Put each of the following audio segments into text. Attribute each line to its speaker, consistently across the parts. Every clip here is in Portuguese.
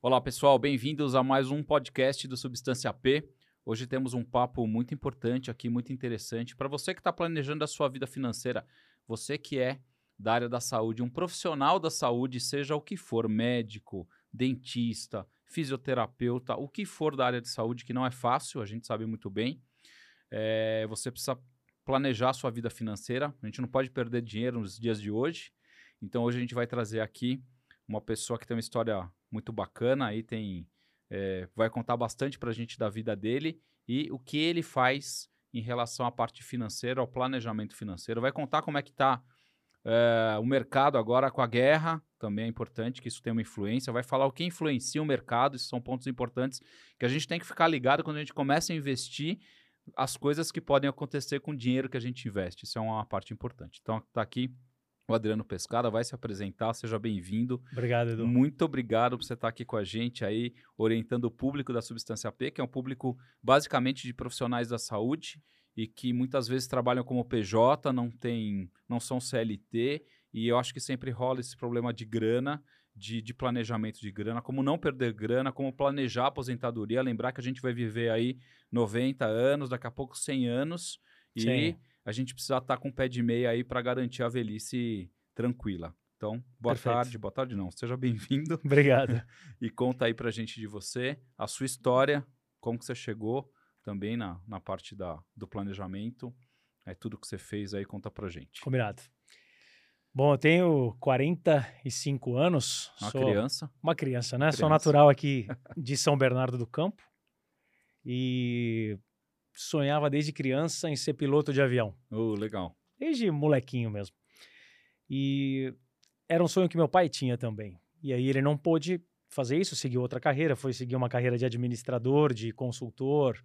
Speaker 1: Olá pessoal, bem-vindos a mais um podcast do Substância P. Hoje temos um papo muito importante aqui, muito interessante. Para você que está planejando a sua vida financeira, você que é da área da saúde, um profissional da saúde, seja o que for, médico, dentista, fisioterapeuta, o que for da área de saúde, que não é fácil, a gente sabe muito bem. É, você precisa planejar a sua vida financeira. A gente não pode perder dinheiro nos dias de hoje. Então hoje a gente vai trazer aqui uma pessoa que tem uma história muito bacana, aí tem é, vai contar bastante para a gente da vida dele e o que ele faz em relação à parte financeira, ao planejamento financeiro. Vai contar como é que está é, o mercado agora com a guerra, também é importante que isso tenha uma influência. Vai falar o que influencia o mercado, esses são pontos importantes que a gente tem que ficar ligado quando a gente começa a investir as coisas que podem acontecer com o dinheiro que a gente investe. Isso é uma parte importante. Então, está aqui o Adriano Pescada vai se apresentar, seja bem-vindo.
Speaker 2: Obrigado, Edu.
Speaker 1: Muito obrigado por você estar aqui com a gente aí, orientando o público da Substância P, que é um público basicamente de profissionais da saúde e que muitas vezes trabalham como PJ, não tem, não são CLT, e eu acho que sempre rola esse problema de grana, de, de planejamento de grana, como não perder grana, como planejar a aposentadoria, lembrar que a gente vai viver aí 90 anos, daqui a pouco 100 anos, e Sim a gente precisa estar com o pé de meia aí para garantir a velhice tranquila. Então, boa Perfeito. tarde, boa tarde não, seja bem-vindo.
Speaker 2: Obrigado.
Speaker 1: e conta aí para a gente de você, a sua história, como que você chegou também na, na parte da, do planejamento, é tudo que você fez aí, conta para gente.
Speaker 2: Combinado. Bom, eu tenho 45 anos.
Speaker 1: Uma criança.
Speaker 2: Uma criança, né? Criança. Sou natural aqui de São Bernardo do Campo. E sonhava desde criança em ser piloto de avião.
Speaker 1: Oh, legal.
Speaker 2: Desde molequinho mesmo. E era um sonho que meu pai tinha também. E aí ele não pôde fazer isso, seguiu outra carreira, foi seguir uma carreira de administrador, de consultor,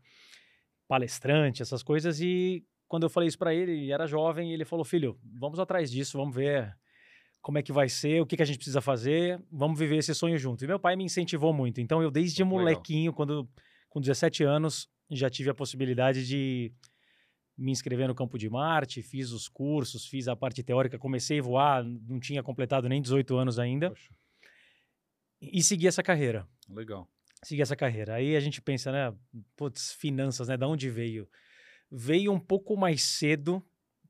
Speaker 2: palestrante, essas coisas. E quando eu falei isso para ele, ele era jovem, ele falou: Filho, vamos atrás disso, vamos ver como é que vai ser, o que, que a gente precisa fazer, vamos viver esse sonho junto. E meu pai me incentivou muito. Então eu, desde muito molequinho, legal. quando com 17 anos, já tive a possibilidade de me inscrever no Campo de Marte, fiz os cursos, fiz a parte teórica, comecei a voar, não tinha completado nem 18 anos ainda. Poxa. E segui essa carreira.
Speaker 1: Legal.
Speaker 2: Segui essa carreira. Aí a gente pensa, né, putz, finanças, né, da onde veio? Veio um pouco mais cedo,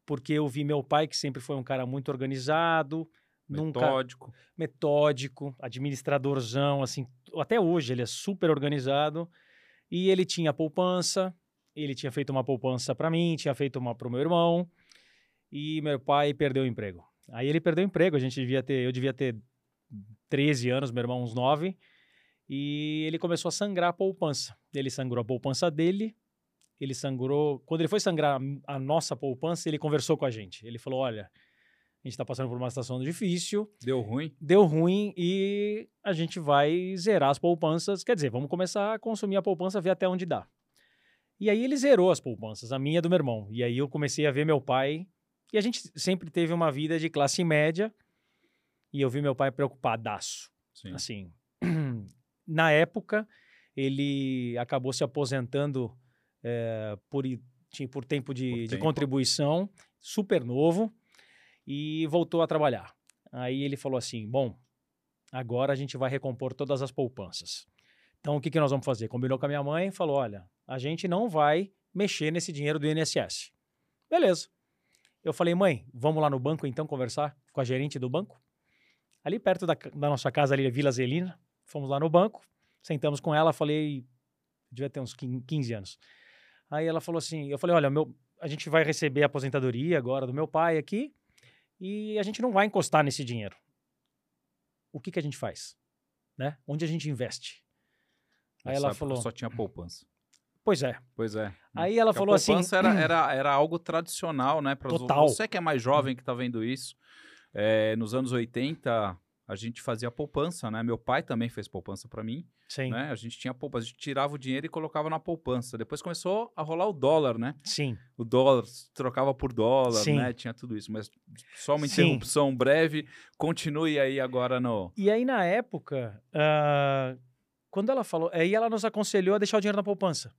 Speaker 2: porque eu vi meu pai, que sempre foi um cara muito organizado,
Speaker 1: metódico,
Speaker 2: nunca, metódico, administradorzão, assim, até hoje ele é super organizado. E ele tinha poupança, ele tinha feito uma poupança para mim, tinha feito uma para o meu irmão, e meu pai perdeu o emprego. Aí ele perdeu o emprego, a gente devia ter, eu devia ter 13 anos, meu irmão uns 9, e ele começou a sangrar a poupança. Ele sangrou a poupança dele, ele sangrou. Quando ele foi sangrar a nossa poupança, ele conversou com a gente. Ele falou: Olha, a gente está passando por uma situação difícil.
Speaker 1: Deu ruim?
Speaker 2: Deu ruim e a gente vai zerar as poupanças. Quer dizer, vamos começar a consumir a poupança, ver até onde dá. E aí ele zerou as poupanças, a minha e do meu irmão. E aí eu comecei a ver meu pai. E a gente sempre teve uma vida de classe média. E eu vi meu pai preocupadaço. Sim. Assim, na época, ele acabou se aposentando é, por, por tempo de, por de tempo. contribuição, super novo e voltou a trabalhar. Aí ele falou assim: bom, agora a gente vai recompor todas as poupanças. Então o que, que nós vamos fazer? Combinou com a minha mãe e falou: olha, a gente não vai mexer nesse dinheiro do INSS. Beleza. Eu falei, mãe, vamos lá no banco então conversar com a gerente do banco? Ali perto da, da nossa casa, ali, Vila Zelina. Fomos lá no banco, sentamos com ela, falei, devia ter uns 15 anos. Aí ela falou assim: eu falei, olha, meu, a gente vai receber a aposentadoria agora do meu pai aqui e a gente não vai encostar nesse dinheiro. O que, que a gente faz? Né? Onde a gente investe?
Speaker 1: Aí ela falou. Só tinha poupança.
Speaker 2: Pois é.
Speaker 1: Pois é.
Speaker 2: Aí ela falou assim. A
Speaker 1: poupança era, era, era algo tradicional, né? Pra
Speaker 2: Total.
Speaker 1: Você que é mais jovem que está vendo isso. É, nos anos 80, a gente fazia poupança, né? Meu pai também fez poupança para mim.
Speaker 2: Sim.
Speaker 1: Né? A gente tinha poupança, a gente tirava o dinheiro e colocava na poupança. Depois começou a rolar o dólar, né?
Speaker 2: Sim.
Speaker 1: O dólar trocava por dólar, Sim. né? Tinha tudo isso. Mas só uma interrupção Sim. breve. Continue aí agora no.
Speaker 2: E aí, na época, uh, quando ela falou, aí ela nos aconselhou a deixar o dinheiro na poupança.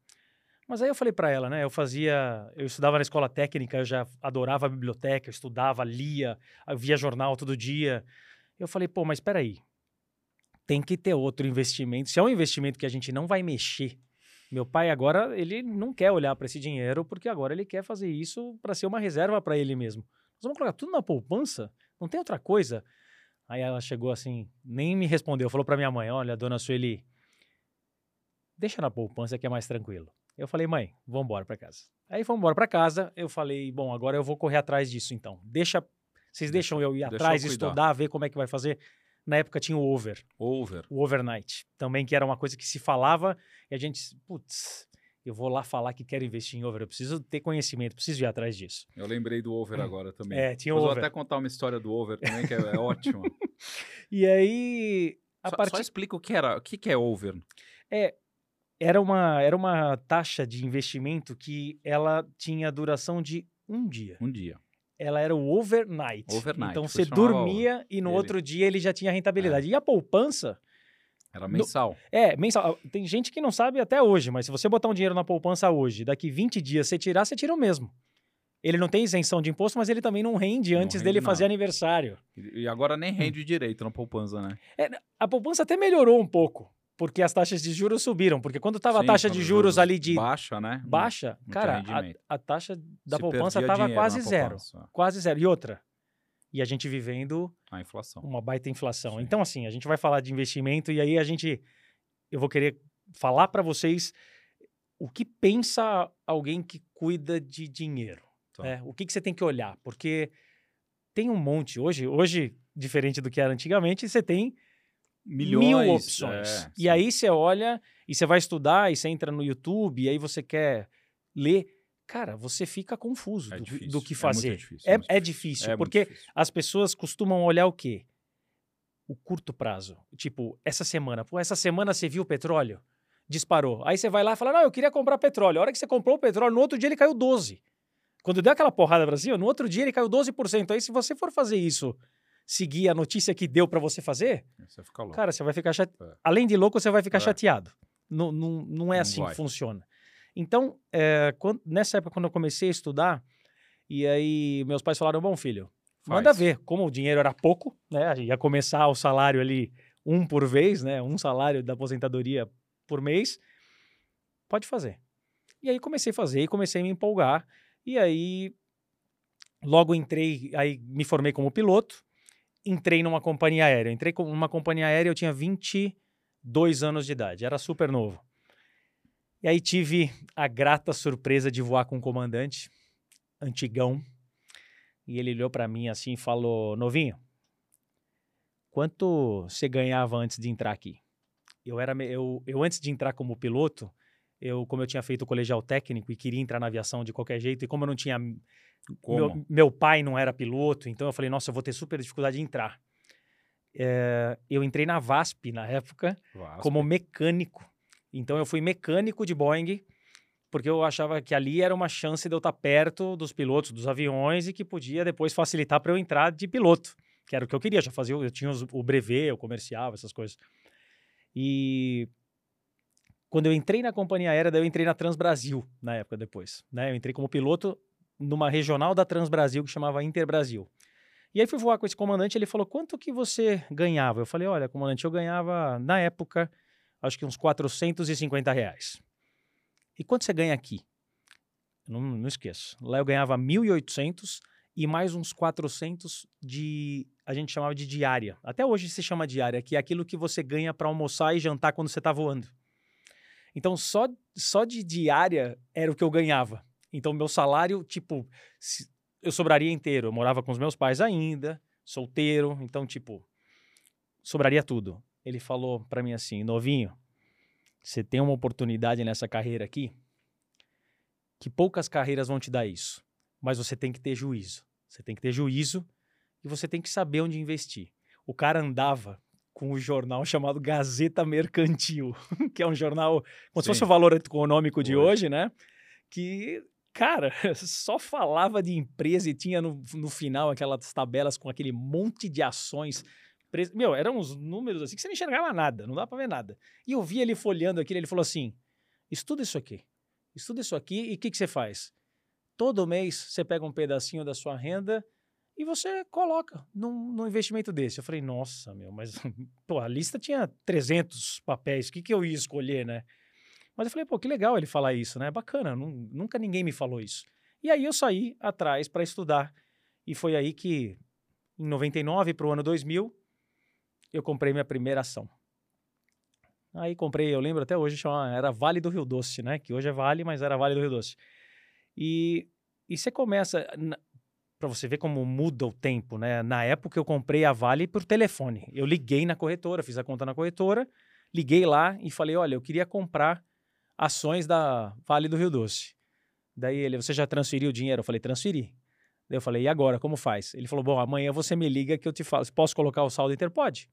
Speaker 2: Mas aí eu falei para ela, né? Eu fazia, eu estudava na escola técnica, eu já adorava a biblioteca, eu estudava, lia, via jornal todo dia. Eu falei, pô, mas espera aí. Tem que ter outro investimento. Se é um investimento que a gente não vai mexer, meu pai agora ele não quer olhar para esse dinheiro porque agora ele quer fazer isso para ser uma reserva para ele mesmo. Nós vamos colocar tudo na poupança? Não tem outra coisa? Aí ela chegou assim, nem me respondeu, falou para minha mãe: "Olha, dona Sueli, deixa na poupança que é mais tranquilo". Eu falei, mãe, vamos embora para casa. Aí fomos embora para casa. Eu falei, bom, agora eu vou correr atrás disso então. Deixa, vocês deixam eu ir atrás, eu estudar, ver como é que vai fazer. Na época tinha o over.
Speaker 1: Over.
Speaker 2: O overnight. Também que era uma coisa que se falava e a gente, putz, eu vou lá falar que quero investir em over. Eu preciso ter conhecimento, preciso ir atrás disso.
Speaker 1: Eu lembrei do over agora também.
Speaker 2: É, tinha o over.
Speaker 1: vou até contar uma história do over também, que é, é ótima.
Speaker 2: e aí.
Speaker 1: A só, part... só explica o que era. O que, que é over?
Speaker 2: É, era uma, era uma taxa de investimento que ela tinha duração de um dia.
Speaker 1: Um dia.
Speaker 2: Ela era o overnight.
Speaker 1: Overnight.
Speaker 2: Então você dormia e no ele. outro dia ele já tinha rentabilidade. É. E a poupança.
Speaker 1: Era mensal.
Speaker 2: No, é, mensal. Tem gente que não sabe até hoje, mas se você botar um dinheiro na poupança hoje, daqui 20 dias você tirar, você tira o mesmo. Ele não tem isenção de imposto, mas ele também não rende não antes rende dele nada. fazer aniversário.
Speaker 1: E agora nem hum. rende direito na poupança, né?
Speaker 2: É, a poupança até melhorou um pouco porque as taxas de juros subiram. Porque quando estava a taxa de juros, juros, ali de.
Speaker 1: Baixa, né?
Speaker 2: Baixa, cara, a, a, taxa da Se poupança estava quase zero. Poupança. Quase zero. E outra. E a gente vivendo.
Speaker 1: A inflação.
Speaker 2: Uma baita inflação. Sim. Então, assim, a gente vai falar de investimento e aí a gente. Eu vou querer falar para vocês o que pensa alguém que cuida de dinheiro. Tá. Né? O que, que você tem que olhar? Porque tem um monte. Hoje, hoje, diferente do que era antigamente, você tem Milhões, mil opções. É, e aí você olha e você vai estudar e você entra no YouTube e aí você quer ler. Cara, você fica confuso é do, do, que fazer. É, difícil, é, é difícil, porque difícil. as pessoas costumam olhar o quê? O curto prazo. Tipo, essa semana. Pô, essa semana você viu o petróleo? Disparou. Aí você vai lá e fala: Não, eu queria comprar petróleo. A hora que você comprou o petróleo, no outro dia ele caiu 12%. Quando deu aquela porrada Brasil, no outro dia ele caiu 12%. Aí, se você for fazer isso seguir a notícia que deu para você fazer,
Speaker 1: você fica louco.
Speaker 2: cara, você vai ficar chateado. É. Além de louco, você vai ficar é. chateado. Não, não, não é não assim vai. que funciona. Então, é, quando, nessa época, quando eu comecei a estudar, e aí meus pais falaram: bom, filho, Faz. manda ver. Como o dinheiro era pouco, né? Ia começar o salário ali um por vez, né? Um salário da aposentadoria por mês. Pode fazer. E aí comecei a fazer e comecei a me empolgar. E aí logo entrei, aí me formei como piloto entrei numa companhia aérea. Entrei numa companhia aérea, eu tinha 22 anos de idade, era super novo. E aí tive a grata surpresa de voar com um comandante antigão. E ele olhou para mim assim e falou: "Novinho, quanto você ganhava antes de entrar aqui?" Eu era eu, eu antes de entrar como piloto, eu como eu tinha feito o colegial técnico e queria entrar na aviação de qualquer jeito e como eu não tinha meu, meu, pai não era piloto, então eu falei, nossa, eu vou ter super dificuldade de entrar. É, eu entrei na VASP na época VASP. como mecânico. Então eu fui mecânico de Boeing, porque eu achava que ali era uma chance de eu estar perto dos pilotos dos aviões e que podia depois facilitar para eu entrar de piloto, que era o que eu queria. Já fazia, eu tinha os, o brevet, o comercial, essas coisas. E quando eu entrei na companhia aérea, daí eu entrei na Transbrasil na época depois. Né? Eu entrei como piloto numa regional da Transbrasil que chamava Interbrasil. E aí fui voar com esse comandante, ele falou, quanto que você ganhava? Eu falei, olha, comandante, eu ganhava, na época, acho que uns 450 reais. E quanto você ganha aqui? Não, não esqueço. Lá eu ganhava 1.800 e mais uns 400 de, a gente chamava de diária. Até hoje se chama diária, que é aquilo que você ganha para almoçar e jantar quando você está voando. Então, só, só de diária era o que eu ganhava. Então, meu salário, tipo, eu sobraria inteiro. Eu morava com os meus pais ainda, solteiro, então, tipo, sobraria tudo. Ele falou para mim assim: novinho, você tem uma oportunidade nessa carreira aqui que poucas carreiras vão te dar isso, mas você tem que ter juízo. Você tem que ter juízo e você tem que saber onde investir. O cara andava com um jornal chamado Gazeta Mercantil, que é um jornal como Sim. se fosse o valor econômico de hoje, hoje né? Que Cara, só falava de empresa e tinha no, no final aquelas tabelas com aquele monte de ações. Meu, eram uns números assim que você não enxergava nada, não dá para ver nada. E eu vi ele folheando aquilo, ele falou assim: estuda isso aqui, estuda isso aqui e o que, que você faz? Todo mês você pega um pedacinho da sua renda e você coloca num, num investimento desse. Eu falei, nossa, meu, mas pô, a lista tinha 300 papéis, o que, que eu ia escolher, né? Mas eu falei, pô, que legal ele falar isso, né? Bacana, nunca ninguém me falou isso. E aí eu saí atrás para estudar. E foi aí que, em 99 para o ano 2000, eu comprei minha primeira ação. Aí comprei, eu lembro até hoje, era Vale do Rio Doce, né? Que hoje é Vale, mas era Vale do Rio Doce. E, e você começa, para você ver como muda o tempo, né? Na época eu comprei a Vale por telefone. Eu liguei na corretora, fiz a conta na corretora, liguei lá e falei, olha, eu queria comprar ações da Vale do Rio Doce. Daí ele, você já transferiu o dinheiro? Eu falei, transferi. Daí eu falei, e agora, como faz? Ele falou, bom, amanhã você me liga que eu te falo. Posso colocar o saldo inteiro? Pode.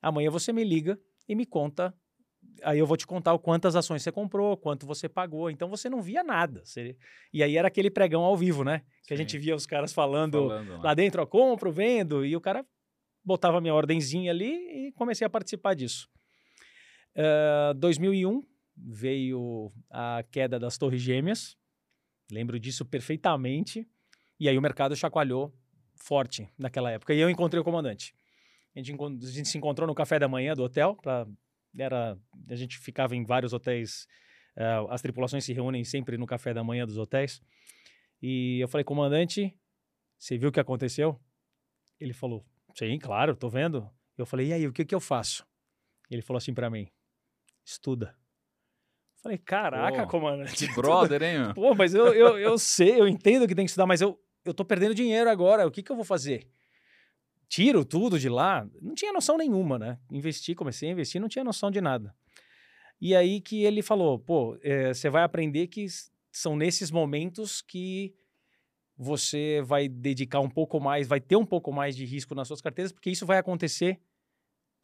Speaker 2: Amanhã você me liga e me conta. Aí eu vou te contar o quantas ações você comprou, quanto você pagou. Então você não via nada. Você... E aí era aquele pregão ao vivo, né? Que Sim. a gente via os caras falando, falando lá dentro, ó, compro, vendo. E o cara botava minha ordenzinha ali e comecei a participar disso. Uh, 2001 veio a queda das Torres Gêmeas. Lembro disso perfeitamente. E aí o mercado chacoalhou forte naquela época. E eu encontrei o comandante. A gente, a gente se encontrou no café da manhã do hotel. Pra, era, a gente ficava em vários hotéis. Uh, as tripulações se reúnem sempre no café da manhã dos hotéis. E eu falei, comandante, você viu o que aconteceu? Ele falou, sim, claro, tô vendo. Eu falei, e aí, o que, que eu faço? Ele falou assim para mim, estuda. Falei, caraca, Pô, comandante.
Speaker 1: Que brother, hein?
Speaker 2: Pô, mas eu, eu, eu sei, eu entendo que tem que estudar, mas eu, eu tô perdendo dinheiro agora, o que, que eu vou fazer? Tiro tudo de lá? Não tinha noção nenhuma, né? Investi, comecei a investir, não tinha noção de nada. E aí que ele falou, pô, é, você vai aprender que são nesses momentos que você vai dedicar um pouco mais, vai ter um pouco mais de risco nas suas carteiras, porque isso vai acontecer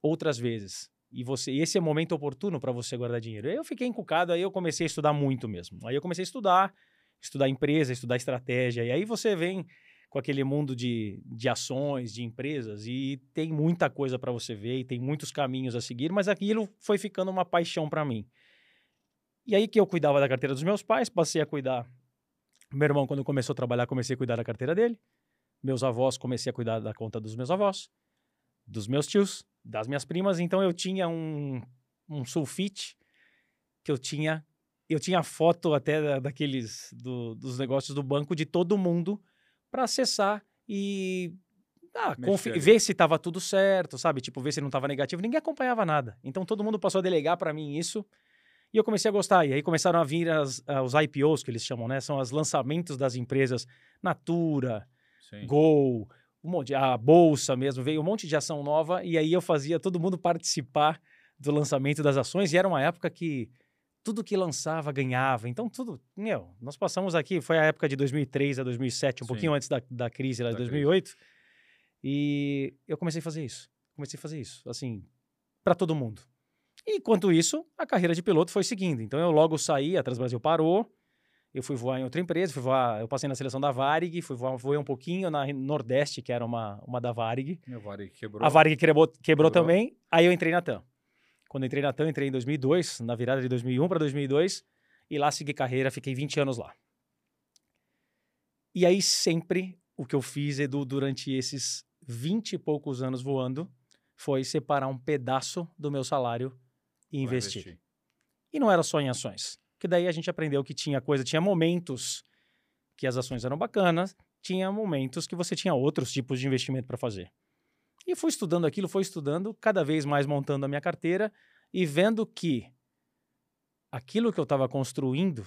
Speaker 2: outras vezes. E você, esse é o momento oportuno para você guardar dinheiro. Eu fiquei encucado, aí eu comecei a estudar muito mesmo. Aí eu comecei a estudar, estudar empresa, estudar estratégia. E aí você vem com aquele mundo de, de ações, de empresas, e tem muita coisa para você ver, e tem muitos caminhos a seguir, mas aquilo foi ficando uma paixão para mim. E aí que eu cuidava da carteira dos meus pais, passei a cuidar. Meu irmão, quando começou a trabalhar, comecei a cuidar da carteira dele. Meus avós, comecei a cuidar da conta dos meus avós, dos meus tios, das minhas primas. Então eu tinha um, um sulfite que eu tinha. Eu tinha foto até daqueles do, dos negócios do banco de todo mundo para acessar e ah, ver se estava tudo certo, sabe? Tipo, ver se não estava negativo. Ninguém acompanhava nada. Então todo mundo passou a delegar para mim isso. E eu comecei a gostar. E aí começaram a vir as, uh, os IPOs, que eles chamam, né? São os lançamentos das empresas Natura, Sim. Gol, um monte, a Bolsa mesmo. Veio um monte de ação nova. E aí eu fazia todo mundo participar do lançamento das ações. E era uma época que tudo que lançava ganhava. Então, tudo. Meu, nós passamos aqui, foi a época de 2003 a 2007, um Sim. pouquinho antes da, da crise lá de 2008. Crise. E eu comecei a fazer isso. Comecei a fazer isso, assim, para todo mundo. E, enquanto isso, a carreira de piloto foi seguindo. Então, eu logo saí, a Transbrasil parou. Eu fui voar em outra empresa, fui voar, eu passei na seleção da Varig, fui voar, voei um pouquinho na Nordeste, que era uma, uma da Varig.
Speaker 1: A Varig quebrou.
Speaker 2: A Varig quebrou, quebrou, quebrou. também. Aí eu entrei na TAM. Quando entrei na TAM, entrei em 2002, na virada de 2001 para 2002, e lá segui carreira, fiquei 20 anos lá. E aí sempre o que eu fiz, Edu, durante esses 20 e poucos anos voando, foi separar um pedaço do meu salário e investir. investir. E não era só em ações. Que daí a gente aprendeu que tinha coisa, tinha momentos que as ações eram bacanas, tinha momentos que você tinha outros tipos de investimento para fazer. E fui estudando aquilo, fui estudando, cada vez mais montando a minha carteira e vendo que aquilo que eu estava construindo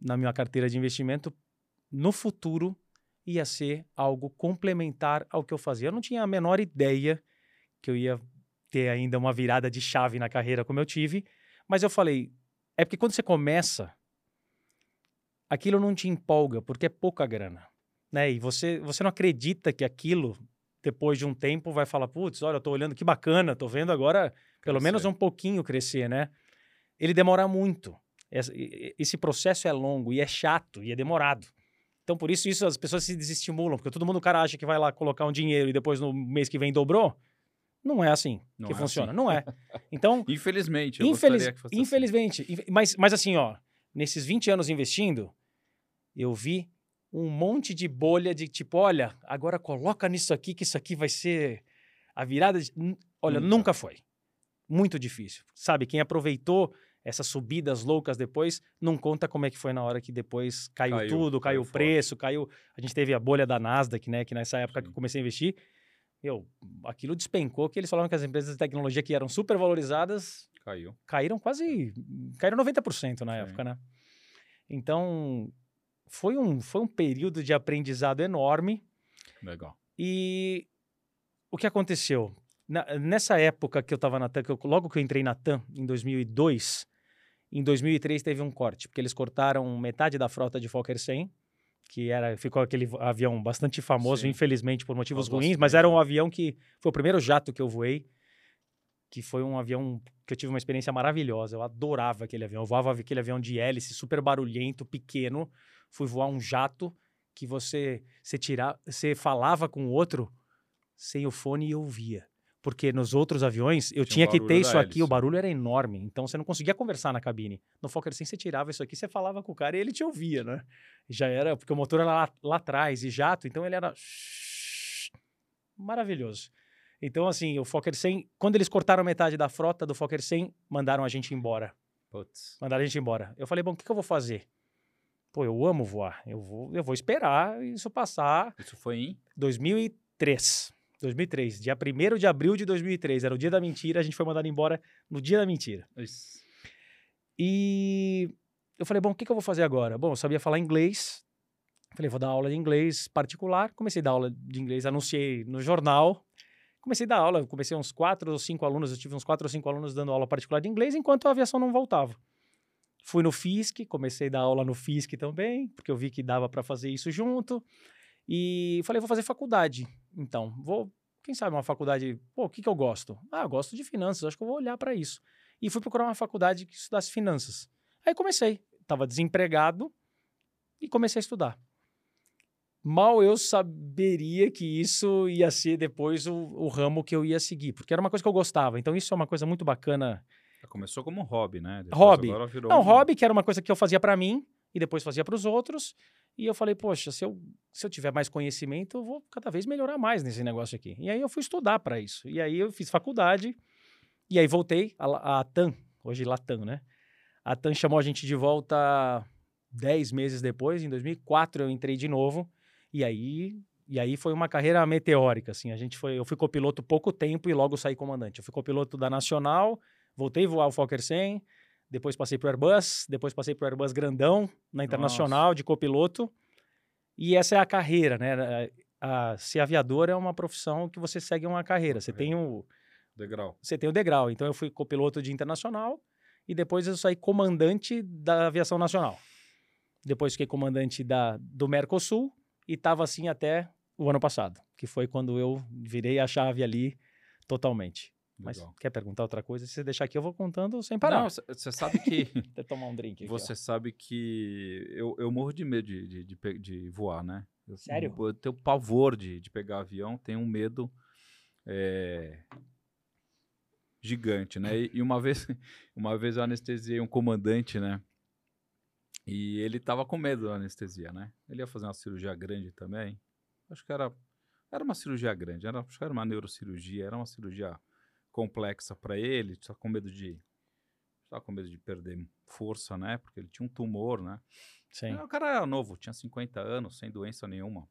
Speaker 2: na minha carteira de investimento, no futuro, ia ser algo complementar ao que eu fazia. Eu não tinha a menor ideia que eu ia ter ainda uma virada de chave na carreira como eu tive, mas eu falei, é porque quando você começa, aquilo não te empolga, porque é pouca grana, né? E você, você não acredita que aquilo depois de um tempo vai falar, putz, olha, eu tô olhando que bacana, tô vendo agora pelo crescer. menos um pouquinho crescer, né? Ele demora muito. Esse processo é longo e é chato e é demorado. Então, por isso, isso as pessoas se desestimulam, porque todo mundo, o cara acha que vai lá colocar um dinheiro e depois no mês que vem dobrou. Não é assim
Speaker 1: Não
Speaker 2: que
Speaker 1: é
Speaker 2: funciona.
Speaker 1: assim.
Speaker 2: Não é. Então,
Speaker 1: Infelizmente,
Speaker 2: infeliz-
Speaker 1: assim.
Speaker 2: infelizmente, infe- mas, mas assim, ó, nesses 20 anos investindo, eu vi um monte de bolha de tipo, olha, agora coloca nisso aqui que isso aqui vai ser a virada. de-" Olha,
Speaker 1: Nunca.
Speaker 2: nunca foi. Muito difícil. Sabe, quem aproveitou essas subidas loucas depois, não conta como é que foi na hora que depois caiu,
Speaker 1: Caiu,
Speaker 2: tudo, caiu,
Speaker 1: caiu
Speaker 2: o
Speaker 1: forte.
Speaker 2: preço, caiu. A gente teve a bolha da Nasdaq, né? Que nessa época que
Speaker 1: Sim.
Speaker 2: eu comecei a investir, eu, aquilo despencou, que eles falaram que as empresas de tecnologia que eram super valorizadas
Speaker 1: Caiu.
Speaker 2: caíram quase. caíram 90% na
Speaker 1: Sim.
Speaker 2: época, né? Então, foi um, foi um período de aprendizado enorme.
Speaker 1: Legal.
Speaker 2: E o que aconteceu? Na- nessa época que eu estava na TAM, que eu- logo que eu entrei na TAM, em 2002, em 2003 teve um corte, porque eles cortaram metade da frota de Fokker 100, que era, ficou aquele avião bastante famoso,
Speaker 1: Sim.
Speaker 2: infelizmente por motivos ruins, mas era um
Speaker 1: né?
Speaker 2: avião que foi o primeiro jato que eu voei, que foi um avião que eu tive uma experiência maravilhosa. Eu adorava aquele avião. Eu voava aquele avião de hélice, super barulhento, pequeno. Fui voar um jato que você você tirar, você falava com o outro sem o fone e ouvia. Porque nos outros aviões eu
Speaker 1: Tinha
Speaker 2: tinha que ter isso aqui,
Speaker 1: hélice.
Speaker 2: o barulho era enorme, então você não conseguia conversar na cabine. No Fokker 100 você tirava isso aqui, você falava com o cara e ele te ouvia, né? Já era, porque o motor era lá, lá atrás e jato, então ele era maravilhoso. Então assim, o Fokker 100, quando eles cortaram metade da frota do Fokker 100, mandaram a gente embora.
Speaker 1: Putz.
Speaker 2: Mandaram a gente embora. Eu falei, bom, o que, que eu vou fazer? Pô, eu amo voar. Eu vou, eu vou esperar isso passar.
Speaker 1: Isso foi em
Speaker 2: 2003. 2003. Dia 1 de abril de 2003. Era o dia da mentira. A gente foi mandado embora no dia da mentira.
Speaker 1: Isso.
Speaker 2: E eu falei, bom, o que, que eu vou fazer agora? Bom, eu sabia falar inglês. Falei, vou dar aula de inglês particular. Comecei a dar aula de inglês, anunciei no jornal. Comecei a dar aula, comecei uns quatro ou cinco alunos, eu tive uns quatro ou cinco alunos dando aula particular de inglês, enquanto a aviação não voltava. Fui no FISC, comecei a dar aula no FISC também, porque eu vi que dava para fazer isso junto. E falei, vou fazer faculdade. Então, vou, quem sabe uma faculdade, pô, o que, que eu gosto? Ah, eu gosto de finanças, acho que eu vou olhar para isso. E fui procurar uma faculdade que estudasse finanças. Aí comecei, estava desempregado e comecei a estudar. Mal eu saberia que isso ia ser depois o, o ramo que eu ia seguir, porque era uma coisa que eu gostava. Então, isso é uma coisa muito bacana.
Speaker 1: Começou como um hobby, né? Depois
Speaker 2: Hobby. Não,
Speaker 1: um...
Speaker 2: hobby, que era uma coisa que eu fazia para mim e depois fazia para os outros. E eu falei, poxa, se eu, se eu tiver mais conhecimento, eu vou cada vez melhorar mais nesse negócio aqui. E aí eu fui estudar para isso. E aí eu fiz faculdade. E aí voltei, a, a TAM, hoje Latam, né? A TAM chamou a gente de volta dez meses depois, em 2004 eu entrei de novo. E aí, e aí foi uma carreira meteórica, assim. A gente foi, eu fui copiloto pouco tempo e logo saí comandante. Eu fui copiloto da Nacional, voltei a voar o Fokker 100, depois passei para o Airbus, depois passei para o Airbus grandão na Internacional de copiloto. E essa é a carreira, né? A, a, ser aviador é uma profissão que você segue uma carreira. Você tem o
Speaker 1: Degrau.
Speaker 2: você tem o degrau. Então eu fui copiloto de internacional e depois eu saí comandante da aviação nacional. Depois fiquei comandante da, do Mercosul e estava assim até o ano passado, que foi quando eu virei a chave ali totalmente. Mas
Speaker 1: Legal.
Speaker 2: quer perguntar outra coisa? Se você deixar aqui, eu vou contando sem parar.
Speaker 1: Não, você sabe que
Speaker 2: Até tomar um drink aqui. ó.
Speaker 1: você sabe que eu, eu morro de medo de, de, de, de voar, né? Eu,
Speaker 2: Sério?
Speaker 1: Eu tenho pavor de, de pegar avião, tenho um medo é, gigante, né? E, e uma vez uma vez eu anestesiei um comandante, né? E ele tava com medo da anestesia, né? Ele ia fazer uma cirurgia grande também. Acho que era era uma cirurgia grande, era, acho que era uma neurocirurgia, era uma cirurgia complexa para ele, só com medo de estava com medo de perder força, né? Porque ele tinha um tumor, né?
Speaker 2: Sim.
Speaker 1: O cara era novo, tinha 50 anos, sem doença nenhuma.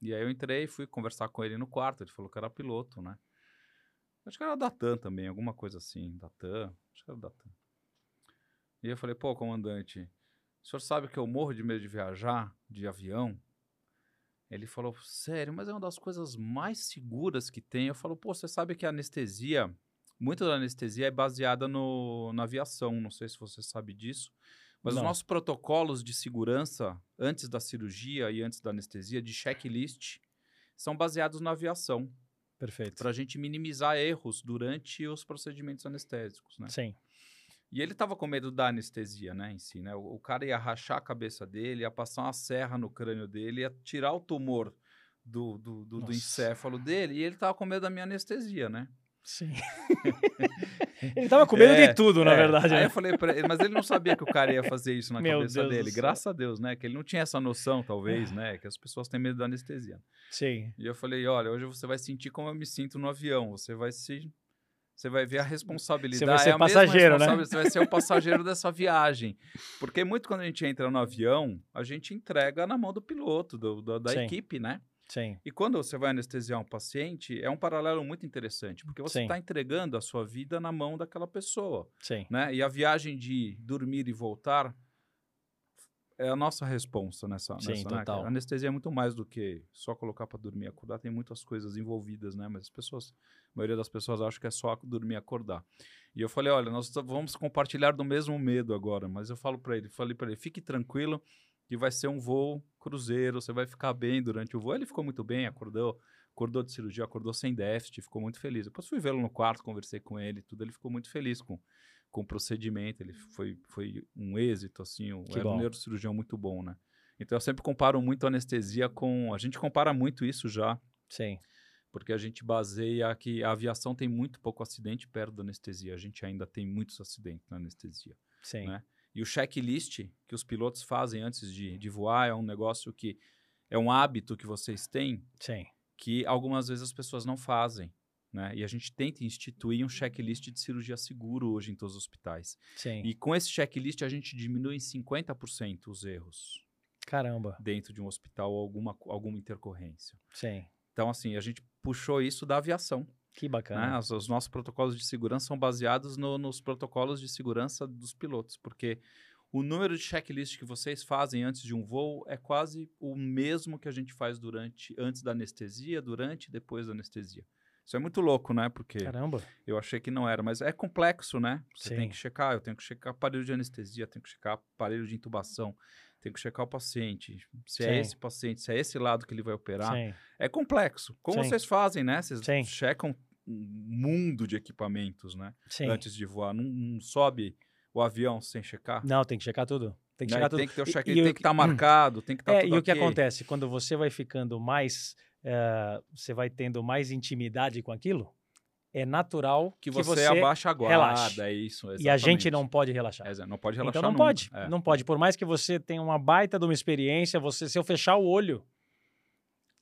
Speaker 1: E aí eu entrei e fui conversar com ele no quarto. Ele falou que era piloto, né? Acho que era da TAM também, alguma coisa assim. Da TAM, acho que era da TAM. E eu falei, pô, comandante, o senhor sabe que eu morro de medo de viajar de avião? Ele falou, sério, mas é uma das coisas mais seguras que tem. Eu falo, pô, você sabe que a anestesia, muito da anestesia é baseada no, na aviação. Não sei se você sabe disso. Mas
Speaker 2: Não.
Speaker 1: os nossos protocolos de segurança, antes da cirurgia e antes da anestesia, de checklist, são baseados na aviação,
Speaker 2: Perfeito.
Speaker 1: para a gente minimizar erros durante os procedimentos anestésicos, né?
Speaker 2: Sim.
Speaker 1: E ele tava com medo da anestesia, né, em si, né? O, o cara ia rachar a cabeça dele, ia passar uma serra no crânio dele, ia tirar o tumor do, do, do, do encéfalo dele, e ele tava com medo da minha anestesia, né?
Speaker 2: Sim. ele tava com medo
Speaker 1: É,
Speaker 2: de tudo, na
Speaker 1: é.
Speaker 2: verdade.
Speaker 1: Aí
Speaker 2: né?
Speaker 1: eu falei pra ele, mas ele não sabia que o cara ia fazer isso na
Speaker 2: Meu
Speaker 1: cabeça
Speaker 2: Deus
Speaker 1: dele. Graças a Deus, né? Que ele não tinha essa noção, talvez, né? Que as pessoas têm medo da anestesia.
Speaker 2: Sim.
Speaker 1: E eu falei, olha, hoje você vai sentir como eu me sinto no avião. Você vai se. Você vai ver a responsabilidade.
Speaker 2: Você vai ser
Speaker 1: é a mesma
Speaker 2: passageiro, né?
Speaker 1: Você vai ser o passageiro dessa viagem. Porque muito quando a gente entra no avião, a gente entrega na mão do piloto, do, do- da
Speaker 2: Sim.
Speaker 1: equipe, né?
Speaker 2: Sim.
Speaker 1: E quando você vai anestesiar um paciente, é um paralelo muito interessante, porque você está entregando a sua vida na mão daquela pessoa,
Speaker 2: Sim.
Speaker 1: né? E a viagem de dormir e voltar é a nossa responsa nessa,
Speaker 2: Sim,
Speaker 1: nessa né?
Speaker 2: total.
Speaker 1: A anestesia é muito mais do que só colocar para dormir e acordar, tem muitas coisas envolvidas, né? Mas as pessoas, a maioria das pessoas acha que é só dormir e acordar. E eu falei, olha, nós t- vamos compartilhar do mesmo medo agora, mas eu falo para ele, falei para ele, fique tranquilo, que vai ser um voo cruzeiro, você vai ficar bem durante o voo. Ele ficou muito bem, acordou, acordou de cirurgia, acordou sem déficit, ficou muito feliz. Depois fui vê-lo no quarto, conversei com ele, tudo, ele ficou muito feliz com, com o procedimento, ele foi, foi um êxito, assim, um, era um
Speaker 2: bom.
Speaker 1: neurocirurgião muito bom, né? Então eu sempre comparo muito a anestesia com, a gente compara muito isso já,
Speaker 2: Sim.
Speaker 1: porque a gente baseia que a aviação tem muito pouco acidente perto da anestesia, a gente ainda tem muitos acidentes na anestesia.
Speaker 2: Sim.
Speaker 1: Né? E o checklist que os pilotos fazem antes de, de voar é um negócio que é um hábito que vocês têm
Speaker 2: Sim.
Speaker 1: que algumas vezes as pessoas não fazem. Né? E a gente tenta instituir um checklist de cirurgia seguro hoje em todos os hospitais.
Speaker 2: Sim.
Speaker 1: E com esse checklist a gente diminui em 50% os erros
Speaker 2: Caramba.
Speaker 1: dentro de um hospital ou alguma, alguma intercorrência.
Speaker 2: Sim.
Speaker 1: Então, assim, a gente puxou isso da aviação.
Speaker 2: Que
Speaker 1: né?
Speaker 2: bacana.
Speaker 1: Os, os nossos protocolos de segurança são baseados no- nos protocolos de segurança dos pilotos, porque o número de checklist que vocês fazem antes de um voo é quase o mesmo que a gente faz durante, antes da anestesia, durante e depois da anestesia. Isso é muito louco, né? Porque
Speaker 2: Caramba.
Speaker 1: eu achei que não era, mas é complexo, né? Você tem
Speaker 2: Sim.
Speaker 1: que checar, eu tenho que checar aparelho de anestesia, tenho que checar aparelho de intubação, tenho que checar o paciente, se é
Speaker 2: Sim.
Speaker 1: esse paciente, se é esse lado que ele vai operar.
Speaker 2: Sim.
Speaker 1: É complexo. Como vocês fazem, né? Vocês checam um mundo de equipamentos, né?
Speaker 2: Sim.
Speaker 1: Antes de voar. Não, não sobe o avião sem checar.
Speaker 2: Não, tem que checar tudo. Tem que
Speaker 1: né?
Speaker 2: checar tudo.
Speaker 1: Tem que ter o
Speaker 2: E-
Speaker 1: check,
Speaker 2: e
Speaker 1: tem que estar marcado, tem que estar
Speaker 2: É,
Speaker 1: tudo
Speaker 2: e o que
Speaker 1: ok.
Speaker 2: acontece? Quando você vai ficando mais. eh, você vai tendo mais intimidade com aquilo, é natural
Speaker 1: Que você, abaixa a guarda,
Speaker 2: relaxe.
Speaker 1: é isso.
Speaker 2: E a gente
Speaker 1: exatamente.
Speaker 2: não pode relaxar.
Speaker 1: É, não pode relaxar
Speaker 2: Então não
Speaker 1: nunca,
Speaker 2: pode,
Speaker 1: é.
Speaker 2: não pode. Por mais que você tenha uma baita de uma experiência, você se eu fechar o olho,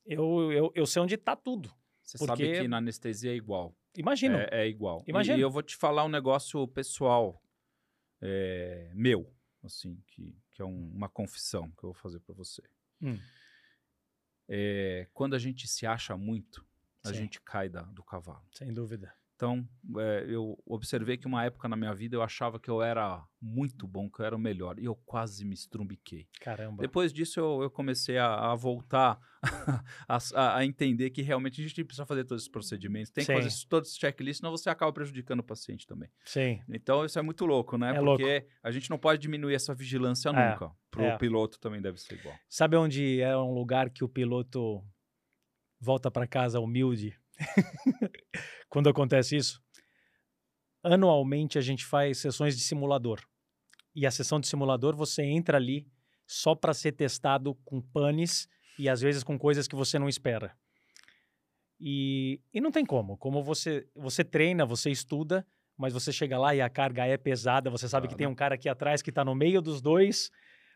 Speaker 2: eu, eu, eu sei onde está tudo.
Speaker 1: Você
Speaker 2: porque-
Speaker 1: sabe que na anestesia é igual.
Speaker 2: Imagino.
Speaker 1: É, é igual. E-
Speaker 2: Imagino.
Speaker 1: E, eu vou te falar um negócio pessoal é, meu, assim, que, que é um- uma confissão que eu vou fazer para você.
Speaker 2: Hum.
Speaker 1: É, quando a gente se acha muito, a
Speaker 2: Sim.
Speaker 1: gente cai da- do cavalo.
Speaker 2: Sem dúvida.
Speaker 1: Então, é, eu observei que uma época na minha vida eu achava que eu era muito bom, que eu era o melhor, e eu quase me estrumbiquei.
Speaker 2: Caramba.
Speaker 1: Depois disso, eu, eu comecei a, a voltar a, a- a entender que realmente a gente precisa fazer todos esses procedimentos, tem que
Speaker 2: Sim.
Speaker 1: fazer isso- todos esses checklists, senão você acaba prejudicando o paciente também.
Speaker 2: Sim.
Speaker 1: Então, isso é muito louco, né?
Speaker 2: É
Speaker 1: Porque a gente não pode diminuir essa vigilância
Speaker 2: É,
Speaker 1: nunca. Pro
Speaker 2: é.
Speaker 1: piloto também deve ser igual.
Speaker 2: Sabe onde é um lugar que o piloto volta para casa humilde? Quando acontece isso? Anualmente a gente faz sessões de simulador. E a sessão de simulador você entra ali só para ser testado com panes e às vezes com coisas que você não espera. E, e não tem como. Como você, você treina, você estuda, mas você chega lá e a carga é pesada, você sabe que tem um cara aqui atrás que está no meio dos dois,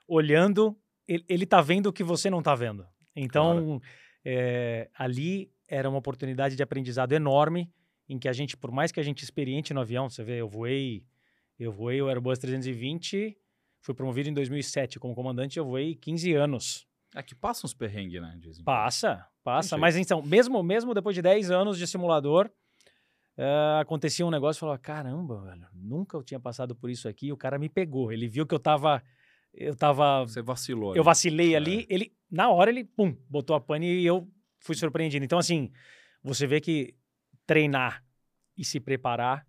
Speaker 2: olhando, ele, ele tá vendo o que você não tá vendo. Então, é, ali era uma oportunidade de aprendizado enorme, em que a gente, por mais que a gente experiente no avião, você vê, eu voei, eu voei o Airbus 320, fui promovido em 2007 como comandante, eu voei 15 anos.
Speaker 1: É que passa uns perrengues, né? Dizem.
Speaker 2: Passa, passa. Mas então, mesmo, mesmo depois de 10 anos de simulador, eh, acontecia um negócio e falava: caramba, velho, nunca eu tinha passado por isso aqui. E o cara me pegou. Ele viu que eu tava. Eu tava.
Speaker 1: Você vacilou.
Speaker 2: Eu
Speaker 1: ali.
Speaker 2: vacilei
Speaker 1: É.
Speaker 2: ali. Ele, na hora, ele, pum, botou a pane e eu fui surpreendido. Então, assim, você vê que treinar e se preparar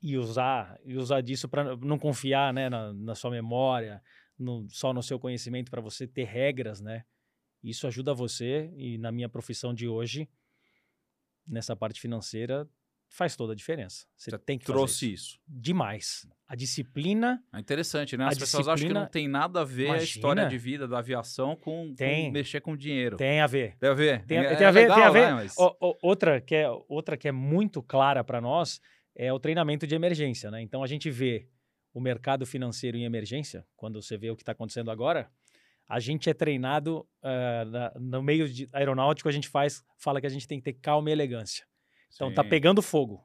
Speaker 2: e usar, e usar disso para não confiar né, na, na sua memória, no- só no seu conhecimento, para você ter regras, né? Isso ajuda você, e na minha profissão de hoje, nessa parte financeira, faz toda a diferença. Você,
Speaker 1: Você
Speaker 2: tem que
Speaker 1: Trouxe isso.
Speaker 2: isso. demais. A disciplina
Speaker 1: É interessante, né? As pessoas acham que
Speaker 2: disciplina-
Speaker 1: não tem nada a ver a história
Speaker 2: Imagina.
Speaker 1: de vida da aviação com, com
Speaker 2: Tem.
Speaker 1: mexer com dinheiro.
Speaker 2: tem a ver.
Speaker 1: Tem a ver?
Speaker 2: Tem,
Speaker 1: É-
Speaker 2: tem
Speaker 1: é
Speaker 2: a ver, tem a
Speaker 1: legal,
Speaker 2: ver.
Speaker 1: né? Mas-
Speaker 2: O- o- outra, que é, outra que é muito clara para nós é o treinamento de emergência, né? Então a gente vê o mercado financeiro em emergência, quando você vê o que está acontecendo agora, a gente é treinado ah, na- no meio de aeronáutico, a gente faz, fala que a gente tem que ter calma e elegância. Então tá
Speaker 1: Sim.
Speaker 2: pegando fogo.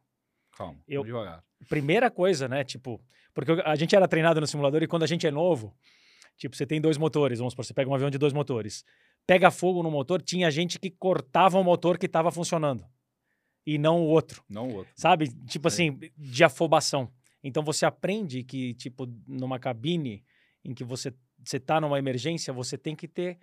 Speaker 1: Calma,
Speaker 2: eu-
Speaker 1: devagar.
Speaker 2: Primeira coisa, né? Tipo, porque a gente era treinado no simulador e quando a gente é novo, tipo, você tem dois motores, vamos supor, você pega um avião de dois motores, pega fogo no motor, tinha gente que cortava o motor que estava funcionando e não o outro,
Speaker 1: Não o outro.
Speaker 2: sabe? Tipo
Speaker 1: Sim.
Speaker 2: assim, de afobação. Então você aprende que, tipo, numa cabine em que você você tá numa emergência, você tem que ter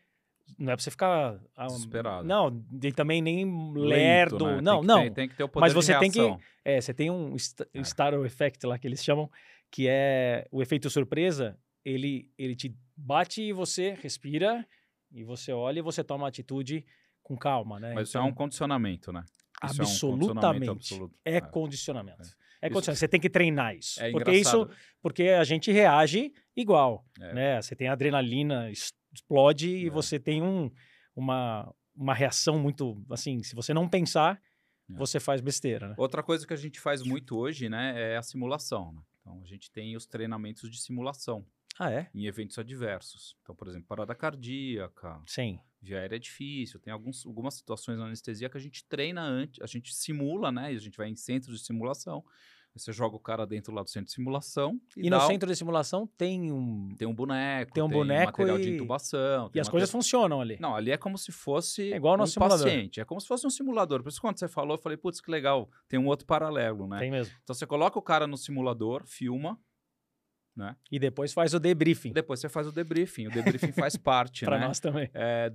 Speaker 2: não é pra você ficar ah,
Speaker 1: Desesperado.
Speaker 2: Não, e também nem
Speaker 1: Lento,
Speaker 2: lerdo.
Speaker 1: né?
Speaker 2: Não,
Speaker 1: tem
Speaker 2: não.
Speaker 1: Ter, tem que ter o poder
Speaker 2: Mas você tem que-. É, você tem um
Speaker 1: É.
Speaker 2: startle effect lá que eles chamam, que é o efeito surpresa. Ele, ele te bate e você respira, e você olha e você toma uma atitude com calma, né?
Speaker 1: Mas isso é um condicionamento, né? Isso é um
Speaker 2: absolutamente.
Speaker 1: condicionamento absoluto.
Speaker 2: é condicionamento. É,
Speaker 1: Isso-
Speaker 2: condicionamento. Você tem que treinar isso.
Speaker 1: É
Speaker 2: porque isso,
Speaker 1: engraçado.
Speaker 2: porque a gente reage igual,
Speaker 1: É.
Speaker 2: né? Você tem adrenalina, explode e
Speaker 1: É.
Speaker 2: você tem um, uma, uma reação muito, assim, se você não pensar,
Speaker 1: É.
Speaker 2: você faz besteira, né?
Speaker 1: Outra coisa que a gente faz muito hoje, né, é a simulação. né? Então, a gente tem os treinamentos de simulação
Speaker 2: Ah, é?
Speaker 1: em eventos adversos. Então, por exemplo, parada cardíaca,
Speaker 2: Sim.
Speaker 1: via aérea é difícil, tem alguns, algumas situações na anestesia que a gente treina antes, a gente simula, né, e a gente vai em centros de simulação, você joga o cara dentro lá do centro de simulação e,
Speaker 2: E no
Speaker 1: um-
Speaker 2: centro de simulação tem um.
Speaker 1: tem um boneco,
Speaker 2: tem um boneco
Speaker 1: material de
Speaker 2: e-
Speaker 1: intubação.
Speaker 2: E
Speaker 1: tem
Speaker 2: as coisas funcionam ali.
Speaker 1: Não, ali é como se fosse
Speaker 2: É igual
Speaker 1: um
Speaker 2: simulador.
Speaker 1: paciente, é como se fosse um simulador. Por isso, quando você falou, eu falei, putz, que legal, tem um outro paralelo, né?
Speaker 2: Tem mesmo.
Speaker 1: Então, você coloca o cara no simulador, filma,
Speaker 2: E depois faz o debriefing.
Speaker 1: depois você faz o debriefing. O debriefing faz parte,
Speaker 2: Pra
Speaker 1: né?
Speaker 2: nós também.
Speaker 1: É,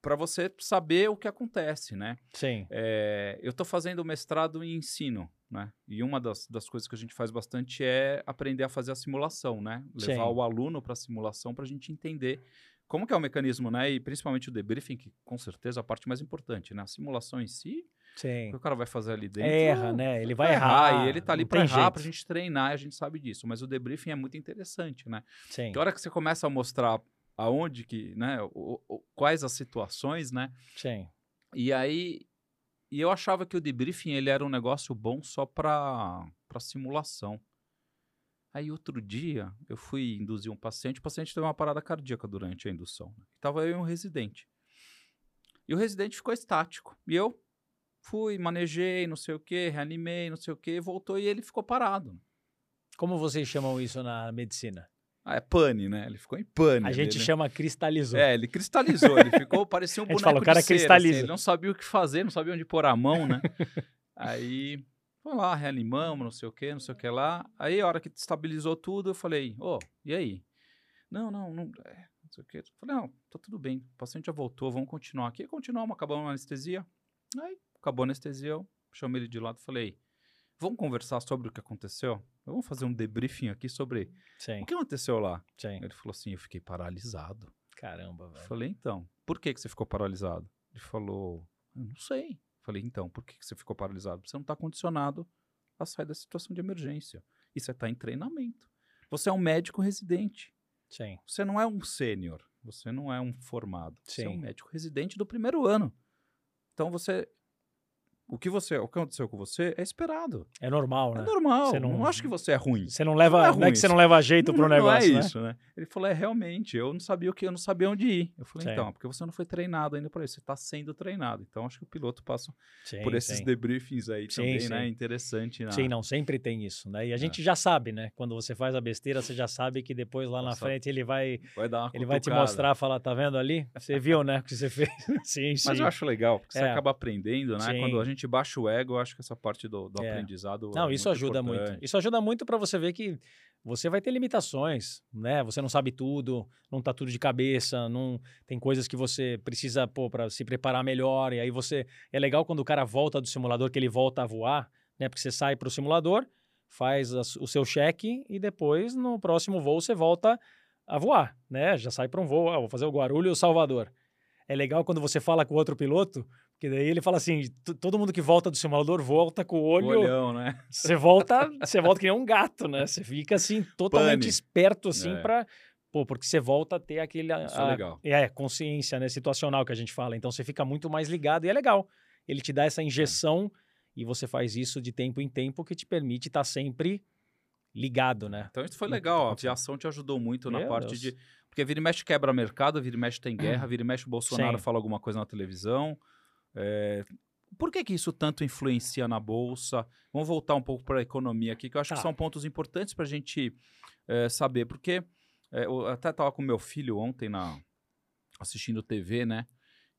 Speaker 1: para você saber o que acontece, né?
Speaker 2: Sim.
Speaker 1: É, eu estou fazendo mestrado em ensino, né? E uma das, das coisas que a gente faz bastante é aprender a fazer a simulação, né? Levar
Speaker 2: Sim.
Speaker 1: o aluno para a simulação para a gente entender como que é o mecanismo, né? E principalmente o debriefing, que com certeza é a parte mais importante, né? A simulação em si, o
Speaker 2: Sim.
Speaker 1: que o cara vai fazer ali dentro...
Speaker 2: Erra, né? Ele vai
Speaker 1: vai
Speaker 2: errar.
Speaker 1: e ele tá ali para errar,
Speaker 2: jeito.
Speaker 1: pra gente treinar, e a gente sabe disso. Mas o debriefing é muito interessante, né?
Speaker 2: Sim.
Speaker 1: Que hora que você começa a mostrar aonde que, né? o- o- quais as situações, né?
Speaker 2: Sim.
Speaker 1: E aí, e eu achava que o debriefing ele era um negócio bom só para simulação. Aí outro dia eu fui induzir um paciente, o paciente teve uma parada cardíaca durante a indução. Né? Tava eu e um residente. E o residente ficou estático. E eu fui, manejei, não sei o que, reanimei, não sei o que, voltou e ele ficou parado.
Speaker 2: Como vocês chamam isso na medicina?
Speaker 1: Ah, é pane, né? Ele ficou em pane.
Speaker 2: A gente
Speaker 1: né?
Speaker 2: chama cristalizou.
Speaker 1: É, ele cristalizou, ele ficou, parecia um boneco
Speaker 2: fala, o cara
Speaker 1: de cera,
Speaker 2: cristaliza.
Speaker 1: assim, ele não sabia o que fazer, não sabia onde pôr a mão, né? Aí, foi lá, reanimamos, não sei o que, não sei o que lá. Aí, a hora que estabilizou tudo, eu falei, ô, e aí? Não, não, não, é, não sei o que. Falei, não, tá tudo bem, o paciente já voltou, vamos continuar aqui. Continuamos, acabamos a anestesia. Aí, acabou a anestesia, eu chamei ele de lado e falei, vamos conversar sobre o que aconteceu? Vamos fazer um debriefing aqui sobre
Speaker 2: Sim.
Speaker 1: o que aconteceu lá.
Speaker 2: Sim.
Speaker 1: Ele falou assim, eu fiquei paralisado.
Speaker 2: Caramba, velho.
Speaker 1: Falei, então, por que, que você ficou paralisado? Ele falou, eu não sei. Falei, então, por que, que você ficou paralisado? Você não está condicionado a sair da situação de emergência. E você está em treinamento. Você é um médico residente.
Speaker 2: Sim.
Speaker 1: Você não é um sênior. Você não é um formado. Você é um
Speaker 2: Sim.
Speaker 1: médico residente do primeiro ano. Então você. O que você. O que aconteceu com você é esperado.
Speaker 2: É normal,
Speaker 1: É
Speaker 2: né?
Speaker 1: normal.
Speaker 2: Você
Speaker 1: não...
Speaker 2: não-
Speaker 1: acho que você é ruim.
Speaker 2: Você não leva.
Speaker 1: Não é
Speaker 2: Não é,
Speaker 1: ruim
Speaker 2: que você não leva jeito pro
Speaker 1: não,
Speaker 2: negócio,
Speaker 1: não é
Speaker 2: né?
Speaker 1: isso, né? Ele falou, é realmente, eu não sabia o que, eu não sabia onde ir. Eu falei,
Speaker 2: Sim.
Speaker 1: então, porque você não foi treinado ainda para isso, você está sendo treinado. Então, acho que o piloto passa
Speaker 2: Sim,
Speaker 1: por esses
Speaker 2: sim.
Speaker 1: debriefings aí também, né? Interessante. Na...
Speaker 2: Sim, não, sempre tem isso, né? E
Speaker 1: É.
Speaker 2: a gente já sabe, né? Quando você faz a besteira, você já sabe que depois lá na
Speaker 1: Nossa,
Speaker 2: frente ele vai,
Speaker 1: Vai dar uma
Speaker 2: ele vai te mostrar, falar, tá vendo ali? Você viu, né? O que você fez? sim, sim.
Speaker 1: Mas eu acho legal, porque você
Speaker 2: É.
Speaker 1: acaba aprendendo, né? Quando a gente baixa o ego, eu acho que essa parte do, do
Speaker 2: É.
Speaker 1: aprendizado.
Speaker 2: Não,
Speaker 1: é
Speaker 2: isso
Speaker 1: muito
Speaker 2: ajuda muito.
Speaker 1: importante.
Speaker 2: Isso ajuda muito para você ver que você vai ter limitações, né? Você não sabe tudo, não tá tudo de cabeça, não tem coisas que você precisa, pô, para se preparar melhor. E aí você é legal quando o cara volta do simulador que ele volta a voar, né? Porque você sai para o simulador, faz o seu check e depois no próximo voo você volta a voar, né? Já sai para um voo, ah, vou fazer o Guarulhos Salvador. É legal quando você fala com outro piloto, Porque daí ele fala assim: todo mundo que volta do simulador volta com o olho.
Speaker 1: Olhão, né?
Speaker 2: Você volta, você volta que nem um gato, né? Você fica assim, totalmente Pane. esperto, assim, é. pra. Pô, porque você volta a ter aquele.
Speaker 1: Isso é a, é legal.
Speaker 2: É, consciência, né? Situacional que a gente fala. Então você fica muito mais ligado e é legal. Ele te dá essa é. injeção é. e você faz isso de tempo em tempo que te permite estar tá sempre ligado, né?
Speaker 1: Então isso foi legal. A aviação te ajudou muito Meu na parte Deus. de. Porque vira e mexe quebra mercado, vira e mexe tem guerra, vira e mexe o Bolsonaro Sim. fala alguma coisa na televisão. É... Por que, que isso tanto influencia na bolsa? Vamos voltar um pouco para a economia aqui, que eu acho tá. que são pontos importantes para a gente é, saber. Porque é, eu até estava com meu filho ontem na, assistindo TV, né?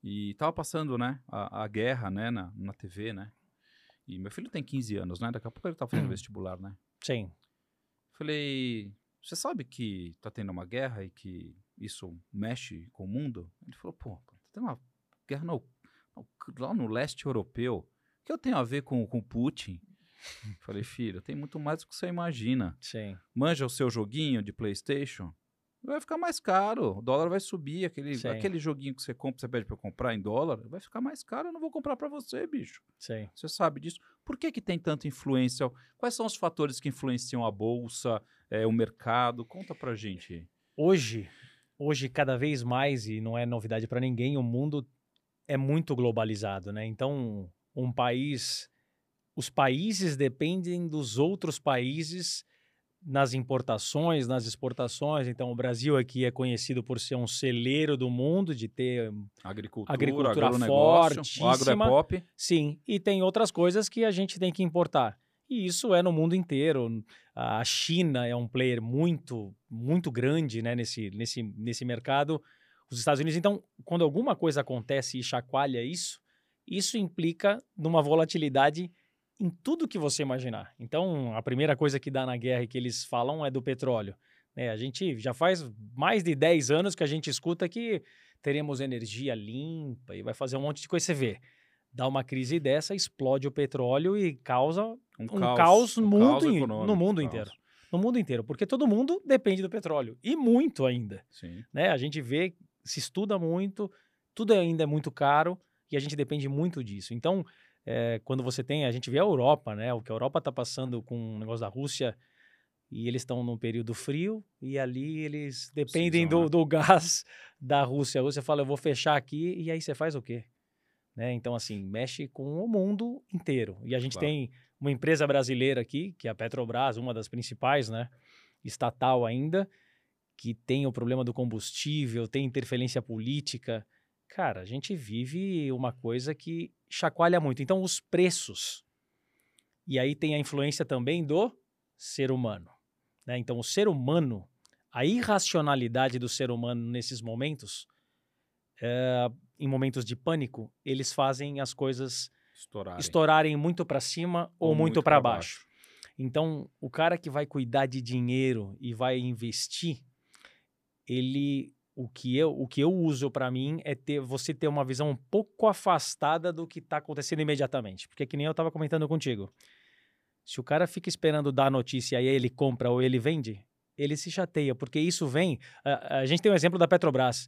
Speaker 1: E estava passando, né, a, a, guerra, né, na, na TV, né? E meu filho tem 15 anos, né? Daqui a pouco ele está fazendo vestibular, né?
Speaker 2: Sim.
Speaker 1: Falei, você sabe que está tendo uma guerra e que isso mexe com o mundo? Ele falou, pô, tá tendo uma guerra no, no, lá no leste europeu. O que eu tenho a ver com, com Putin? Falei, filho, tem muito mais do que você imagina.
Speaker 2: Sim.
Speaker 1: Manja o seu joguinho de PlayStation vai ficar mais caro. O dólar vai subir. Aquele, aquele joguinho que você compra, você pede para comprar em dólar, vai ficar mais caro. Eu não vou comprar para você, bicho.
Speaker 2: Sim.
Speaker 1: Você sabe disso. Por que, que tem tanta influência? Quais são os fatores que influenciam a bolsa, é, o mercado? Conta para gente.
Speaker 2: Hoje, hoje cada vez mais e não é novidade para ninguém, o mundo é muito globalizado, né? Então, um país, os países dependem dos outros países nas importações, nas exportações. Então, o Brasil aqui é conhecido por ser um celeiro do mundo, de ter
Speaker 1: agricultura,
Speaker 2: agricultura forte.
Speaker 1: O agro é pop.
Speaker 2: Sim, e tem outras coisas que a gente tem que importar. E isso é no mundo inteiro. A China é um player muito, muito grande né, nesse, nesse, nesse mercado. Os Estados Unidos, então, quando alguma coisa acontece e chacoalha isso, isso implica numa volatilidade em tudo que você imaginar. Então, a primeira coisa que dá na guerra e que eles falam é do petróleo. É, a gente já faz mais de 10 anos que a gente escuta que teremos energia limpa e vai fazer um monte de coisa. Você vê, dá uma crise dessa, explode o petróleo e causa um, um caos, caos, um mundo caos no mundo inteiro. No mundo inteiro, porque todo mundo depende do petróleo e muito ainda.
Speaker 1: Sim.
Speaker 2: Né? A gente vê, se estuda muito, tudo ainda é muito caro e a gente depende muito disso. Então, é, quando você tem, a gente vê a Europa, né? O que a Europa está passando com o negócio da Rússia e eles estão num período frio e ali eles dependem do, né? do gás da Rússia. A Rússia fala, eu vou fechar aqui e aí você faz o quê? Né? Então, assim, mexe com o mundo inteiro. E a gente claro. tem uma empresa brasileira aqui, que é a Petrobras, uma das principais, né? Estatal ainda, que tem o problema do combustível, tem interferência política. Cara, a gente vive uma coisa que chacoalha muito. Então, os preços. E aí tem a influência também do ser humano. Né? Então, o ser humano, a irracionalidade do ser humano nesses momentos, é, em momentos de pânico, eles fazem as coisas estourarem, estourarem muito para cima ou, ou muito, muito para baixo. baixo. Então, o cara que vai cuidar de dinheiro e vai investir, ele o que eu, o que eu uso para mim é ter você ter uma visão um pouco afastada do que está acontecendo imediatamente. Porque que nem eu estava comentando contigo. Se o cara fica esperando dar a notícia e aí ele compra ou ele vende, ele se chateia, porque isso vem. A, a gente tem um exemplo da Petrobras.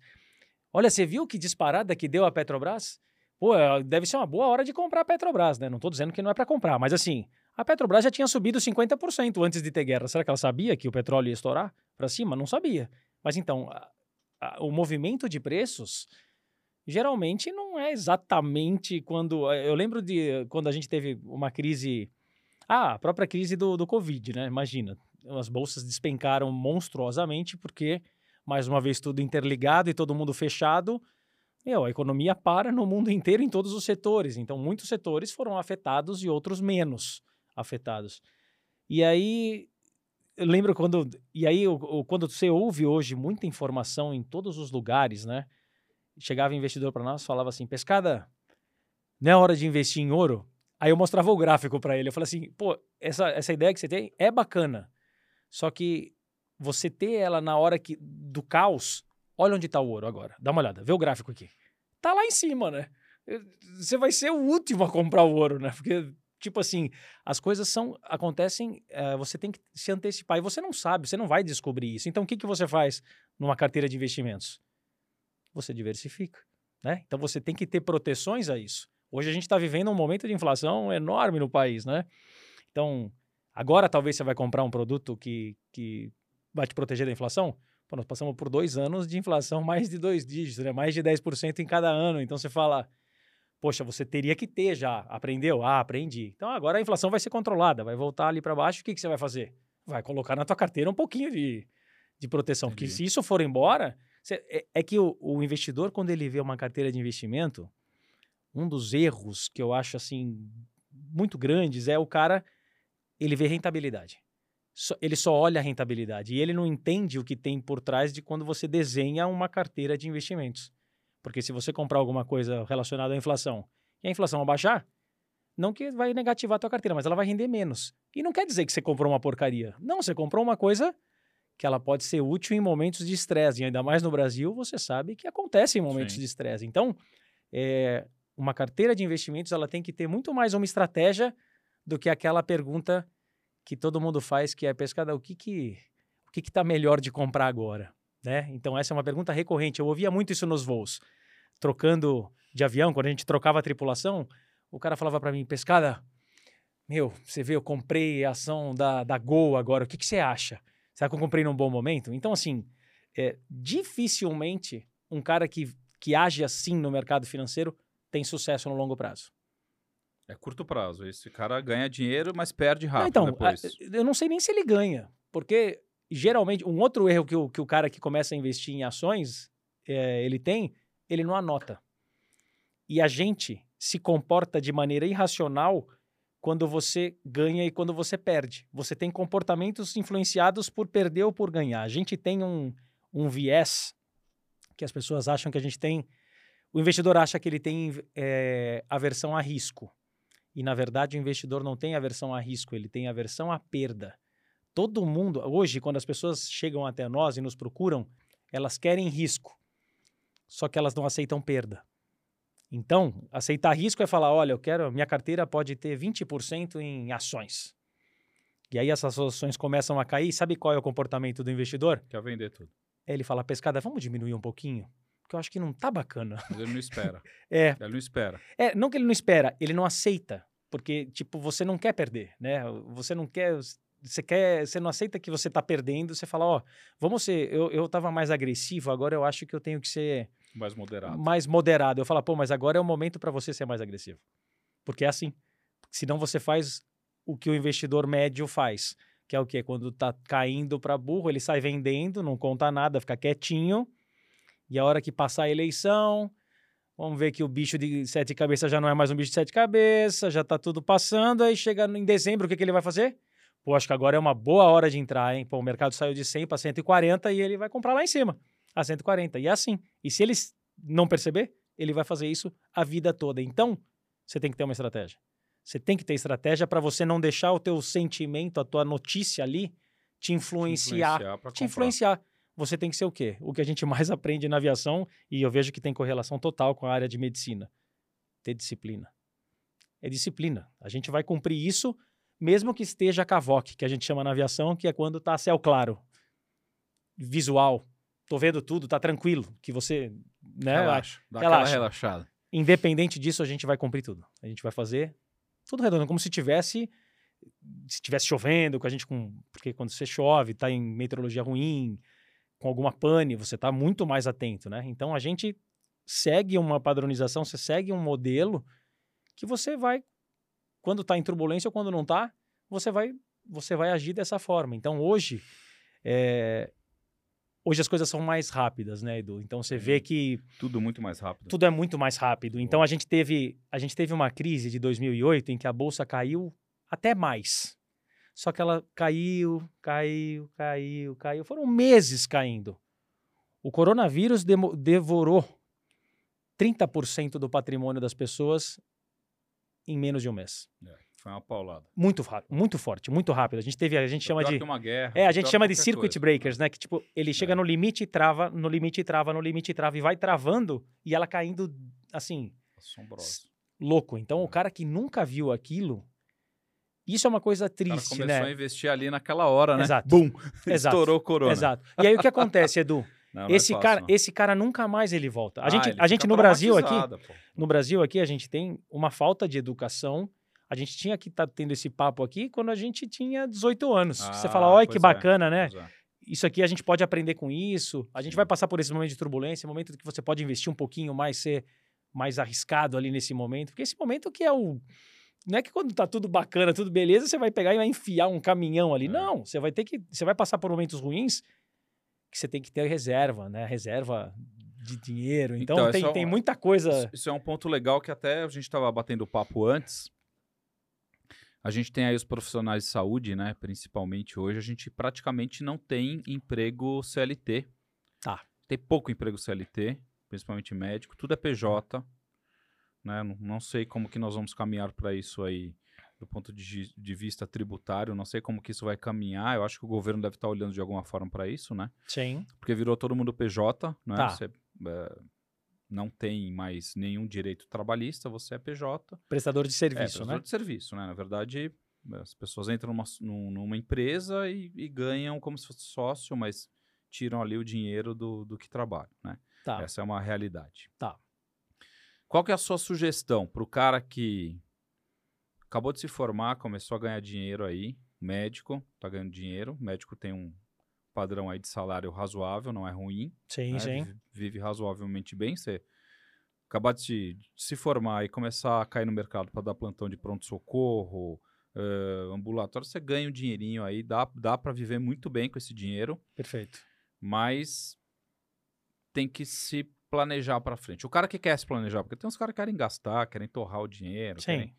Speaker 2: Olha, você viu que disparada que deu a Petrobras? Pô, é, deve ser uma boa hora de comprar a Petrobras, né? Não estou dizendo que não é para comprar, mas assim, a Petrobras já tinha subido 50% antes de ter guerra. Será que ela sabia que o petróleo ia estourar para cima? Não sabia. Mas então, o movimento de preços geralmente não é exatamente quando. Eh, eu lembro de quando a gente teve uma crise. Ah, a própria crise do, do Covid, né? Imagina, as bolsas despencaram monstruosamente porque, mais uma vez, tudo interligado e todo mundo fechado. Meu, a economia para no mundo inteiro em todos os setores. Então, muitos setores foram afetados e outros menos afetados. E aí eu lembro quando. E aí, quando você ouve hoje muita informação em todos os lugares, né? Chegava investidor para nós, falava assim: pescada, não é hora de investir em ouro? Aí eu mostrava o gráfico para ele. Eu falei assim: pô, essa, essa ideia que você tem é bacana. Só que você ter ela na hora que, do caos, olha onde está o ouro agora. Dá uma olhada, vê o gráfico aqui. Tá lá em cima, né? Você vai ser o último a comprar o ouro, né? Porque tipo assim, as coisas são acontecem, uh, você tem que se antecipar e você não sabe, você não vai descobrir isso. Então, o que, que você faz numa carteira de investimentos? Você diversifica, né? Então, você tem que ter proteções a isso. Hoje a gente está vivendo um momento de inflação enorme no país, né? Então, agora talvez você vai comprar um produto que, que vai te proteger da inflação. Pô, nós passamos por dois anos de inflação mais de dois dígitos, né? mais de 10% em cada ano. Então você fala, poxa, você teria que ter já. Aprendeu? Ah, aprendi. Então agora a inflação vai ser controlada, vai voltar ali para baixo. O que, que você vai fazer? Vai colocar na tua carteira um pouquinho de, de proteção. Entendi. Porque se isso for embora, você, é, é, que o, o investidor, quando ele vê uma carteira de investimento, um dos erros que eu acho assim muito grandes é o cara ele vê rentabilidade. ele só olha a rentabilidade e ele não entende o que tem por trás de quando você desenha uma carteira de investimentos. Porque se você comprar alguma coisa relacionada à inflação e a inflação abaixar, não que vai negativar a tua carteira, mas ela vai render menos. E não quer dizer que você comprou uma porcaria. Não, você comprou uma coisa que ela pode ser útil em momentos de estresse. E ainda mais no Brasil, você sabe que acontece em momentos Sim. de estresse. Então, é, uma carteira de investimentos ela tem que ter muito mais uma estratégia do que aquela pergunta que todo mundo faz, que é pescada, o que que o que está melhor de comprar agora, né? Então essa é uma pergunta recorrente. Eu ouvia muito isso nos voos, trocando de avião, quando a gente trocava a tripulação, o cara falava para mim, pescada, meu, você vê, eu comprei a ação da, da Gol agora, o que, que você acha? Será que eu comprei num bom momento? Então, assim, é, dificilmente um cara que, que age assim no mercado financeiro tem sucesso no longo prazo.
Speaker 1: É curto prazo. Esse cara ganha dinheiro, mas perde rápido
Speaker 2: então,
Speaker 1: depois.
Speaker 2: eu não sei nem se ele ganha, porque geralmente um outro erro que o, que o cara que começa a investir em ações é, ele tem, ele não anota. E a gente se comporta de maneira irracional quando você ganha e quando você perde. Você tem comportamentos influenciados por perder ou por ganhar. A gente tem um, um viés que as pessoas acham que a gente tem o investidor acha que ele tem é, aversão a risco. E, na verdade, o investidor não tem aversão a risco, ele tem aversão à perda. Todo mundo, hoje, quando as pessoas chegam até nós e nos procuram, elas querem risco, só que elas não aceitam perda. Então, aceitar risco é falar: olha, eu quero, minha carteira pode ter 20% em ações. E aí essas ações começam a cair. Sabe qual é o comportamento do investidor?
Speaker 1: Quer vender tudo.
Speaker 2: Ele fala: pescada, vamos diminuir um pouquinho? que eu acho que não tá bacana.
Speaker 1: Mas ele não espera.
Speaker 2: é.
Speaker 1: Ele não espera.
Speaker 2: É, não que ele não espera, ele não aceita. Porque, tipo, você não quer perder, né? Você não quer. Você quer. Você não aceita que você tá perdendo. Você fala, ó, oh, vamos ser. Eu, eu tava mais agressivo, agora eu acho que eu tenho que ser.
Speaker 1: Mais moderado.
Speaker 2: Mais moderado. Eu falo, pô, mas agora é o momento para você ser mais agressivo. Porque é assim. Senão você faz o que o investidor médio faz. Que é o quê? Quando tá caindo para burro, ele sai vendendo, não conta nada, fica quietinho e a hora que passar a eleição, vamos ver que o bicho de sete cabeças já não é mais um bicho de sete cabeças, já tá tudo passando. Aí chega em dezembro, o que, que ele vai fazer? Pô, acho que agora é uma boa hora de entrar, hein? Pô, o mercado saiu de 100 para 140 e ele vai comprar lá em cima, a 140. E é assim. E se ele não perceber, ele vai fazer isso a vida toda. Então, você tem que ter uma estratégia. Você tem que ter estratégia para você não deixar o teu sentimento, a tua notícia ali te influenciar. Te influenciar. Te influenciar você tem que ser o quê? O que a gente mais aprende na aviação, e eu vejo que tem correlação total com a área de medicina: ter disciplina. É disciplina. A gente vai cumprir isso, mesmo que esteja cavoque, que a gente chama na aviação, que é quando está céu claro, visual. Tô vendo tudo, tá tranquilo, que você, né?
Speaker 1: Relaxa, dá relaxa. aquela relaxada.
Speaker 2: Independente disso, a gente vai cumprir tudo. A gente vai fazer tudo redondo, como se tivesse se tivesse chovendo, com a gente com, porque quando você chove, tá em meteorologia ruim, com alguma pane, você está muito mais atento, né? Então a gente segue uma padronização, você segue um modelo que você vai, quando está em turbulência ou quando não está, você vai, você vai agir dessa forma. Então hoje, é, hoje as coisas são mais rápidas, né, Edu? Então você vê que
Speaker 1: tudo muito mais rápido.
Speaker 2: Tudo é muito mais rápido. Então a gente teve, a gente teve uma crise de 2008 em que a bolsa caiu até mais. Só que ela caiu, caiu, caiu, caiu. Foram meses caindo. O coronavírus devorou 30% do patrimônio das pessoas em menos de um mês.
Speaker 1: É, foi uma paulada.
Speaker 2: Muito, muito forte, muito rápido. A gente teve, a gente chama de
Speaker 1: uma guerra.
Speaker 2: É, a gente chama de circuit coisa. breakers, né? Que tipo, ele chega é. no limite e trava, no limite e trava, no limite e trava e vai travando e ela caindo assim,
Speaker 1: assombroso.
Speaker 2: Louco. Então, o é. cara que nunca viu aquilo, isso é uma coisa triste, o cara
Speaker 1: começou
Speaker 2: né?
Speaker 1: a investir ali naquela hora, né?
Speaker 2: Exato.
Speaker 1: Bum!
Speaker 2: Exato.
Speaker 1: Estourou o corona.
Speaker 2: Exato. E aí o que acontece, Edu?
Speaker 1: Não, não é
Speaker 2: esse
Speaker 1: fácil,
Speaker 2: cara,
Speaker 1: não.
Speaker 2: esse cara nunca mais ele volta. A
Speaker 1: Ah,
Speaker 2: gente, a gente no Brasil aqui,
Speaker 1: pô.
Speaker 2: no Brasil aqui a gente tem uma falta de educação. A gente tinha que estar tendo esse papo aqui quando a gente tinha 18 anos. Você fala,
Speaker 1: Ah,
Speaker 2: olha que
Speaker 1: é,
Speaker 2: bacana, né?
Speaker 1: Pois é.
Speaker 2: Isso aqui a gente pode aprender com isso. A gente
Speaker 1: Sim.
Speaker 2: vai passar por esse momento de turbulência, momento que você pode investir um pouquinho mais, ser mais arriscado ali nesse momento. Porque esse momento que é o. Não é que quando tá tudo bacana, tudo beleza, você vai pegar e vai enfiar um caminhão ali.
Speaker 1: É.
Speaker 2: Não, você vai ter que. Você vai passar por momentos ruins que você tem que ter reserva, né? Reserva de dinheiro. Então,
Speaker 1: Então,
Speaker 2: tem,
Speaker 1: é
Speaker 2: tem
Speaker 1: um-
Speaker 2: muita coisa.
Speaker 1: Isso, isso é um ponto legal que até a gente estava batendo papo antes. A gente tem aí os profissionais de saúde, né? Principalmente hoje, a gente praticamente não tem emprego CLT.
Speaker 2: Tá.
Speaker 1: Tem pouco emprego CLT, principalmente médico. Tudo é PJ. Né? Não, não sei como que nós vamos caminhar para isso aí do ponto de, de vista tributário. Não sei como que isso vai caminhar. Eu acho que o governo deve estar olhando de alguma forma para isso, né?
Speaker 2: Sim.
Speaker 1: Porque virou todo mundo PJ, né?
Speaker 2: Tá.
Speaker 1: Você é, não tem mais nenhum direito trabalhista, você é PJ.
Speaker 2: Prestador de
Speaker 1: é,
Speaker 2: serviço,
Speaker 1: prestador
Speaker 2: né?
Speaker 1: de serviço, né? Na verdade, as pessoas entram numa, num- numa empresa e, e ganham como se fosse sócio, mas tiram ali o dinheiro do, do que trabalham, né?
Speaker 2: Tá.
Speaker 1: Essa é uma realidade.
Speaker 2: Tá.
Speaker 1: Qual que é a sua sugestão para o cara que acabou de se formar, começou a ganhar dinheiro aí, médico, tá ganhando dinheiro, médico tem um padrão aí de salário razoável, não é ruim,
Speaker 2: Sim,
Speaker 1: né?
Speaker 2: sim.
Speaker 1: Vive, vive razoavelmente bem. Você acabar de se, de se formar e começar a cair no mercado para dar plantão de pronto-socorro, eh, ambulatório, você ganha um dinheirinho aí, dá, dá para viver muito bem com esse dinheiro,
Speaker 2: Perfeito.
Speaker 1: mas tem que se planejar para frente. O cara que quer se planejar, porque tem uns caras que querem gastar, querem torrar o dinheiro,
Speaker 2: Sim.
Speaker 1: querem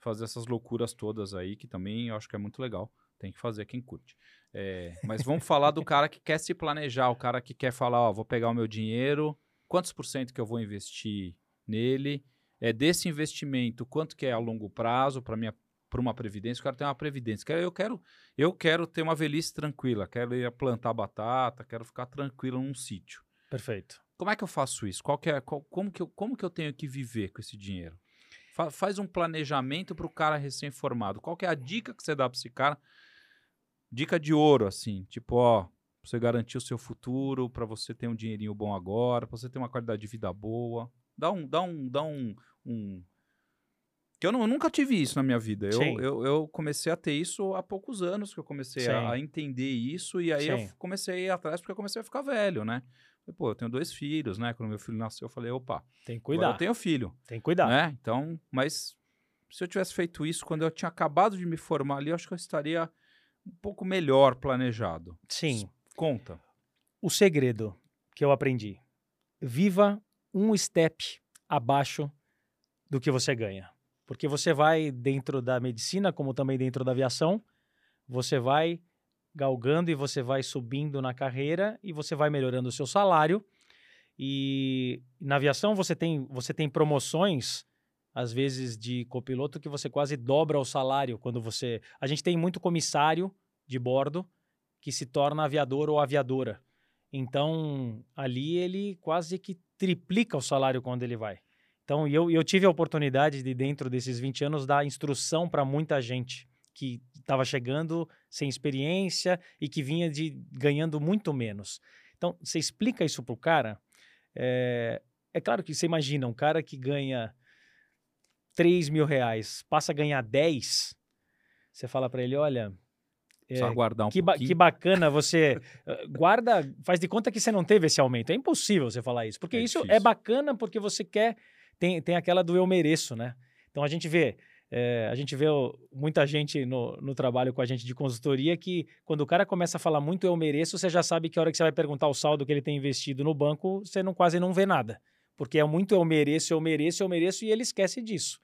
Speaker 1: fazer essas loucuras todas aí, que também eu acho que é muito legal. Tem que fazer quem curte. É, mas vamos falar do cara que quer se planejar, o cara que quer falar, ó, vou pegar o meu dinheiro, quantos por cento que eu vou investir nele? É desse investimento, quanto que é a longo prazo para minha para uma previdência? O cara tem uma previdência. Eu quero, eu quero ter uma velhice tranquila, quero ir a plantar batata, quero ficar tranquilo num sítio.
Speaker 2: Perfeito.
Speaker 1: Como é que eu faço isso? Qual que é, qual- como, que eu, como que eu tenho que viver com esse dinheiro? Fa- faz um planejamento para o cara recém-formado. Qual que é a dica que você dá para esse cara? Dica de ouro, assim, tipo, ó, pra você garantir o seu futuro, para você ter um dinheirinho bom agora, para você ter uma qualidade de vida boa. Dá um, dá um, dá um, um... que eu, não- eu nunca tive isso na minha vida. Eu, eu, eu comecei a ter isso há poucos anos que eu comecei a, a entender isso e aí eu
Speaker 2: Sim.
Speaker 1: f- comecei a ir atrás porque eu comecei a ficar velho, né? Pô, eu tenho dois filhos, né? Quando meu filho nasceu, eu falei, opa,
Speaker 2: Tem que cuidar.
Speaker 1: eu tenho filho,
Speaker 2: Tem que cuidar.
Speaker 1: né? Então, mas se eu tivesse feito isso quando eu tinha acabado de me formar ali, eu acho que eu estaria um pouco melhor planejado.
Speaker 2: Sim.
Speaker 1: Conta.
Speaker 2: O segredo que eu aprendi: viva um step abaixo do que você ganha. Porque você vai dentro da medicina, como também dentro da aviação, você vai galgando e você vai subindo na carreira e você vai melhorando o seu salário. E na aviação você tem, você tem promoções, às vezes de copiloto, que você quase dobra o salário quando você. A gente tem muito comissário de bordo que se torna aviador ou aviadora. Então, ali ele quase que triplica o salário quando ele vai. Então, eu, eu tive a oportunidade de, dentro desses 20 anos, dar instrução para muita gente que estava chegando sem experiência e que vinha de ganhando muito menos. Então, você explica isso para o cara. É, é claro que você imagina um cara que ganha 3 mil reais, passa a ganhar 10, você fala para ele, olha,
Speaker 1: Só
Speaker 2: é,
Speaker 1: aguardar um
Speaker 2: que, ba- que bacana você eh, guarda, faz de conta que você não teve esse aumento. É impossível você falar isso, porque
Speaker 1: É
Speaker 2: isso é
Speaker 1: difícil.
Speaker 2: bacana porque você quer tem, tem aquela do eu mereço, né? Então a gente vê eh, a gente vê o- muita gente no, no trabalho com a gente de consultoria que quando o cara começa a falar muito eu mereço, você já sabe que a hora que você vai perguntar o saldo que ele tem investido no banco, você não quase não vê nada, porque é muito eu mereço, eu mereço, eu mereço e ele esquece disso.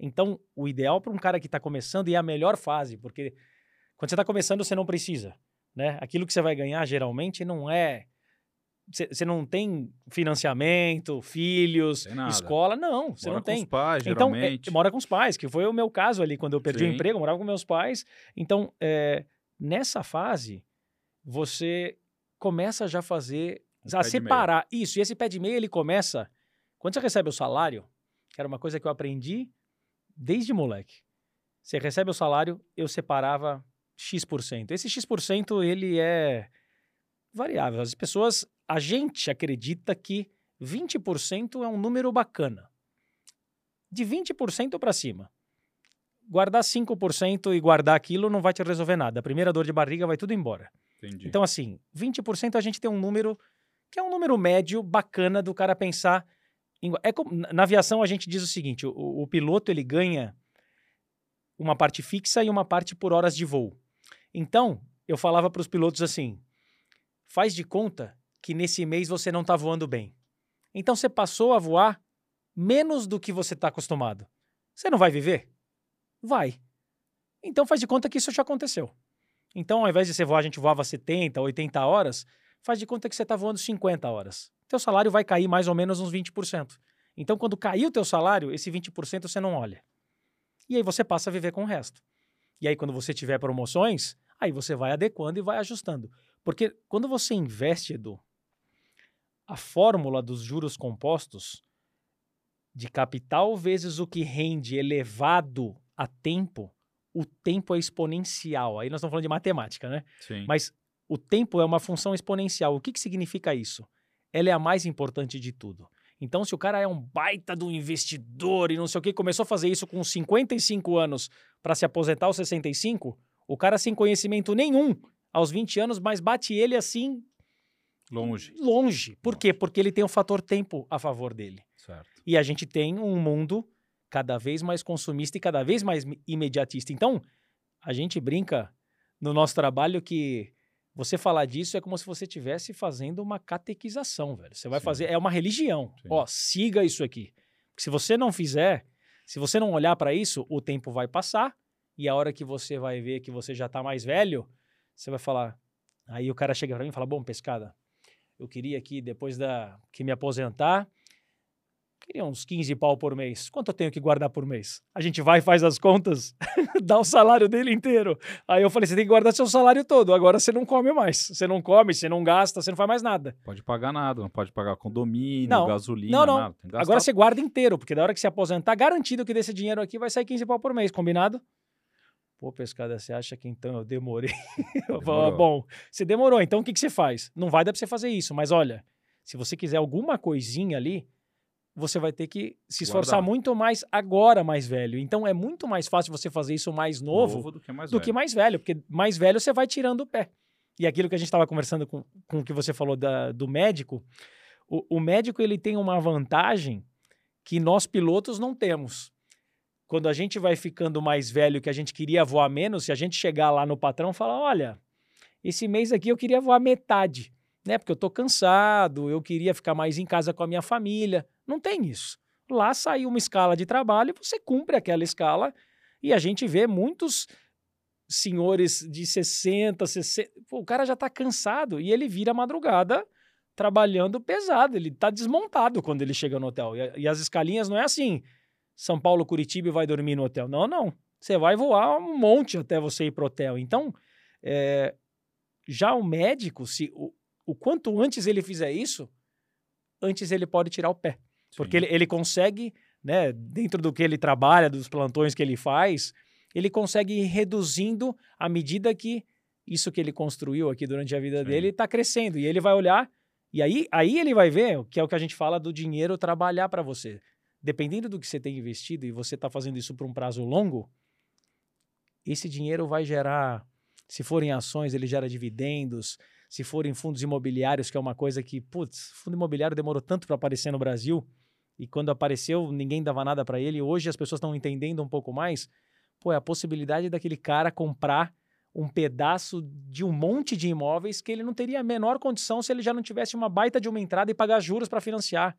Speaker 2: Então o ideal para um cara que está começando e é a melhor fase, porque quando você está começando, você não precisa. Né? Aquilo que você vai ganhar, geralmente, não é. Você não tem financiamento, filhos,
Speaker 1: Tem
Speaker 2: escola. Não, você
Speaker 1: Mora
Speaker 2: não
Speaker 1: com
Speaker 2: tem.
Speaker 1: os pais,
Speaker 2: Então, é,
Speaker 1: geralmente.
Speaker 2: mora com os pais, que foi o meu caso ali, quando eu perdi o
Speaker 1: Sim.
Speaker 2: emprego, eu morava com meus pais. Então, é, nessa fase, você começa já a fazer,
Speaker 1: Um
Speaker 2: a separar. Isso, e esse pé de meia, ele começa, quando você recebe o salário, que era uma coisa que eu aprendi desde moleque. Você recebe o salário, eu separava X%. Esse X%, ele é variável. As pessoas a gente acredita que 20% é um número bacana. De 20% para cima. Guardar 5% e guardar aquilo não vai te resolver nada. A primeira dor de barriga vai tudo embora.
Speaker 1: Entendi.
Speaker 2: Então, assim, 20% a gente tem um número que é um número médio bacana do cara pensar. É como, na aviação a gente diz o seguinte: o, o piloto ele ganha uma parte fixa e uma parte por horas de voo. Então, eu falava para os pilotos assim: faz de conta que nesse mês você não está voando bem. Então você passou a voar menos do que você está acostumado. Você não vai viver? Vai. Então faz de conta que isso já aconteceu. Então, ao invés de você voar, a gente voava 70, 80 horas, faz de conta que você está voando 50 horas. Teu salário vai cair mais ou menos uns 20%. Então, quando cair o teu salário, esse 20% você não olha. E aí você passa a viver com o resto. E aí, quando você tiver promoções, aí você vai adequando e vai ajustando. Porque quando você investe, Edu, a fórmula dos juros compostos de capital vezes o que rende elevado a tempo, o tempo é exponencial. Aí nós estamos falando de matemática, né?
Speaker 1: Sim.
Speaker 2: Mas o tempo é uma função exponencial. O que, que significa isso? Ela é a mais importante de tudo. Então, se o cara é um baita do investidor e não sei o que, começou a fazer isso com 55 anos para se aposentar aos 65, o cara sem conhecimento nenhum aos 20 anos, mas bate ele assim.
Speaker 1: Longe.
Speaker 2: Longe. Por quê? Porque ele tem o fator tempo a favor dele.
Speaker 1: Certo.
Speaker 2: E a gente tem um mundo cada vez mais consumista e cada vez mais imediatista. Então, a gente brinca no nosso trabalho que você falar disso é como se você estivesse fazendo uma catequização, velho. Você vai
Speaker 1: Sim.
Speaker 2: fazer, é uma religião.
Speaker 1: Sim.
Speaker 2: Ó, siga isso aqui. Porque se você não fizer, se você não olhar para isso, o tempo vai passar e a hora que você vai ver que você já tá mais velho, você vai falar. Aí o cara chega para mim e fala: "Bom, pescada, eu queria aqui depois da que me aposentar, queria uns 15 pau por mês. Quanto eu tenho que guardar por mês? A gente vai, faz as contas, dá o salário dele inteiro. Aí eu falei: você tem que guardar seu salário todo. Agora você não come mais. Você não come, você não gasta, você não faz mais nada.
Speaker 1: Pode pagar nada, não pode pagar condomínio,
Speaker 2: Não.
Speaker 1: gasolina,
Speaker 2: Não, não.
Speaker 1: nada.
Speaker 2: Agora você guarda inteiro, porque da hora que você aposentar, garantido que desse dinheiro aqui vai sair 15 pau por mês, combinado? Pô, pescada, você acha que então eu demorei? Eu falo,
Speaker 1: Demorou.
Speaker 2: Bom, você demorou, então o que, que você faz? Não vai dar pra você fazer isso, mas olha, se você quiser alguma coisinha ali, você vai ter que se esforçar
Speaker 1: Guardar.
Speaker 2: muito mais agora, mais velho. Então é muito mais fácil você fazer isso mais novo,
Speaker 1: do que mais
Speaker 2: do
Speaker 1: velho.
Speaker 2: que mais velho, porque mais velho você vai tirando o pé. E aquilo que a gente estava conversando com, com o que você falou da- do médico, o, o médico ele tem uma vantagem que nós pilotos não temos. Quando a gente vai ficando mais velho, que a gente queria voar menos, se a gente chegar lá no patrão e falar, olha, esse mês aqui eu queria voar metade, né? Porque eu tô cansado, eu queria ficar mais em casa com a minha família. Não tem isso. Lá saiu uma escala de trabalho, você cumpre aquela escala e a gente vê muitos senhores de 60, 60. Pô, o cara já tá cansado e ele vira madrugada trabalhando pesado. Ele tá desmontado quando ele chega no hotel. E, e as escalinhas não é assim, São Paulo, Curitiba e vai dormir no hotel. Não, não. Você vai voar um monte até você ir pro hotel. Então, é, já o médico, se o, o quanto antes ele fizer isso, antes ele pode tirar o pé. Porque ele, ele consegue, né, dentro do que ele trabalha, dos plantões que ele faz, ele consegue ir reduzindo à medida que isso que ele construiu aqui durante a vida
Speaker 1: Sim.
Speaker 2: dele está crescendo. E ele vai olhar, e aí, aí ele vai ver, que é o que a gente fala do dinheiro trabalhar para você. Dependendo do que você tem investido e você está fazendo isso por um prazo longo, esse dinheiro vai gerar, se for em ações, ele gera dividendos, se for em fundos imobiliários, que é uma coisa que, putz, fundo imobiliário demorou tanto para aparecer no Brasil, e quando apareceu, ninguém dava nada para ele. Hoje as pessoas estão entendendo um pouco mais. Pô, é a possibilidade daquele cara comprar um pedaço de um monte de imóveis que ele não teria a menor condição se ele já não tivesse uma baita de uma entrada e pagar juros para financiar.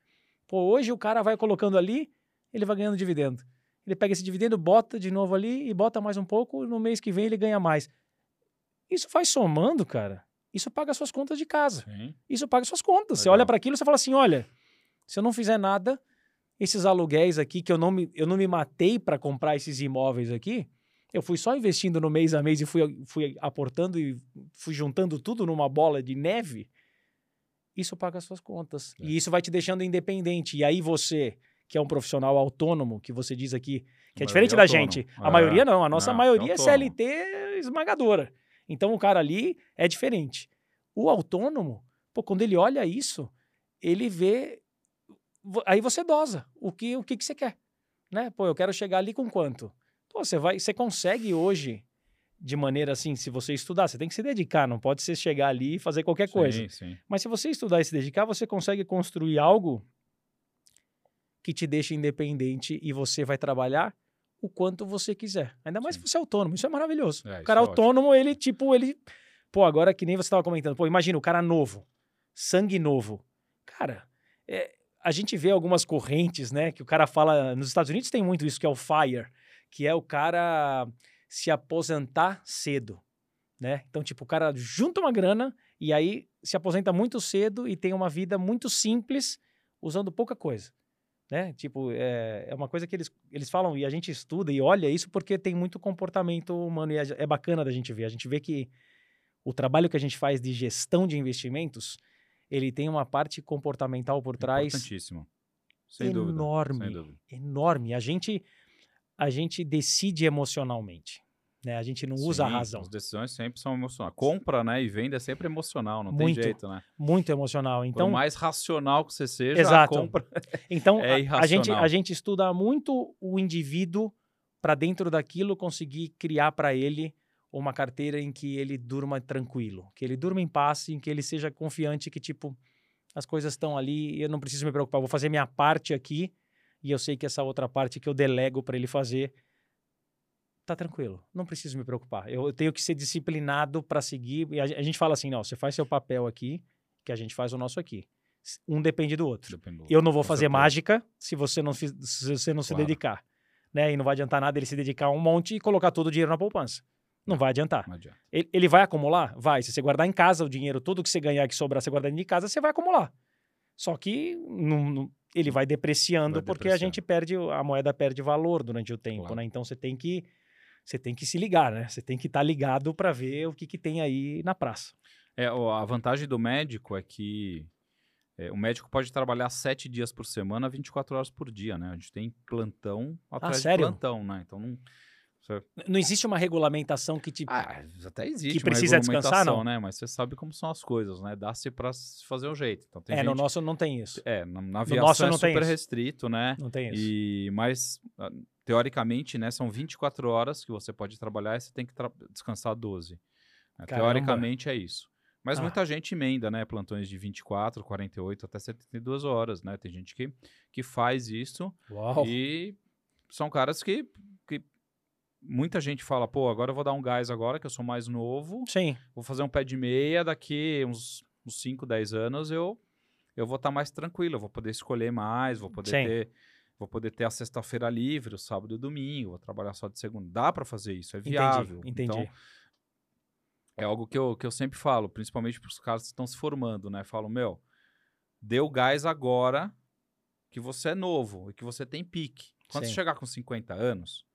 Speaker 2: Pô, hoje o cara vai colocando ali, ele vai ganhando dividendo. Ele pega esse dividendo, bota de novo ali e bota mais um pouco, no mês que vem ele ganha mais. Isso vai somando, cara. Isso paga suas contas de casa.
Speaker 1: Sim.
Speaker 2: Isso paga suas contas. Você
Speaker 1: Legal.
Speaker 2: olha para aquilo e você fala assim: olha, se eu não fizer nada, esses aluguéis aqui que eu não me, eu não me matei para comprar esses imóveis aqui, eu fui só investindo no mês a mês e fui, fui aportando e fui juntando tudo numa bola de neve. Isso paga suas contas.
Speaker 1: É.
Speaker 2: E isso vai te deixando independente. E aí você, que é um profissional autônomo, que você diz aqui, que é
Speaker 1: A
Speaker 2: diferente da
Speaker 1: maioria é
Speaker 2: gente.
Speaker 1: autônomo.
Speaker 2: A
Speaker 1: É.
Speaker 2: maioria não, a nossa
Speaker 1: Não, é
Speaker 2: maioria é. CLT esmagadora. Então o cara ali é diferente. O autônomo, Pô, quando ele olha isso, ele vê. Aí você dosa o que, o que, que você quer. Né? Pô, eu quero chegar ali com quanto? Pô, você vai, você consegue hoje, de maneira assim, se você estudar, você tem que se dedicar, não pode ser chegar ali e fazer qualquer coisa.
Speaker 1: Sim, sim.
Speaker 2: Mas se você estudar e se dedicar, você consegue construir algo que te deixa independente e você vai trabalhar o quanto você quiser. Ainda mais
Speaker 1: Sim.
Speaker 2: se você é autônomo, isso é maravilhoso.
Speaker 1: É,
Speaker 2: o cara
Speaker 1: é ótimo.
Speaker 2: autônomo, ele tipo, ele pô, agora que nem você estava comentando, pô, imagina o cara novo, sangue novo. Cara, é, a gente vê algumas correntes, né, que o cara fala, nos Estados Unidos tem muito isso que é o FIRE, que é o cara se aposentar cedo, né? Então, tipo, o cara junta uma grana e aí se aposenta muito cedo e tem uma vida muito simples usando pouca coisa, né? Tipo, é, é uma coisa que eles, eles falam e a gente estuda e olha isso porque tem muito comportamento humano e é, é bacana da gente ver. A gente vê que o trabalho que a gente faz de gestão de investimentos, ele tem uma parte comportamental por trás
Speaker 1: Importantíssimo. Sem dúvida.
Speaker 2: enorme,
Speaker 1: dúvida.
Speaker 2: enorme. A gente a gente decide emocionalmente, né? A gente não usa a
Speaker 1: Sim,
Speaker 2: razão.
Speaker 1: As decisões sempre são emocionais. Compra, né, e venda é sempre emocional, não
Speaker 2: Muito.
Speaker 1: tem jeito, né?
Speaker 2: Muito emocional.
Speaker 1: Então,
Speaker 2: Então,
Speaker 1: mais racional que você seja,
Speaker 2: Exato.
Speaker 1: a compra
Speaker 2: então
Speaker 1: é
Speaker 2: a, a gente
Speaker 1: irracional.
Speaker 2: a gente estuda muito o indivíduo para dentro daquilo conseguir criar para ele uma carteira em que ele durma tranquilo, que ele durma em paz, em que ele seja confiante que tipo as coisas estão ali, eu não preciso me preocupar, vou fazer minha parte aqui e eu sei que essa outra parte que eu delego para ele fazer tá tranquilo, não preciso me preocupar. Eu, eu tenho que ser disciplinado para seguir e a, a gente fala assim, não, você faz seu papel aqui, que a gente faz o nosso aqui. Um depende do outro.
Speaker 1: Depende do-
Speaker 2: Eu não vou fazer mágica se você não, fiz- se você não se
Speaker 1: Claro.
Speaker 2: dedicar. Né? E não vai adiantar nada ele se dedicar um monte e colocar todo o dinheiro na poupança. Não vai adiantar.
Speaker 1: Não adianta.
Speaker 2: Ele, ele vai acumular? Vai. Se você guardar em casa o dinheiro, tudo que você ganhar que sobrar, você guardar de casa, você vai acumular. Só que não- não- ele vai depreciando
Speaker 1: Vai
Speaker 2: porque a
Speaker 1: depreciando.
Speaker 2: gente perde, a moeda perde valor durante o tempo,
Speaker 1: Claro.
Speaker 2: né? Então você tem que você tem que se ligar, né? Você tem que estar ligado para ver o que, que tem aí na praça.
Speaker 1: É, a vantagem do médico é que é, o médico pode trabalhar sete dias por semana, 24 horas por dia, né? A gente tem plantão atrás de
Speaker 2: Ah, sério?
Speaker 1: plantão, né? Então não. Você-
Speaker 2: Não existe uma regulamentação que te
Speaker 1: Ah, até existe.
Speaker 2: Que precisa
Speaker 1: uma
Speaker 2: descansar, não?
Speaker 1: né? Mas você sabe como são as coisas, né? Dá-se pra se fazer um jeito. Então tem
Speaker 2: É, no
Speaker 1: gente-
Speaker 2: nosso não tem isso.
Speaker 1: É, na, na
Speaker 2: nosso
Speaker 1: aviação é
Speaker 2: não tem
Speaker 1: super
Speaker 2: isso.
Speaker 1: restrito, né?
Speaker 2: Não tem isso.
Speaker 1: E, mas, ah, teoricamente, né, são 24 horas que você pode trabalhar e você tem que tra- descansar 12. né?
Speaker 2: Caramba.
Speaker 1: Teoricamente é isso. Mas
Speaker 2: Ah.
Speaker 1: muita gente emenda, né? Plantões de 24, 48, até 72 horas, né? Tem gente que, que faz isso
Speaker 2: Uau.
Speaker 1: e são caras que muita gente fala, pô, agora eu vou dar um gás agora, que eu sou mais novo,
Speaker 2: Sim,
Speaker 1: vou fazer um pé de meia, daqui uns, uns 5, 10 anos eu eu vou estar mais tranquilo, eu vou poder escolher mais, vou poder
Speaker 2: Sim.
Speaker 1: ter vou poder ter a sexta-feira livre, o sábado e o domingo, vou trabalhar só de segunda. Dá para fazer isso, é viável.
Speaker 2: entendi. entendi.
Speaker 1: Então, é algo que eu, que eu sempre falo, principalmente para os caras que estão se formando, né? Falo, meu, dê o gás agora que você é novo e que você tem pique. Quando
Speaker 2: Sim.
Speaker 1: você chegar com 50 anos,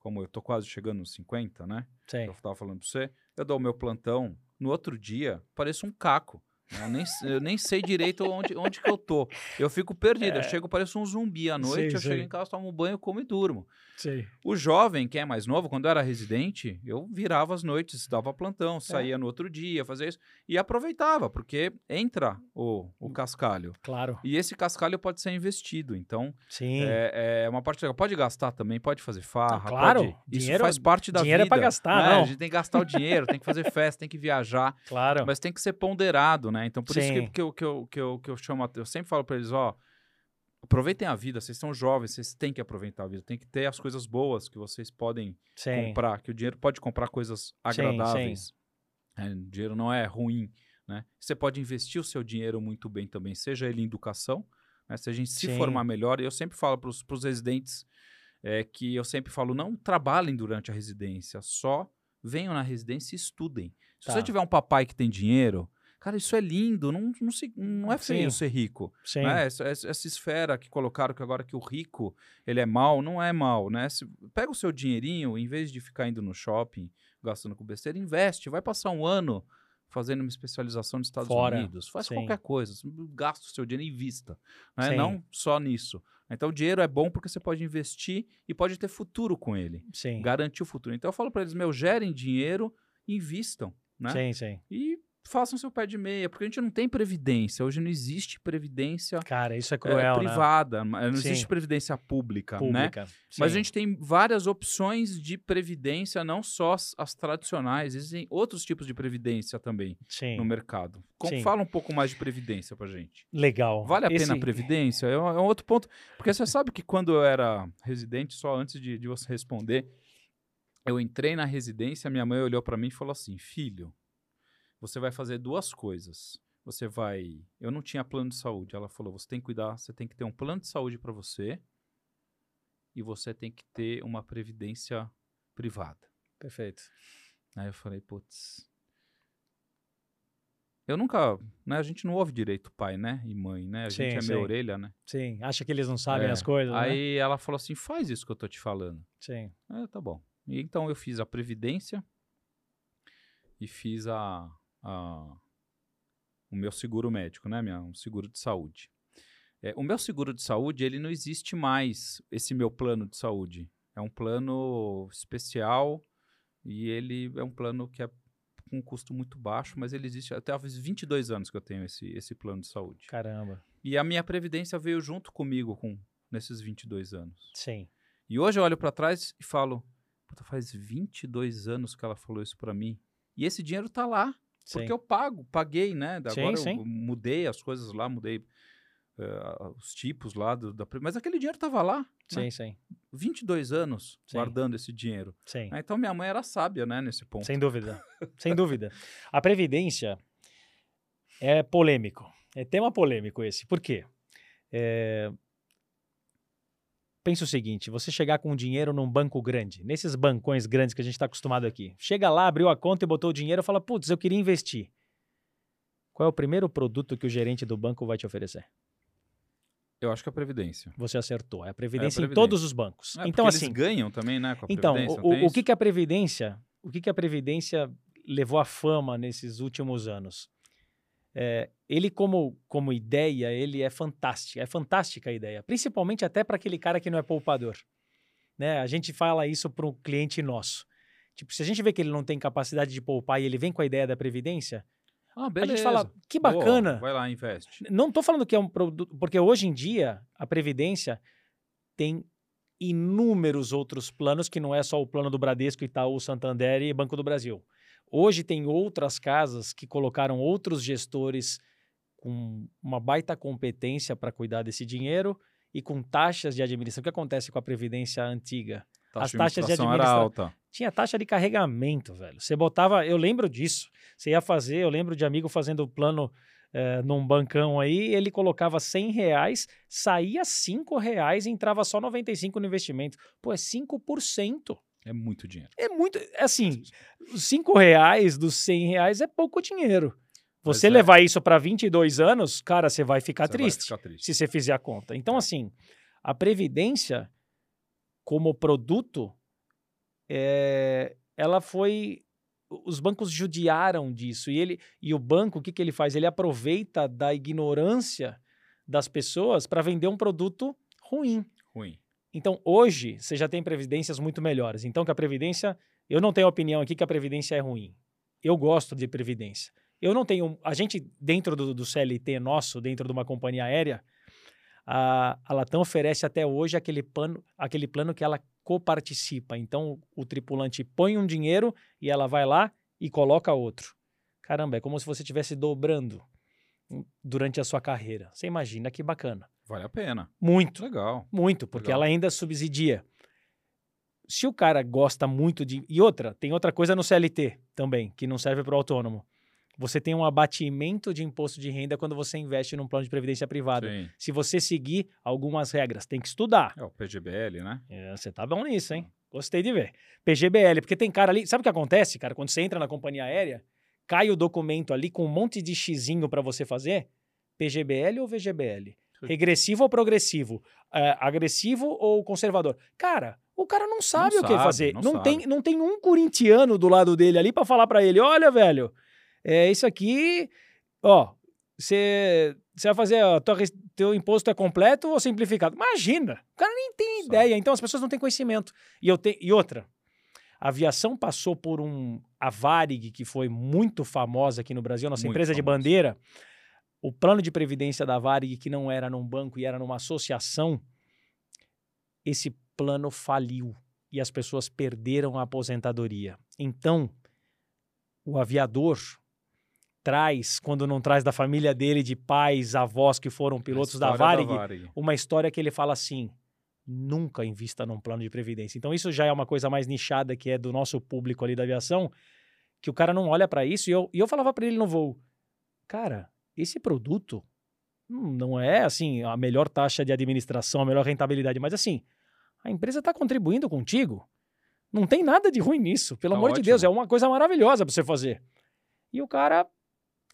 Speaker 1: como eu tô quase chegando nos 50, né?
Speaker 2: Sim.
Speaker 1: Eu tava falando pra você, eu dou o meu plantão, no outro dia, pareço um caco. Eu nem, eu nem sei direito onde, onde que eu tô. Eu fico perdido. Eu chego, pareço um zumbi à noite,
Speaker 2: É. Sei,
Speaker 1: eu chego em casa, tomo um banho, como e durmo.
Speaker 2: Sei.
Speaker 1: O jovem, que é mais novo, quando eu era residente, eu virava as noites, dava plantão,
Speaker 2: É.
Speaker 1: saía no outro dia, fazia isso, e aproveitava, porque entra o,
Speaker 2: Hum.
Speaker 1: o cascalho.
Speaker 2: Claro.
Speaker 1: E esse cascalho pode ser investido. Então,
Speaker 2: Sim.
Speaker 1: é, é uma parte legal. Pode gastar também, pode fazer farra.
Speaker 2: claro,
Speaker 1: pode- Isso
Speaker 2: dinheiro-
Speaker 1: faz parte da
Speaker 2: dinheiro é
Speaker 1: vida.
Speaker 2: pra gastar,
Speaker 1: né?
Speaker 2: não.
Speaker 1: A gente tem que gastar o dinheiro, tem que fazer festa, tem que viajar.
Speaker 2: Claro.
Speaker 1: Mas tem que ser ponderado, né? Então, por isso
Speaker 2: Sim.
Speaker 1: que, que, eu, que, eu, que, eu, que eu chamo... Eu sempre falo pra eles, ó... Aproveitem a vida, vocês são jovens, vocês têm que aproveitar a vida. Tem que ter as coisas boas que vocês podem
Speaker 2: Sim.
Speaker 1: comprar, que o dinheiro pode comprar coisas
Speaker 2: Sim,
Speaker 1: agradáveis. É, o dinheiro não é ruim, né? Você pode investir o seu dinheiro muito bem também, seja ele em educação, né? se a gente se
Speaker 2: Sim.
Speaker 1: formar melhor. Eu sempre falo para os residentes é, que eu sempre falo, não trabalhem durante a residência, só venham na residência e estudem. Se
Speaker 2: Tá.
Speaker 1: você tiver um papai que tem dinheiro, cara, isso é lindo, não, não, se- não é feio
Speaker 2: Sim.
Speaker 1: ser rico.
Speaker 2: Sim.
Speaker 1: Né? Essa, essa- esfera que colocaram que agora que o rico ele é mal, não é mal, né? Se- pega o seu dinheirinho, em vez de ficar indo no shopping, gastando com besteira, investe, vai passar um ano fazendo uma especialização nos Estados
Speaker 2: Fora,
Speaker 1: Unidos, faz
Speaker 2: sim.
Speaker 1: qualquer coisa, gasta o seu dinheiro e invista, né? Não só nisso. Então o dinheiro é bom porque você pode investir e pode ter futuro com ele,
Speaker 2: Sim.
Speaker 1: garantir o futuro. Então eu falo para eles, meu, gerem dinheiro, invistam, né?
Speaker 2: Sim, sim.
Speaker 1: E façam seu pé de meia, porque a gente não tem previdência. Hoje não existe previdência
Speaker 2: Cara, isso é
Speaker 1: é,
Speaker 2: cruel, né?
Speaker 1: privada, não existe
Speaker 2: Sim.
Speaker 1: previdência pública, né?
Speaker 2: Pública.
Speaker 1: Mas a gente tem várias opções de previdência, não só as, as tradicionais, existem outros tipos de previdência também
Speaker 2: Sim.
Speaker 1: no mercado. Com-. Fala um pouco mais de previdência pra gente.
Speaker 2: Legal.
Speaker 1: Vale a pena
Speaker 2: Esse-
Speaker 1: a previdência? É um, é um outro ponto. Porque você sabe que quando eu era residente, só antes de, de você responder, eu entrei na residência, minha mãe olhou pra mim e falou assim: Filho, você vai fazer duas coisas. Você vai. Eu não tinha plano de saúde. Ela falou: você tem que cuidar, você tem que ter um plano de saúde pra você e você tem que ter uma previdência privada.
Speaker 2: Perfeito.
Speaker 1: Aí eu falei, putz. Eu nunca. Né, a gente não ouve direito pai, né? E mãe, né? A gente
Speaker 2: Sim,
Speaker 1: é
Speaker 2: sim.
Speaker 1: orelha, né?
Speaker 2: Sim. Acha que eles não sabem
Speaker 1: É.
Speaker 2: as coisas, né?
Speaker 1: Aí ela falou assim: faz isso que eu tô te falando.
Speaker 2: Sim.
Speaker 1: É, tá bom. E então eu fiz a previdência e fiz a, a- o meu seguro médico, né? Minha, um seguro de saúde. É, o meu seguro de saúde, ele não existe mais, esse meu plano de saúde. É um plano especial e ele é um plano que é com um custo muito baixo, mas ele existe até há 22 anos que eu tenho esse, esse plano de saúde.
Speaker 2: Caramba.
Speaker 1: E a minha previdência veio junto comigo com nesses 22 anos.
Speaker 2: Sim.
Speaker 1: E hoje eu olho pra trás e falo, puta, faz 22 anos que ela falou isso pra mim. E esse dinheiro tá lá,
Speaker 2: Sim.
Speaker 1: porque eu pago, paguei, né?
Speaker 2: Sim,
Speaker 1: Agora
Speaker 2: sim.
Speaker 1: eu mudei as coisas lá, mudei eh, os tipos lá do, da... Mas aquele dinheiro tava lá, né?
Speaker 2: Sim, sim.
Speaker 1: 22 anos
Speaker 2: Sim.
Speaker 1: guardando esse dinheiro.
Speaker 2: Sim.
Speaker 1: Ah, Então minha mãe era sábia, né, nesse ponto.
Speaker 2: Sem dúvida. Sem dúvida. A previdência é polêmico. É tema polêmico esse. Por quê? É... Pensa o seguinte: você chegar com dinheiro num banco grande, nesses bancões grandes que a gente está acostumado aqui. Chega lá, abriu a conta e botou o dinheiro e fala: Putz, eu queria investir. Qual é o primeiro produto que o gerente do banco vai te oferecer?
Speaker 1: Eu acho que é a Previdência.
Speaker 2: Você acertou. É a previdência, em
Speaker 1: Previdência.
Speaker 2: todos os bancos.
Speaker 1: É,
Speaker 2: então, assim.
Speaker 1: eles ganham também, né, com a
Speaker 2: Então,
Speaker 1: Previdência.
Speaker 2: o, o, que, que a Previdência, o que, que a Previdência levou à fama nesses últimos anos? É, ele, como, como ideia, ele é fantástico. É fantástica a ideia, principalmente até para aquele cara que não é poupador. Né? A gente fala isso para um cliente nosso. Tipo, se a gente vê que ele não tem capacidade de poupar e ele vem com a ideia da Previdência,
Speaker 1: Ah,
Speaker 2: a gente fala, que
Speaker 1: Boa,
Speaker 2: bacana.
Speaker 1: vai lá, investe.
Speaker 2: Não estou falando que é um produto, porque hoje em dia a Previdência tem inúmeros outros planos que não é só o plano do Bradesco, Itaú, Santander e Banco do Brasil. Hoje tem outras casas que colocaram outros gestores com uma baita competência para cuidar desse dinheiro e com taxas de administração. O que acontece com a Previdência antiga? As taxas de
Speaker 1: administração era alta.
Speaker 2: Tinha taxa de carregamento, velho. Você botava, eu lembro disso. Você ia fazer, eu lembro de amigo fazendo plano eh, num bancão aí, ele colocava 100 reais, saía 5 reais e entrava só 95 no investimento. Pô, é 5%.
Speaker 1: É muito dinheiro.
Speaker 2: É muito, assim, os 5 reais dos 100 reais é pouco dinheiro.
Speaker 1: Mas
Speaker 2: Você
Speaker 1: é-
Speaker 2: levar isso para 22 anos, cara, você vai ficar
Speaker 1: Você vai
Speaker 2: triste
Speaker 1: ficar triste.
Speaker 2: se você fizer a conta. Então, assim, a Previdência, como produto, é, ela foi. Os bancos judiaram disso. E, ele, e o banco, o que, que ele faz? Ele aproveita da ignorância das pessoas para vender um produto ruim.
Speaker 1: Ruim.
Speaker 2: Então, hoje, você já tem previdências muito melhores. Então, que a previdência. Eu não tenho opinião aqui que a previdência é ruim. Eu gosto de previdência. Eu não tenho. A gente, dentro do, do CLT nosso, dentro de uma companhia aérea, a, a Latam oferece até hoje aquele plano, aquele plano que ela coparticipa. Então, o tripulante põe um dinheiro e ela vai lá e coloca outro. Caramba, é como se você estivesse dobrando hum, durante a sua carreira. Você imagina que bacana.
Speaker 1: Vale a pena.
Speaker 2: Muito.
Speaker 1: Legal.
Speaker 2: Muito, porque
Speaker 1: Legal.
Speaker 2: ela ainda subsidia. Se o cara gosta muito de. E outra, tem outra coisa no CLT também, que não serve para o autônomo. Você tem um abatimento de imposto de renda quando você investe num plano de previdência privada.
Speaker 1: Sim.
Speaker 2: Se você seguir algumas regras, tem que estudar.
Speaker 1: É o PGBL, né?
Speaker 2: É, você tá bom nisso, hein? Gostei de ver. PGBL, porque tem cara ali. Sabe o que acontece, cara? Quando você entra na companhia aérea, cai o documento ali com um monte de xizinho para você fazer. PGBL ou VGBL? Regressivo ou progressivo? É, agressivo ou conservador? Cara, o cara não sabe o que
Speaker 1: sabe,
Speaker 2: fazer.
Speaker 1: não
Speaker 2: Não, tem, não tem um corintiano do lado dele ali para falar para ele: olha, velho, é isso aqui, ó. Você vai fazer, ó, tua teu imposto é completo ou simplificado? Imagina, o cara nem tem ideia, então as pessoas não têm conhecimento. E, eu te, e outra, a aviação passou por um a Varig, que foi muito famosa aqui no Brasil, nossa
Speaker 1: Muito
Speaker 2: empresa de
Speaker 1: famosa.
Speaker 2: bandeira, o plano de previdência da Varig, que não era num banco e era numa associação, esse plano faliu e as pessoas perderam a aposentadoria. Então, o aviador traz, quando não traz da família dele, de pais, avós que foram pilotos da
Speaker 1: História
Speaker 2: Varig, uma história que ele fala assim: nunca invista num plano de previdência. Então, isso já é uma coisa mais nichada que é do nosso público ali da aviação, que o cara não olha para isso. E eu, e eu falava para ele no voo: cara, esse produto não é assim a melhor taxa de administração, a melhor rentabilidade, mas assim, a empresa está contribuindo contigo. Não tem nada de ruim nisso, pelo
Speaker 1: Tá
Speaker 2: amor de
Speaker 1: ótimo.
Speaker 2: Deus, é uma coisa maravilhosa para você fazer. E o cara,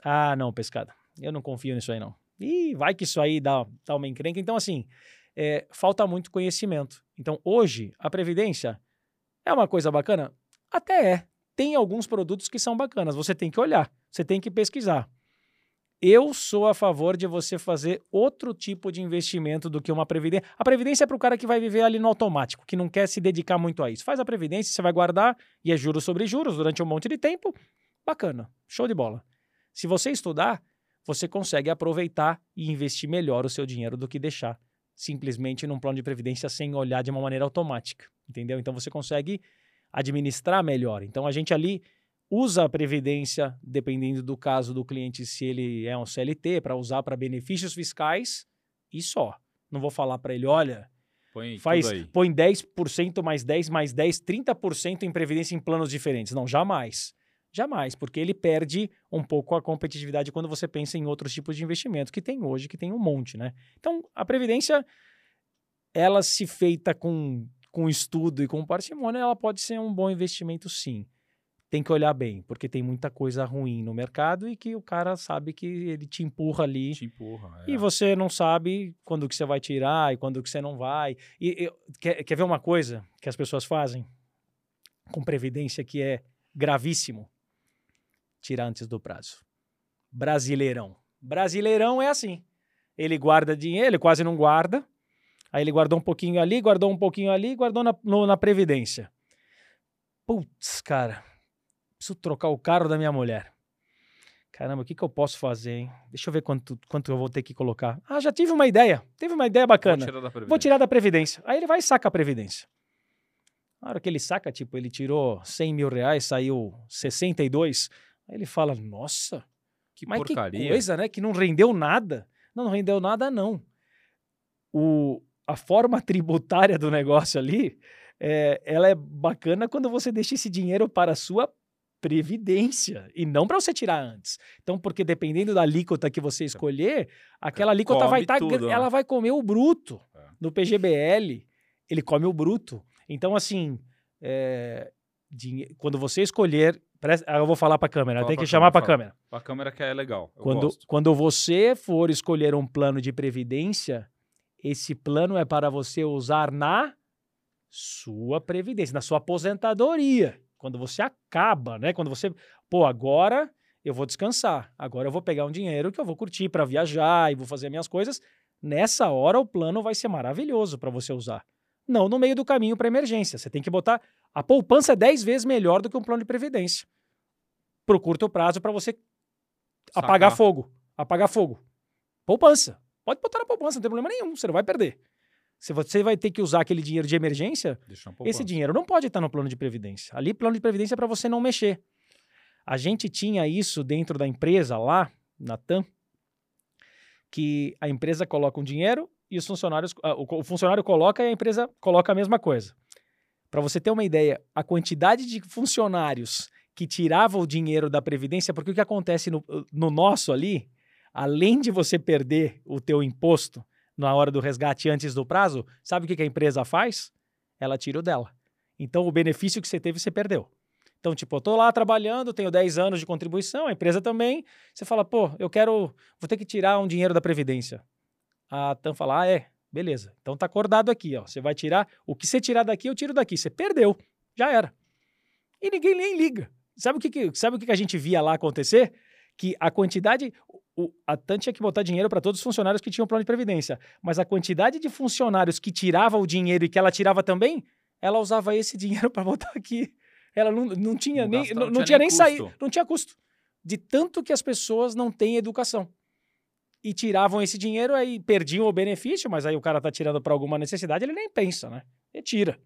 Speaker 2: ah, não, pescada, eu não confio nisso aí não. E vai que isso aí dá, dá uma encrenca. Então, assim, é, falta muito conhecimento. Então, hoje, a Previdência é uma coisa bacana? Até é. Tem alguns produtos que são bacanas. Você tem que olhar, você tem que pesquisar. Eu sou a favor de você fazer outro tipo de investimento do que uma previdência. A previdência é para o cara que vai viver ali no automático, que não quer se dedicar muito a isso. Faz a previdência, você vai guardar e é juros sobre juros durante um monte de tempo. Bacana, show de bola. Se você estudar, você consegue aproveitar e investir melhor o seu dinheiro do que deixar simplesmente num plano de previdência sem olhar de uma maneira automática, entendeu? Então você consegue administrar melhor. Então a gente ali usa a previdência, dependendo do caso do cliente, se ele é um CLT, para usar para benefícios fiscais e só. Não vou falar para ele, olha,
Speaker 1: Põe
Speaker 2: faz, põe 10% mais 10 mais 10, 30% em previdência em planos diferentes. Não, jamais. Jamais, porque ele perde um pouco a competitividade quando você pensa em outros tipos de investimento que tem hoje, que tem um monte, né? Então, a previdência, ela se feita com, com estudo e com parcimônia, ela pode ser um bom investimento, sim. Tem que olhar bem, porque tem muita coisa ruim no mercado e que o cara sabe que ele te empurra ali
Speaker 1: Te empurra. é.
Speaker 2: e você não sabe quando que você vai tirar e quando que você não vai. E, e- quer, quer ver uma coisa que as pessoas fazem com previdência que é gravíssimo? Tirar antes do prazo. Brasileirão. Brasileirão é assim. Ele guarda dinheiro, ele quase não guarda. Aí ele guardou um pouquinho ali, guardou um pouquinho ali, guardou na, no- na previdência. Putz, cara, preciso trocar o carro da minha mulher. Caramba, o que, que eu posso fazer, hein? Deixa eu ver quanto, quanto eu vou ter que colocar. Ah, já tive uma ideia. Teve uma ideia
Speaker 1: Vou
Speaker 2: bacana.
Speaker 1: tirar da
Speaker 2: Vou tirar da Previdência. Aí ele vai e saca a Previdência. Na hora que ele saca, tipo, ele tirou 100 mil reais, saiu 62. Aí ele fala, nossa,
Speaker 1: Que
Speaker 2: mas
Speaker 1: porcaria.
Speaker 2: que coisa, né? Que não rendeu nada. Não, não rendeu nada, não. O, a forma tributária do negócio ali, é, ela é bacana quando você deixa esse dinheiro para a sua previdência e não para você tirar antes. Então, porque dependendo da alíquota que você escolher, aquela alíquota
Speaker 1: Come
Speaker 2: vai estar,
Speaker 1: tudo, né?
Speaker 2: ela vai comer o bruto.
Speaker 1: É.
Speaker 2: No PGBL, ele come o bruto. Então, assim, é, dinhe- quando você escolher, presta- eu vou falar para a câmera, tem que chamar para
Speaker 1: câmera,
Speaker 2: a câmera.
Speaker 1: A câmera que é legal.
Speaker 2: Quando,
Speaker 1: gosto.
Speaker 2: quando você for escolher um plano de previdência, esse plano é para você usar na sua previdência, na sua aposentadoria. Quando você acaba, né? Quando você, pô, agora eu vou descansar. Agora eu vou pegar um dinheiro que eu vou curtir para viajar e vou fazer minhas coisas. Nessa hora o plano vai ser maravilhoso para você usar. Não no meio do caminho para emergência. Você tem que botar a poupança é 10 vezes melhor do que um plano de previdência. Pro curto prazo para você apagar
Speaker 1: Sacar.
Speaker 2: fogo. Apagar fogo. Poupança. Pode botar na poupança, não tem problema nenhum, você não vai perder. Se você vai ter que usar aquele dinheiro de emergência, esse dinheiro não pode estar no plano de previdência. Ali, plano de previdência é para você não mexer. A gente tinha isso dentro da empresa lá, na TAM, que a empresa coloca um dinheiro e os funcionários, ah, o, funcionário coloca e a empresa coloca a mesma coisa. Para você ter uma ideia, a quantidade de funcionários que tiravam o dinheiro da previdência, porque o que acontece no, no nosso ali, além de você perder o teu imposto na hora do resgate antes do prazo, sabe o que a empresa faz? Ela tira o dela. Então, o benefício que você teve, você perdeu. Então, tipo, eu tô lá trabalhando, tenho 10 anos de contribuição, a empresa também. Você fala, pô, eu quero, vou ter que tirar um dinheiro da Previdência. A TAM fala, ah, é, beleza. Então tá acordado aqui, ó. Você vai tirar, o que você tirar daqui, eu tiro daqui. Você perdeu, já era. E ninguém nem liga. Sabe o que, que- sabe o que a gente via lá acontecer? Que a quantidade, o, a TAM tinha que botar dinheiro para todos os funcionários que tinham plano de previdência, mas a quantidade de funcionários que tirava o dinheiro e que ela tirava também, ela usava esse dinheiro para botar aqui. Ela não, não tinha
Speaker 1: Não
Speaker 2: nem,
Speaker 1: gasta-
Speaker 2: não,
Speaker 1: não tinha nem
Speaker 2: nem saído,
Speaker 1: custo.
Speaker 2: não tinha custo. De tanto que as pessoas não têm educação. E tiravam esse dinheiro, aí perdiam o benefício, mas aí o cara tá tirando para alguma necessidade, ele nem pensa, né? Ele tira.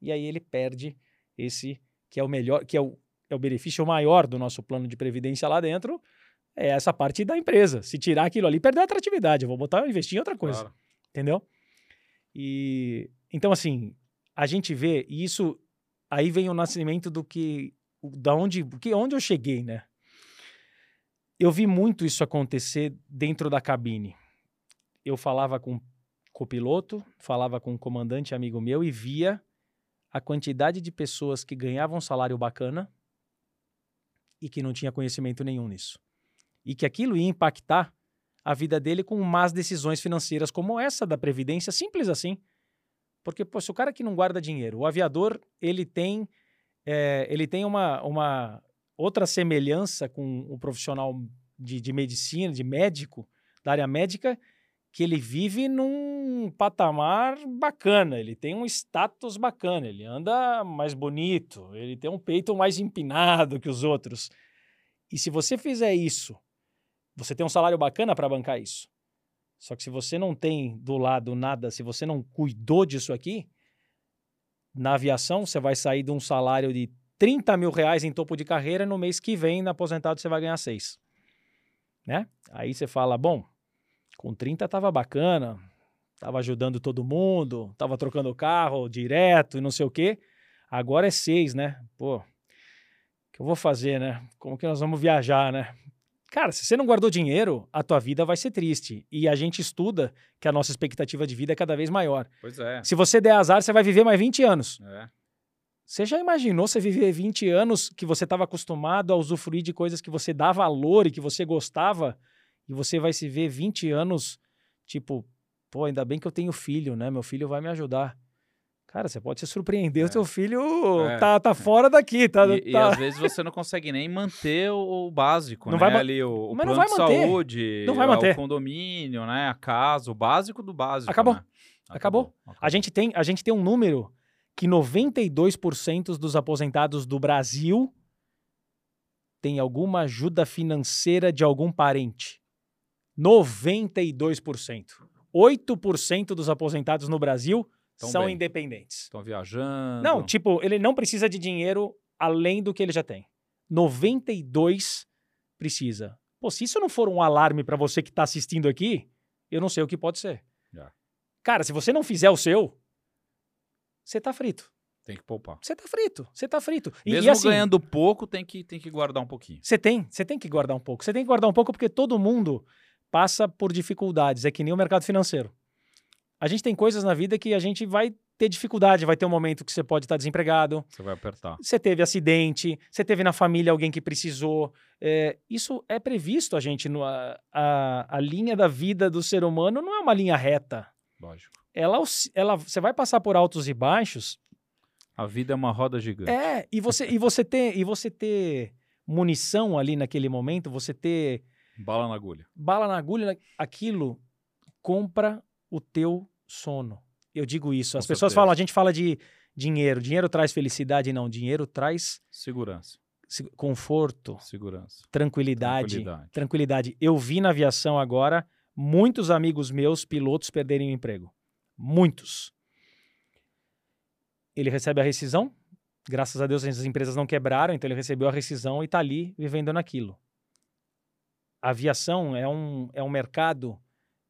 Speaker 2: E aí ele perde esse que é o melhor, que é o, é o benefício maior do nosso plano de previdência lá dentro, é essa parte da empresa. Se tirar aquilo ali, perdeu a atratividade. Eu vou botar, investir em outra coisa
Speaker 1: Claro.
Speaker 2: entendeu? E então assim, a gente vê e isso aí vem o nascimento do que da onde, que onde eu cheguei, né? Eu vi muito isso acontecer dentro da cabine. Eu falava com o copiloto, falava com um comandante amigo meu e via a quantidade de pessoas que ganhavam um salário bacana e que não tinha conhecimento nenhum nisso. E que aquilo ia impactar a vida dele com más decisões financeiras como essa da previdência, simples assim. Porque pô, se o cara que não guarda dinheiro, o aviador, ele tem é, ele tem uma, uma outra semelhança com o profissional de, de medicina, de médico, da área médica, que ele vive num patamar bacana, ele tem um status bacana, ele anda mais bonito, ele tem um peito mais empinado que os outros. E se você fizer isso, você tem um salário bacana para bancar isso. Só que se você não tem do lado nada, se você não cuidou disso aqui, na aviação você vai sair de um salário de 30 mil reais em topo de carreira, no mês que vem, na aposentado, você vai ganhar 6. Né? Aí você fala, bom, com 30 tava bacana, tava ajudando todo mundo, tava trocando carro direto e não sei o quê. Agora é 6, né? Pô, o que eu vou fazer, né? Como que nós vamos viajar, né? Cara, se você não guardou dinheiro, a tua vida vai ser triste. E a gente estuda que a nossa expectativa de vida é cada vez maior.
Speaker 1: Pois é.
Speaker 2: Se você der azar, você vai viver mais 20 anos.
Speaker 1: é.
Speaker 2: Você já imaginou você viver 20 anos que você estava acostumado a usufruir de coisas que você dá valor e que você gostava, e você vai se ver 20 anos, tipo, pô, ainda bem que eu tenho filho, né? Meu filho vai me ajudar. Cara, você pode se surpreender,
Speaker 1: É.
Speaker 2: o teu filho
Speaker 1: É.
Speaker 2: tá, tá fora daqui, tá?
Speaker 1: E, e
Speaker 2: tá-
Speaker 1: às vezes você não consegue nem manter o, o básico,
Speaker 2: Não
Speaker 1: né?
Speaker 2: vai
Speaker 1: Ali o, o plano
Speaker 2: vai
Speaker 1: de saúde,
Speaker 2: Não vai
Speaker 1: o
Speaker 2: manter.
Speaker 1: condomínio, né? A casa, o básico do básico.
Speaker 2: Acabou.
Speaker 1: né?
Speaker 2: Acabou. A gente tem, a gente tem um número que 92% dos aposentados do Brasil tem alguma ajuda financeira de algum parente. 92%. 8% dos aposentados no Brasil
Speaker 1: Tão
Speaker 2: são
Speaker 1: bem.
Speaker 2: independentes.
Speaker 1: Estão viajando.
Speaker 2: Não, tipo, ele não precisa de dinheiro além do que ele já tem. 92 precisa. Pô, se isso não for um alarme para você que está assistindo aqui, eu não sei o que pode ser.
Speaker 1: Já.
Speaker 2: Cara, se você não fizer o seu, você tá frito.
Speaker 1: Tem que poupar.
Speaker 2: Você tá frito. Você tá frito. E,
Speaker 1: Mesmo
Speaker 2: e assim,
Speaker 1: ganhando pouco, tem que, tem que guardar um pouquinho.
Speaker 2: você tem, você tem que guardar um pouco. Você tem que guardar um pouco porque todo mundo passa por dificuldades. É que nem o mercado financeiro. A gente tem coisas na vida que a gente vai ter dificuldade, vai ter um momento que você pode estar desempregado,
Speaker 1: Você vai apertar.
Speaker 2: você teve acidente, você teve na família alguém que precisou. É, isso é previsto, a gente. No, a, a, a linha da vida do ser humano não é uma linha reta.
Speaker 1: Lógico.
Speaker 2: Ela, ela, você vai passar por altos e baixos.
Speaker 1: A vida é uma roda gigante.
Speaker 2: É, e você, e você ter e você ter munição ali naquele momento, você ter
Speaker 1: Bala na agulha.
Speaker 2: bala na agulha, aquilo compra o teu sono. Eu digo isso.
Speaker 1: Com
Speaker 2: As pessoas
Speaker 1: certeza.
Speaker 2: falam, a gente fala de dinheiro. Dinheiro traz felicidade, não. Dinheiro traz
Speaker 1: Segurança.
Speaker 2: se- conforto,
Speaker 1: Segurança.
Speaker 2: tranquilidade,
Speaker 1: Tranquilidade.
Speaker 2: tranquilidade. Eu vi na aviação agora muitos amigos meus, pilotos, perderem o emprego. Muitos. Ele recebe a rescisão. Graças a Deus as empresas não quebraram, então ele recebeu a rescisão e está ali vivendo naquilo. A aviação é um, é um mercado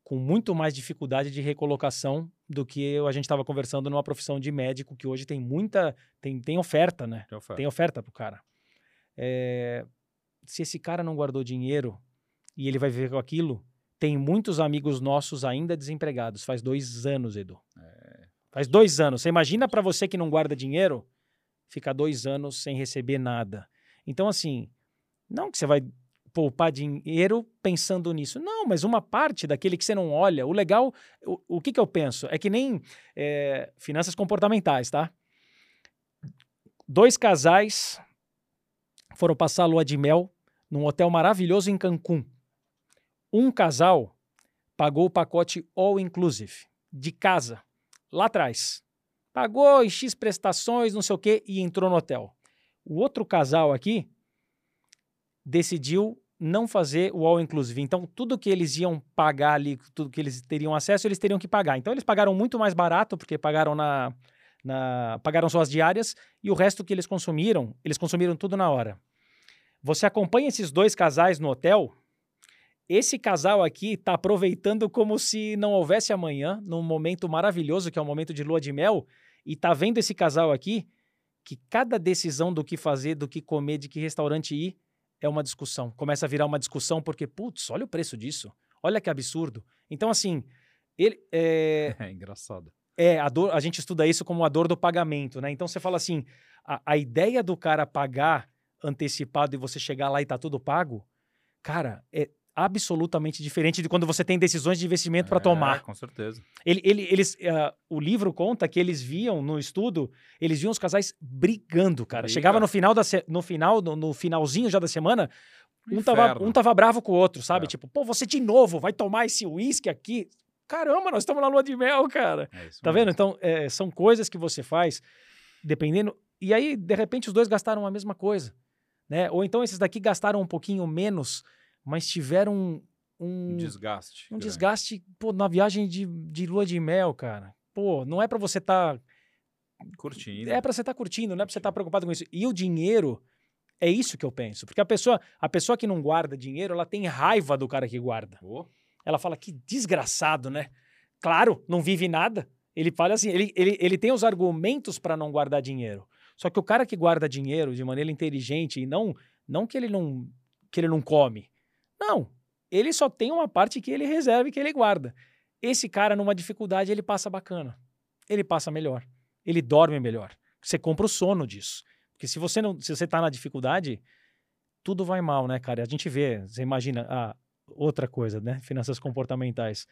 Speaker 2: com muito mais dificuldade de recolocação do que a gente estava conversando numa profissão de médico, que hoje tem muita. tem, tem oferta, né?
Speaker 1: Que oferta.
Speaker 2: Tem oferta pro cara. É, se esse cara não guardou dinheiro e ele vai viver com aquilo, tem muitos amigos nossos ainda desempregados. Faz dois anos, Edu. Faz dois anos. Você imagina para você que não guarda dinheiro, ficar dois anos sem receber nada. Então, assim, não que você vai poupar dinheiro pensando nisso. Não, mas uma parte daquele que você não olha. O legal, o, o que, que eu penso? É que nem é, finanças comportamentais, tá? Dois casais foram passar a lua de mel num hotel maravilhoso em Cancún. Um casal pagou o pacote all inclusive de casa lá atrás. Pagou X prestações, não sei o quê, e entrou no hotel. O outro casal aqui decidiu não fazer o all inclusive. Então, tudo que eles iam pagar ali, tudo que eles teriam acesso, eles teriam que pagar. Então, eles pagaram muito mais barato, porque pagaram na, na pagaram suas diárias, e o resto que eles consumiram, eles consumiram tudo na hora. Você acompanha esses dois casais no hotel, esse casal aqui está aproveitando como se não houvesse amanhã, num momento maravilhoso, que é o momento de lua de mel, e tá vendo esse casal aqui, que cada decisão do que fazer, do que comer, de que restaurante ir, é uma discussão. Começa a virar uma discussão porque, putz, olha o preço disso. Olha que absurdo. Então, assim, ele. É,
Speaker 1: é engraçado.
Speaker 2: É, a, dor, a gente estuda isso como a dor do pagamento, né? Então você fala assim: a, a ideia do cara pagar antecipado e você chegar lá e tá tudo pago, cara, é absolutamente diferente de quando você tem decisões de investimento para
Speaker 1: é,
Speaker 2: tomar.
Speaker 1: Com certeza.
Speaker 2: Ele, ele, eles, uh, o livro conta que eles viam no estudo, eles viam os casais brigando, cara. Briga. Chegava no final da no final no, no, finalzinho já da semana, um tava, um tava bravo com o outro, sabe? É. Tipo, pô, você de novo vai tomar esse uísque aqui? Caramba, nós estamos na lua de mel, cara. É tá mesmo. vendo? Então, é, são coisas que você faz dependendo. E aí, de repente, os dois gastaram a mesma coisa, né? Ou então esses daqui gastaram um pouquinho menos mas tiveram um, um
Speaker 1: desgaste.
Speaker 2: Um grande. desgaste, pô, na viagem de, de lua de mel, cara. Pô, não é para você estar. Tá...
Speaker 1: Curtindo.
Speaker 2: É para você estar tá curtindo, não é para você estar tá preocupado com isso. E o dinheiro, é isso que eu penso. Porque a pessoa, a pessoa que não guarda dinheiro, ela tem raiva do cara que guarda.
Speaker 1: Oh.
Speaker 2: Ela fala, que desgraçado, né? Claro, não vive nada. Ele fala assim, ele, ele, ele tem os argumentos para não guardar dinheiro. Só que o cara que guarda dinheiro de maneira inteligente e não, não que ele não que ele não come, não. Ele só tem uma parte que ele reserva e que ele guarda. Esse cara, numa dificuldade, ele passa bacana. Ele passa melhor. Ele dorme melhor. Você compra o sono disso. Porque se você não, se você tá na dificuldade, tudo vai mal, né, cara? A gente vê, você imagina, ah, outra coisa, né? Finanças comportamentais.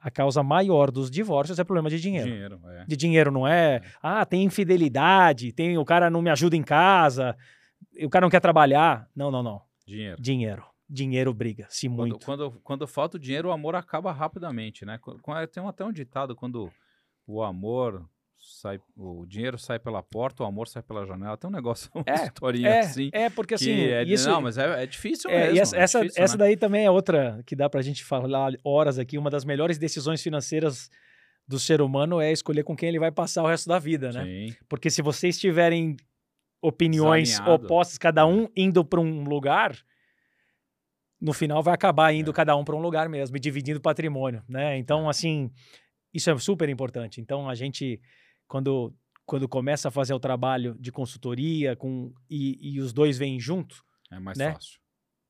Speaker 2: A causa maior dos divórcios é problema de dinheiro.
Speaker 1: Dinheiro, é.
Speaker 2: De dinheiro não é, é, ah, tem infidelidade, tem o cara não me ajuda em casa, o cara não quer trabalhar. Não, não, não.
Speaker 1: Dinheiro.
Speaker 2: Dinheiro dinheiro briga-se muito.
Speaker 1: Quando, quando, quando, falta o dinheiro, o amor acaba rapidamente, né? Tem até um ditado, quando o amor sai, o dinheiro sai pela porta, o amor sai pela janela. Tem um negócio, uma
Speaker 2: é,
Speaker 1: historinha
Speaker 2: é,
Speaker 1: assim.
Speaker 2: É, porque assim. É,
Speaker 1: isso, não, mas é, é difícil é, mesmo.
Speaker 2: Essa,
Speaker 1: é
Speaker 2: essa,
Speaker 1: difícil,
Speaker 2: essa
Speaker 1: né?
Speaker 2: daí também é outra que dá pra gente falar horas aqui. Uma das melhores decisões financeiras do ser humano é escolher com quem ele vai passar o resto da vida, né?
Speaker 1: Sim.
Speaker 2: Porque se vocês tiverem opiniões Desalinhado. opostas, cada um indo para um lugar, no final vai acabar indo é. cada um para um lugar mesmo e dividindo patrimônio, né? Então, é. assim, isso é super importante. Então, a gente, quando, quando começa a fazer o trabalho de consultoria com, e, e os dois vêm junto...
Speaker 1: É mais
Speaker 2: né?
Speaker 1: fácil.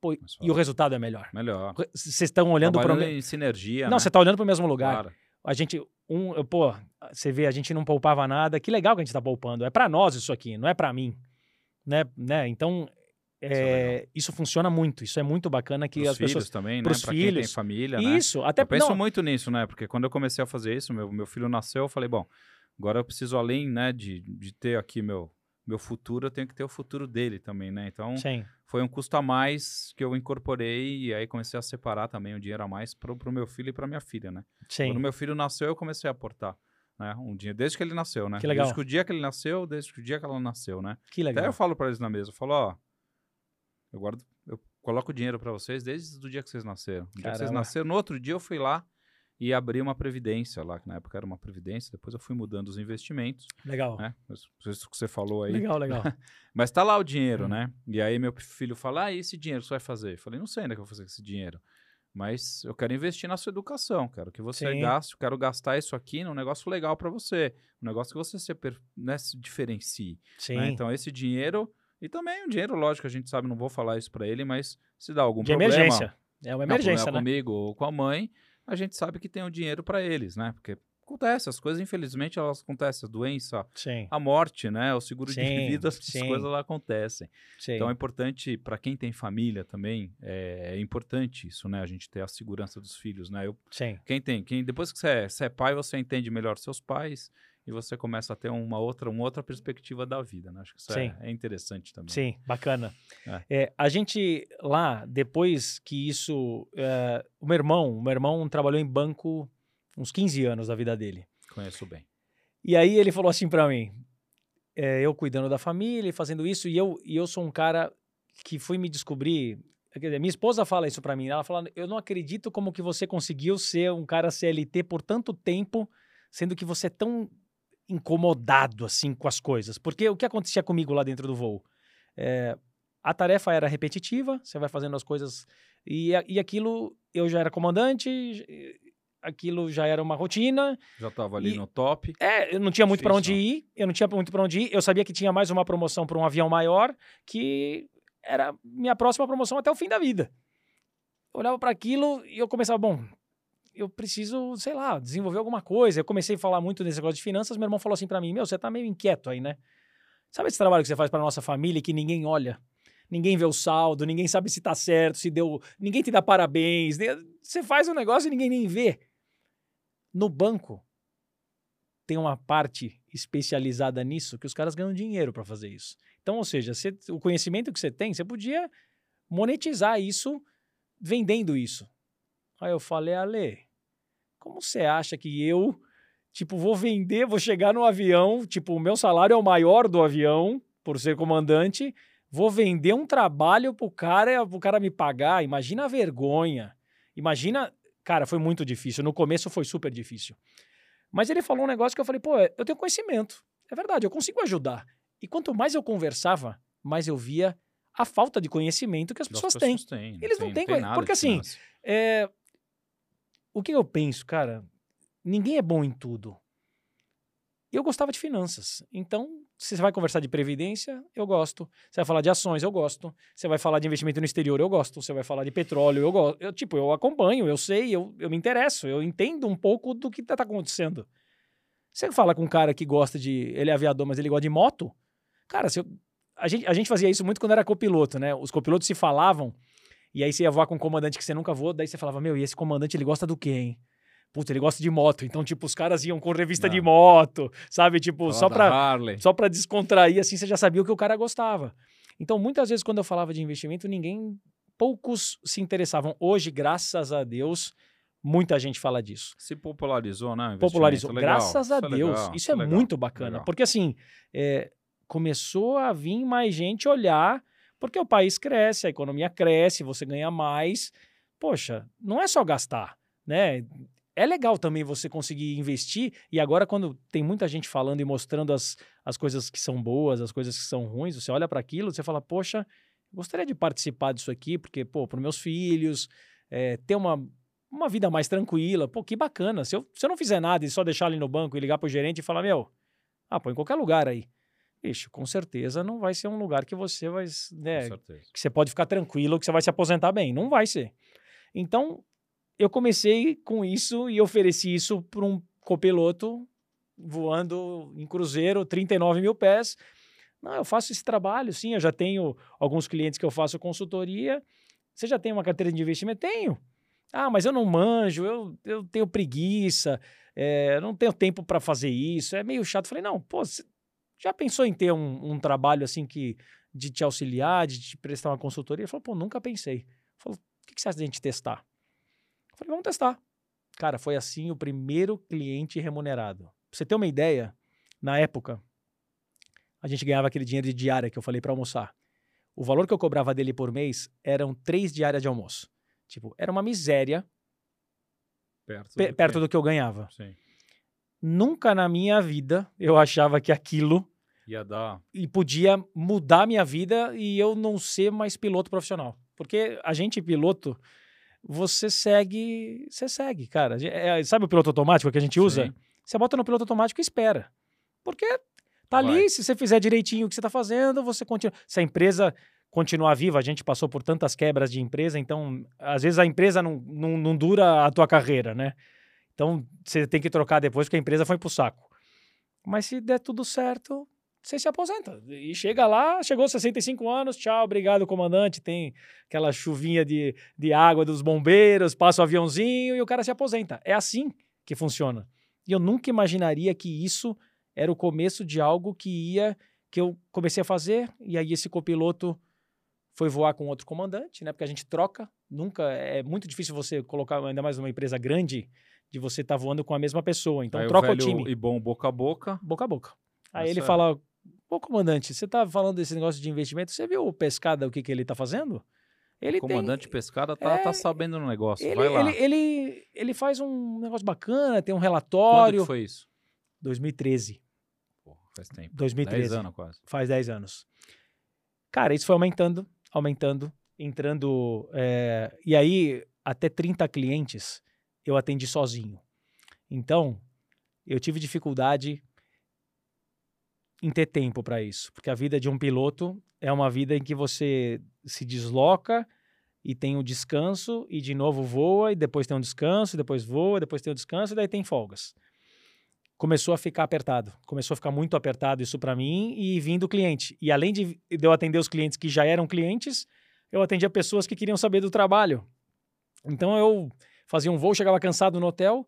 Speaker 2: Pô, mais fácil. E o resultado é melhor.
Speaker 1: Melhor.
Speaker 2: Vocês estão olhando para
Speaker 1: em sinergia,
Speaker 2: Não,
Speaker 1: você
Speaker 2: né? está olhando para o mesmo lugar. Claro. A gente, um, pô, você vê, a gente não poupava nada. Que legal que a gente está poupando. É para nós isso aqui, não é para mim. Né? né? Então, é, isso, isso, funciona muito, isso é muito bacana que
Speaker 1: pros
Speaker 2: as pessoas
Speaker 1: também, né?
Speaker 2: filhos,
Speaker 1: quem tem família,
Speaker 2: isso, né? até
Speaker 1: eu penso
Speaker 2: não,
Speaker 1: muito nisso, né? Porque quando eu comecei a fazer isso, meu, meu filho nasceu, eu falei, bom, agora eu preciso além, né, de, de ter aqui meu meu futuro, eu tenho que ter o futuro dele também, né? Então,
Speaker 2: Sim.
Speaker 1: foi um custo a mais que eu incorporei e aí comecei a separar também o dinheiro a mais pro, pro meu filho e para minha filha, né?
Speaker 2: Sim.
Speaker 1: Quando meu filho nasceu, eu comecei a aportar. Né, um dia, desde que ele nasceu, né?
Speaker 2: Que legal.
Speaker 1: Desde que o dia que ele nasceu, desde que o dia que ela nasceu, né?
Speaker 2: Que legal.
Speaker 1: Até eu falo para eles na mesa, eu falo, ó, eu guardo, eu coloco dinheiro para vocês desde o dia que vocês nasceram. No dia que vocês nasceram, no outro dia eu fui lá e abri uma previdência lá, que na época era uma previdência, depois eu fui mudando os investimentos.
Speaker 2: Legal.
Speaker 1: Né? Isso que você falou aí.
Speaker 2: Legal, legal.
Speaker 1: Mas tá lá o dinheiro, hum. né? E aí meu filho fala: "Ah, e esse dinheiro você vai fazer?" Eu falei: "Não sei ainda o que eu vou fazer com esse dinheiro." Mas eu quero investir na sua educação, quero que você Sim. gaste, eu quero gastar isso aqui num negócio legal para você, um negócio que você se, né, se diferencie. Né?
Speaker 2: Sim.
Speaker 1: Né? Então esse dinheiro e também o dinheiro, lógico, a gente sabe, não vou falar isso para ele, mas se dá algum
Speaker 2: de
Speaker 1: problema.
Speaker 2: emergência. É uma emergência,
Speaker 1: né? comigo ou com a mãe, a gente sabe que tem o um dinheiro para eles, né? Porque acontece, as coisas, infelizmente, elas acontecem. A doença,
Speaker 2: sim.
Speaker 1: a morte, né? O seguro
Speaker 2: sim,
Speaker 1: de vida, as
Speaker 2: sim.
Speaker 1: coisas lá acontecem. Então é importante, para quem tem família também, é, é, importante isso, né? A gente ter a segurança dos filhos, né? Eu. Quem tem, quem, depois que você é, você é pai, você entende melhor seus pais e você começa a ter uma outra, uma outra perspectiva da vida, né? Acho que isso é, é, interessante também.
Speaker 2: Sim, bacana. É. É, a gente lá, depois que isso... É, o meu irmão, o meu irmão trabalhou em banco uns 15 anos da vida dele.
Speaker 1: Conheço bem.
Speaker 2: E aí ele falou assim para mim, é, eu cuidando da família e fazendo isso, e eu, e eu sou um cara que fui me descobrir. Quer dizer, minha esposa fala isso para mim. Ela fala: Eu não acredito como que você conseguiu ser um cara CLT por tanto tempo, sendo que você é tão incomodado assim com as coisas. Porque o que acontecia comigo lá dentro do voo? É, a tarefa era repetitiva, você vai fazendo as coisas. E, e aquilo, eu já era comandante, aquilo já era uma rotina.
Speaker 1: Já estava ali e, no top.
Speaker 2: É, eu não tinha muito para onde ir, eu não tinha muito para onde ir. Eu sabia que tinha mais uma promoção para um avião maior, que era minha próxima promoção até o fim da vida. Eu olhava para aquilo e eu começava, bom, eu preciso, sei lá, desenvolver alguma coisa. Eu comecei a falar muito nesse negócio de finanças, meu irmão falou assim para mim: "Meu, você tá meio inquieto aí, né? Sabe esse trabalho que você faz para nossa família que ninguém olha?" ninguém vê o saldo, ninguém sabe se tá certo, se deu. Ninguém te dá parabéns. Você faz um negócio e ninguém nem vê. No banco, tem uma parte especializada nisso que os caras ganham dinheiro para fazer isso. Então, ou seja, o conhecimento que você tem, você podia monetizar isso vendendo isso. Aí eu falei, Ale, como você acha que eu, tipo, vou vender, vou chegar no avião, tipo, o meu salário é o maior do avião, por ser comandante, vou vender um trabalho pro cara, pro cara me pagar. Imagina a vergonha. Imagina Cara, foi muito difícil. No começo foi super difícil. Mas ele falou um negócio que eu falei, pô, eu tenho conhecimento. É verdade, eu consigo ajudar. E quanto mais eu conversava, mais eu via a falta de conhecimento que as pessoas, pessoas têm. têm. Eles não, não têm, não porque assim, é... o que eu penso, cara, ninguém é bom em tudo. Eu gostava de finanças, então você vai conversar de previdência, eu gosto. Você vai falar de ações, eu gosto. Você vai falar de investimento no exterior, eu gosto. Você vai falar de petróleo, eu gosto. Eu, tipo, eu acompanho, eu sei, eu, eu me interesso, eu entendo um pouco do que está acontecendo. Você fala com um cara que gosta de. Ele é aviador, mas ele gosta de moto. Cara, se eu, a, gente, a gente fazia isso muito quando era copiloto, né? Os copilotos se falavam, e aí você ia voar com um comandante que você nunca voou, daí você falava, meu, e esse comandante ele gosta do quê, hein? Puta, ele gosta de moto. Então, tipo, os caras iam com revista Não. de moto, sabe? Tipo, só pra, só pra descontrair, assim, você já sabia o que o cara gostava. Então, muitas vezes, quando eu falava de investimento, ninguém. Poucos se interessavam. Hoje, graças a Deus, muita gente fala disso.
Speaker 1: Se popularizou, né?
Speaker 2: Popularizou. Legal. Graças a isso é Deus. É legal. Isso, é, é muito bacana. Legal. Porque, assim, é, começou a vir mais gente olhar, porque o país cresce, a economia cresce, você ganha mais. Poxa, não é só gastar, né? é legal também você conseguir investir. E agora, quando tem muita gente falando e mostrando as, as coisas que são boas, as coisas que são ruins, você olha para aquilo, você fala, poxa, gostaria de participar disso aqui, porque, pô, para meus filhos, é, ter uma, uma vida mais tranquila. Pô, que bacana. Se eu, se eu não fizer nada e só deixar ali no banco e ligar pro gerente e falar, meu, ah, põe em qualquer lugar aí. Bicho, com certeza não vai ser um lugar que você vai. Né, que você pode ficar tranquilo, que você vai se aposentar bem. Não vai ser. Então, eu comecei com isso e ofereci isso para um copiloto voando em cruzeiro, 39 mil pés. Não, eu faço esse trabalho, sim, eu já tenho alguns clientes que eu faço consultoria. Você já tem uma carteira de investimento? Tenho. Ah, mas eu não manjo, eu, eu tenho preguiça, é, não tenho tempo para fazer isso, é meio chato. Falei, não, pô, já pensou em ter um, um, trabalho assim que de te auxiliar, de te prestar uma consultoria? Ele falou, pô, nunca pensei. Falou, o que, que você acha de a gente testar? Falei, vamos testar. Cara, foi assim o primeiro cliente remunerado. Pra você ter uma ideia, na época, a gente ganhava aquele dinheiro de diária que eu falei para almoçar. O valor que eu cobrava dele por mês eram três diárias de almoço. Tipo, era uma miséria perto, do, perto que... do que eu ganhava. Sim. Nunca na minha vida eu achava que aquilo
Speaker 1: ia dar
Speaker 2: e podia mudar minha vida e eu não ser mais piloto profissional. Porque a gente piloto, você segue, você segue, cara. É, sabe o piloto automático que a gente usa? Sim. Você bota no piloto automático e espera. Porque tá Vai. ali, se você fizer direitinho o que você tá fazendo, você continua. Se a empresa continuar viva, a gente passou por tantas quebras de empresa, então às vezes a empresa não, não, não dura a tua carreira, né? Então você tem que trocar depois porque a empresa foi pro saco. Mas se der tudo certo, você se aposenta. E chega lá, chegou 65 anos, tchau, obrigado, comandante. Tem aquela chuvinha de, de água dos bombeiros, passa o aviãozinho e o cara se aposenta. É assim que funciona. E eu nunca imaginaria que isso era o começo de algo que ia, que eu comecei a fazer, e aí esse copiloto foi voar com outro comandante, né? Porque a gente troca, nunca, é muito difícil você colocar, ainda mais numa empresa grande, de você estar tá voando com a mesma pessoa. Então aí troca o, o time.
Speaker 1: E bom boca a boca.
Speaker 2: Boca a boca. Aí ele fala, Pô, comandante, você tá falando desse negócio de investimento, você viu o Pescada, o que, que ele tá fazendo? Ele
Speaker 1: o comandante
Speaker 2: tem,
Speaker 1: Pescada tá,
Speaker 2: é,
Speaker 1: tá sabendo no negócio.
Speaker 2: ele,
Speaker 1: Vai lá.
Speaker 2: ele, ele, ele faz um negócio bacana, tem um
Speaker 1: Quando
Speaker 2: relatório.
Speaker 1: que foi isso?
Speaker 2: 2013.
Speaker 1: Porra, faz tempo.
Speaker 2: 2013.
Speaker 1: 10 anos quase.
Speaker 2: Faz 10 anos. Cara, isso foi aumentando, aumentando, entrando. é, e aí, até 30 clientes eu atendi sozinho. Então, eu tive dificuldade em ter tempo para isso, porque a vida de um piloto é uma vida em que você se desloca e tem o descanso e de novo voa e depois tem um descanso, depois voa, depois tem o descanso e daí tem folgas. Começou a ficar apertado, começou a ficar muito apertado isso para mim e vindo o cliente. E além de eu atender os clientes que já eram clientes, eu atendia pessoas que queriam saber do trabalho. Então eu fazia um voo, chegava cansado no hotel,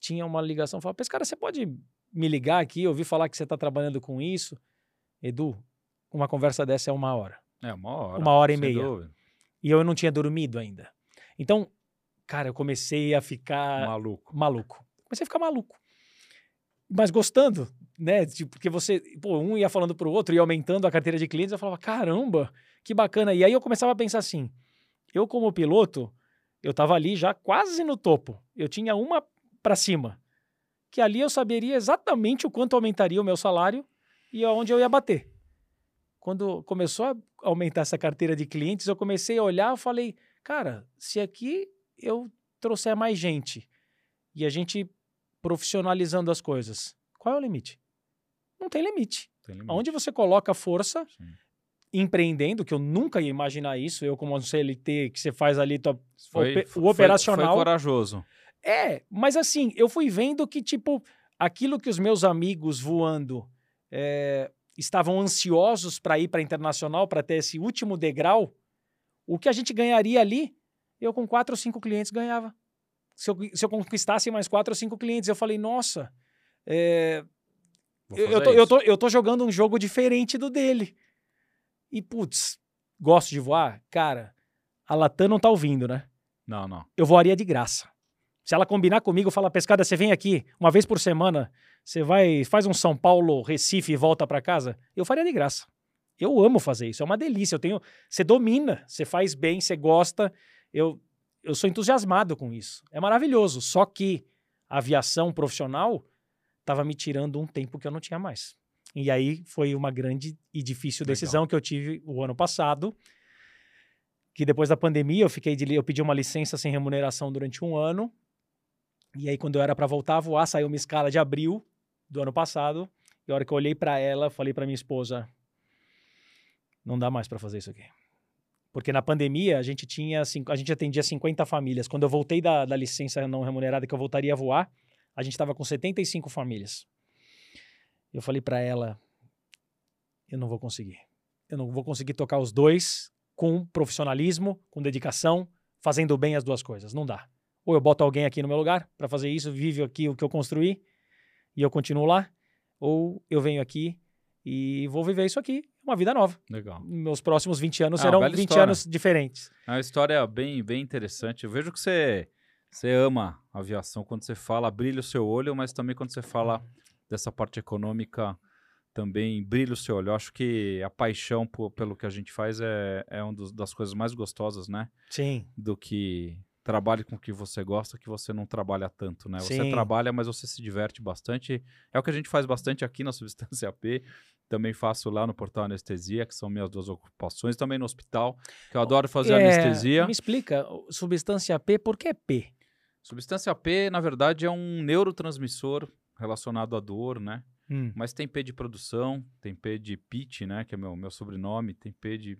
Speaker 2: tinha uma ligação, falava, cara, você pode me ligar aqui, eu ouvi falar que você está trabalhando com isso. Edu, uma conversa dessa é uma hora.
Speaker 1: É, uma hora.
Speaker 2: Uma hora e meia.
Speaker 1: dúvida.
Speaker 2: E eu não tinha dormido ainda. Então, cara, eu comecei a ficar
Speaker 1: Maluco.
Speaker 2: maluco. Comecei a ficar maluco. Mas gostando, né? Tipo, porque você, pô, um ia falando pro outro e aumentando a carteira de clientes, eu falava, caramba, que bacana. E aí eu começava a pensar assim, eu como piloto, eu tava ali já quase no topo. Eu tinha uma para cima. Que ali eu saberia exatamente o quanto aumentaria o meu salário e aonde eu ia bater. Quando começou a aumentar essa carteira de clientes, eu comecei a olhar e falei, cara, se aqui eu trouxer mais gente e a gente profissionalizando as coisas, qual é o limite? Não tem limite.
Speaker 1: Tem limite.
Speaker 2: Onde você coloca força,
Speaker 1: Sim.
Speaker 2: Empreendendo, que eu nunca ia imaginar isso, eu como um CLT, que você faz ali tua,
Speaker 1: Foi, foi-
Speaker 2: o operacional.
Speaker 1: Foi corajoso.
Speaker 2: É, mas assim, eu fui vendo que, tipo, aquilo que os meus amigos voando é, estavam ansiosos para ir para internacional, para ter esse último degrau, o que a gente ganharia ali, eu com quatro ou cinco clientes ganhava. Se eu, se eu conquistasse mais quatro ou cinco clientes, eu falei, nossa, é, eu, tô, eu, tô, eu tô jogando um jogo diferente do dele. E, putz, gosto de voar? Cara, a Latam não tá ouvindo, né?
Speaker 1: Não, não.
Speaker 2: eu voaria de graça. Se ela combinar comigo, fala, pescada, você vem aqui uma vez por semana, você vai, faz um São Paulo, Recife e volta para casa, eu faria de graça. Eu amo fazer isso, é uma delícia. Eu tenho, você domina, você faz bem, você gosta. Eu, eu sou entusiasmado com isso. É maravilhoso. Só que a aviação profissional estava me tirando um tempo que eu não tinha mais. E aí foi uma grande e difícil
Speaker 1: Legal.
Speaker 2: decisão que eu tive o ano passado, que depois da pandemia eu fiquei de, eu pedi uma licença sem remuneração durante um ano. E aí quando eu era para voltar a voar, saiu uma escala de abril do ano passado. E a hora que eu olhei para ela, falei para minha esposa: não dá mais para fazer isso aqui. Porque na pandemia a gente tinha a gente atendia 50 famílias. Quando eu voltei da, da licença não remunerada que eu voltaria a voar, a gente estava com 75 famílias. Eu falei para ela: eu não vou conseguir. Eu não vou conseguir tocar os dois com profissionalismo, com dedicação, fazendo bem as duas coisas. Não dá. Ou eu boto alguém aqui no meu lugar para fazer isso, vive aqui o que eu construí e eu continuo lá, ou eu venho aqui e vou viver isso aqui, uma vida nova.
Speaker 1: Legal.
Speaker 2: Meus próximos 20 anos
Speaker 1: Ah,
Speaker 2: serão
Speaker 1: bela
Speaker 2: 20
Speaker 1: história.
Speaker 2: anos diferentes.
Speaker 1: É uma história bem, bem interessante. Eu vejo que você, você ama a aviação quando você fala, brilha o seu olho, mas também quando você fala dessa parte econômica, também brilha o seu olho. Eu acho que a paixão po- pelo que a gente faz é, é uma das coisas mais gostosas, né?
Speaker 2: Sim,
Speaker 1: Do que trabalhe com o que você gosta, que você não trabalha tanto, né? Você
Speaker 2: Sim.
Speaker 1: trabalha, mas você se diverte bastante. É o que a gente faz bastante aqui na Substância P. Também faço lá no Portal Anestesia, que são minhas duas ocupações. Também no hospital, que eu adoro fazer
Speaker 2: É,
Speaker 1: anestesia.
Speaker 2: Me explica, substância P, por que P?
Speaker 1: Substância P, na verdade, é um neurotransmissor relacionado à dor, né?
Speaker 2: Hum,
Speaker 1: Mas tem P de produção, tem P de pitch, né? Que é meu, meu sobrenome, tem P de,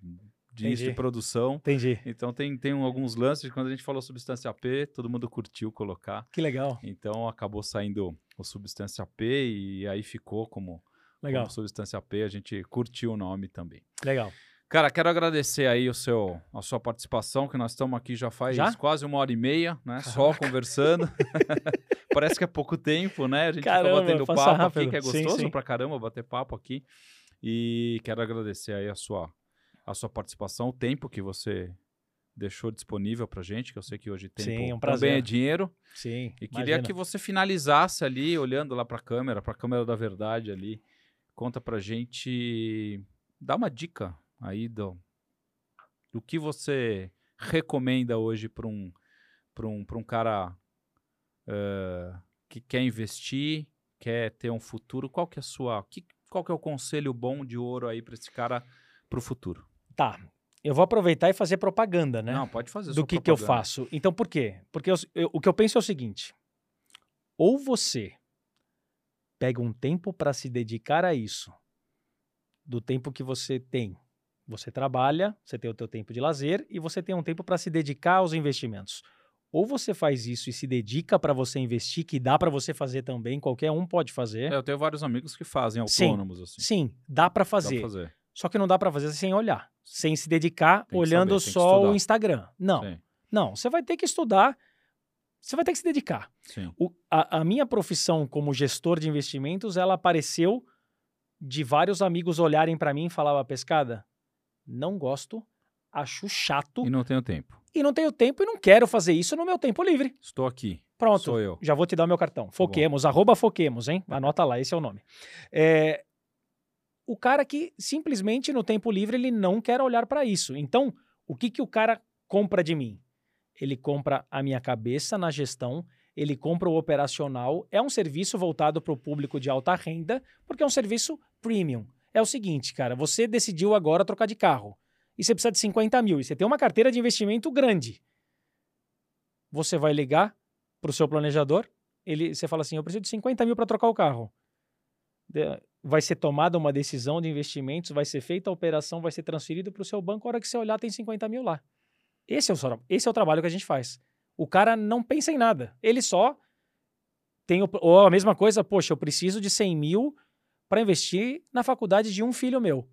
Speaker 1: de, de produção.
Speaker 2: entendi.
Speaker 1: Então tem, tem um- alguns lances. Quando a gente falou substância P, todo mundo curtiu colocar.
Speaker 2: Que legal,
Speaker 1: Então acabou saindo o substância P e aí ficou como,
Speaker 2: legal,
Speaker 1: como substância P. A gente curtiu o nome também.
Speaker 2: legal.
Speaker 1: Cara, quero agradecer aí o seu, a sua participação, que nós estamos aqui já faz
Speaker 2: Já?
Speaker 1: quase uma hora e meia, né? Só
Speaker 2: Caraca.
Speaker 1: conversando. Parece que é pouco tempo, né? A gente
Speaker 2: Caramba,
Speaker 1: fica batendo papo
Speaker 2: rápido.
Speaker 1: aqui, que é
Speaker 2: Sim,
Speaker 1: gostoso
Speaker 2: sim.
Speaker 1: pra caramba bater papo aqui. E quero agradecer aí a sua, a sua participação, o tempo que você deixou disponível pra gente, que eu sei que hoje tempo
Speaker 2: Sim, é um
Speaker 1: também é dinheiro.
Speaker 2: Sim,
Speaker 1: E queria
Speaker 2: imagina.
Speaker 1: que você finalizasse ali, olhando lá pra câmera, pra câmera da verdade ali, conta pra gente, dá uma dica aí do, do que você recomenda hoje para um, um, um cara uh, que quer investir, quer ter um futuro. Qual que é a sua, que, qual que é o conselho bom de ouro aí para esse cara para o futuro?
Speaker 2: Tá, eu vou aproveitar e fazer propaganda, né?
Speaker 1: Não, pode fazer.
Speaker 2: Do que, que eu faço. Então, por quê? Porque eu, eu, o que eu penso é o seguinte: ou você pega um tempo para se dedicar a isso, do tempo que você tem. Você trabalha, você tem o teu tempo de lazer e você tem um tempo para se dedicar aos investimentos. Ou você faz isso e se dedica para você investir, que dá para você fazer também, qualquer um pode fazer.
Speaker 1: É, eu tenho vários amigos que fazem autônomos
Speaker 2: sim,
Speaker 1: assim.
Speaker 2: Sim, dá para fazer.
Speaker 1: Dá pra fazer.
Speaker 2: Só que não dá para fazer sem olhar, sem se dedicar olhando saber, só o Instagram. Não. Sim. Não, você vai ter que estudar, você vai ter que se dedicar. O, a, a, minha profissão como gestor de investimentos, ela apareceu de vários amigos olharem para mim e falavam, pescada, não gosto, acho chato.
Speaker 1: E não tenho tempo.
Speaker 2: E não tenho tempo e não quero fazer isso no meu tempo livre.
Speaker 1: Estou aqui.
Speaker 2: Pronto.
Speaker 1: Sou eu.
Speaker 2: Já vou te dar o meu cartão. Tá Foquemos, arroba Foquemos, hein? Anota lá, esse é o nome. É, o cara que simplesmente no tempo livre ele não quer olhar para isso. Então, o que, que o cara compra de mim? Ele compra a minha cabeça na gestão, ele compra o operacional. É um serviço voltado para o público de alta renda, porque é um serviço premium. É o seguinte, cara, você decidiu agora trocar de carro e você precisa de 50 mil e você tem uma carteira de investimento grande. Você vai ligar para o seu planejador, ele, você fala assim: eu preciso de 50 mil para trocar o carro vai ser tomada uma decisão de investimentos, vai ser feita a operação, vai ser transferido para o seu banco, a hora que você olhar tem 50 mil lá. Esse é, o, esse é o trabalho que a gente faz. O cara não pensa em nada, ele só tem, o, ou a mesma coisa, poxa, eu preciso de 100 mil para investir na faculdade de um filho meu.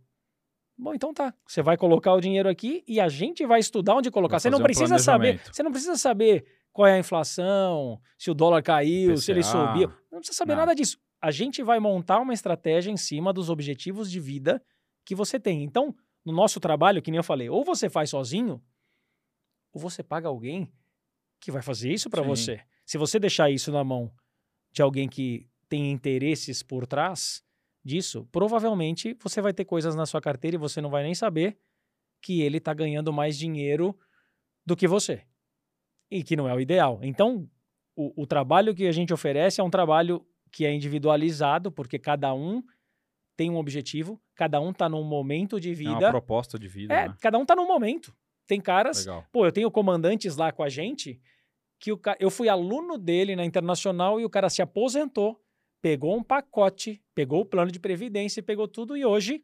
Speaker 2: Bom, então tá. Você vai colocar o dinheiro aqui e a gente vai estudar onde colocar. Você não precisa um saber. Você não precisa saber qual é a inflação, se o dólar caiu, PCA. se ele subiu. Não precisa saber não. nada disso a gente vai montar uma estratégia em cima dos objetivos de vida que você tem. Então, no nosso trabalho, que nem eu falei, ou você faz sozinho, ou você paga alguém que vai fazer isso para você. Se você deixar isso na mão de alguém que tem interesses por trás disso, provavelmente você vai ter coisas na sua carteira e você não vai nem saber que ele está ganhando mais dinheiro do que você. E que não é o ideal. Então, o, o trabalho que a gente oferece é um trabalho que é individualizado, porque cada um tem um objetivo, cada um está num momento de vida. É
Speaker 1: uma proposta de vida.
Speaker 2: É,
Speaker 1: né?
Speaker 2: cada um está num momento. Tem caras. Legal. Pô, eu tenho comandantes lá com a gente que o, eu fui aluno dele na internacional e o cara se aposentou, pegou um pacote, pegou o plano de previdência, pegou tudo e hoje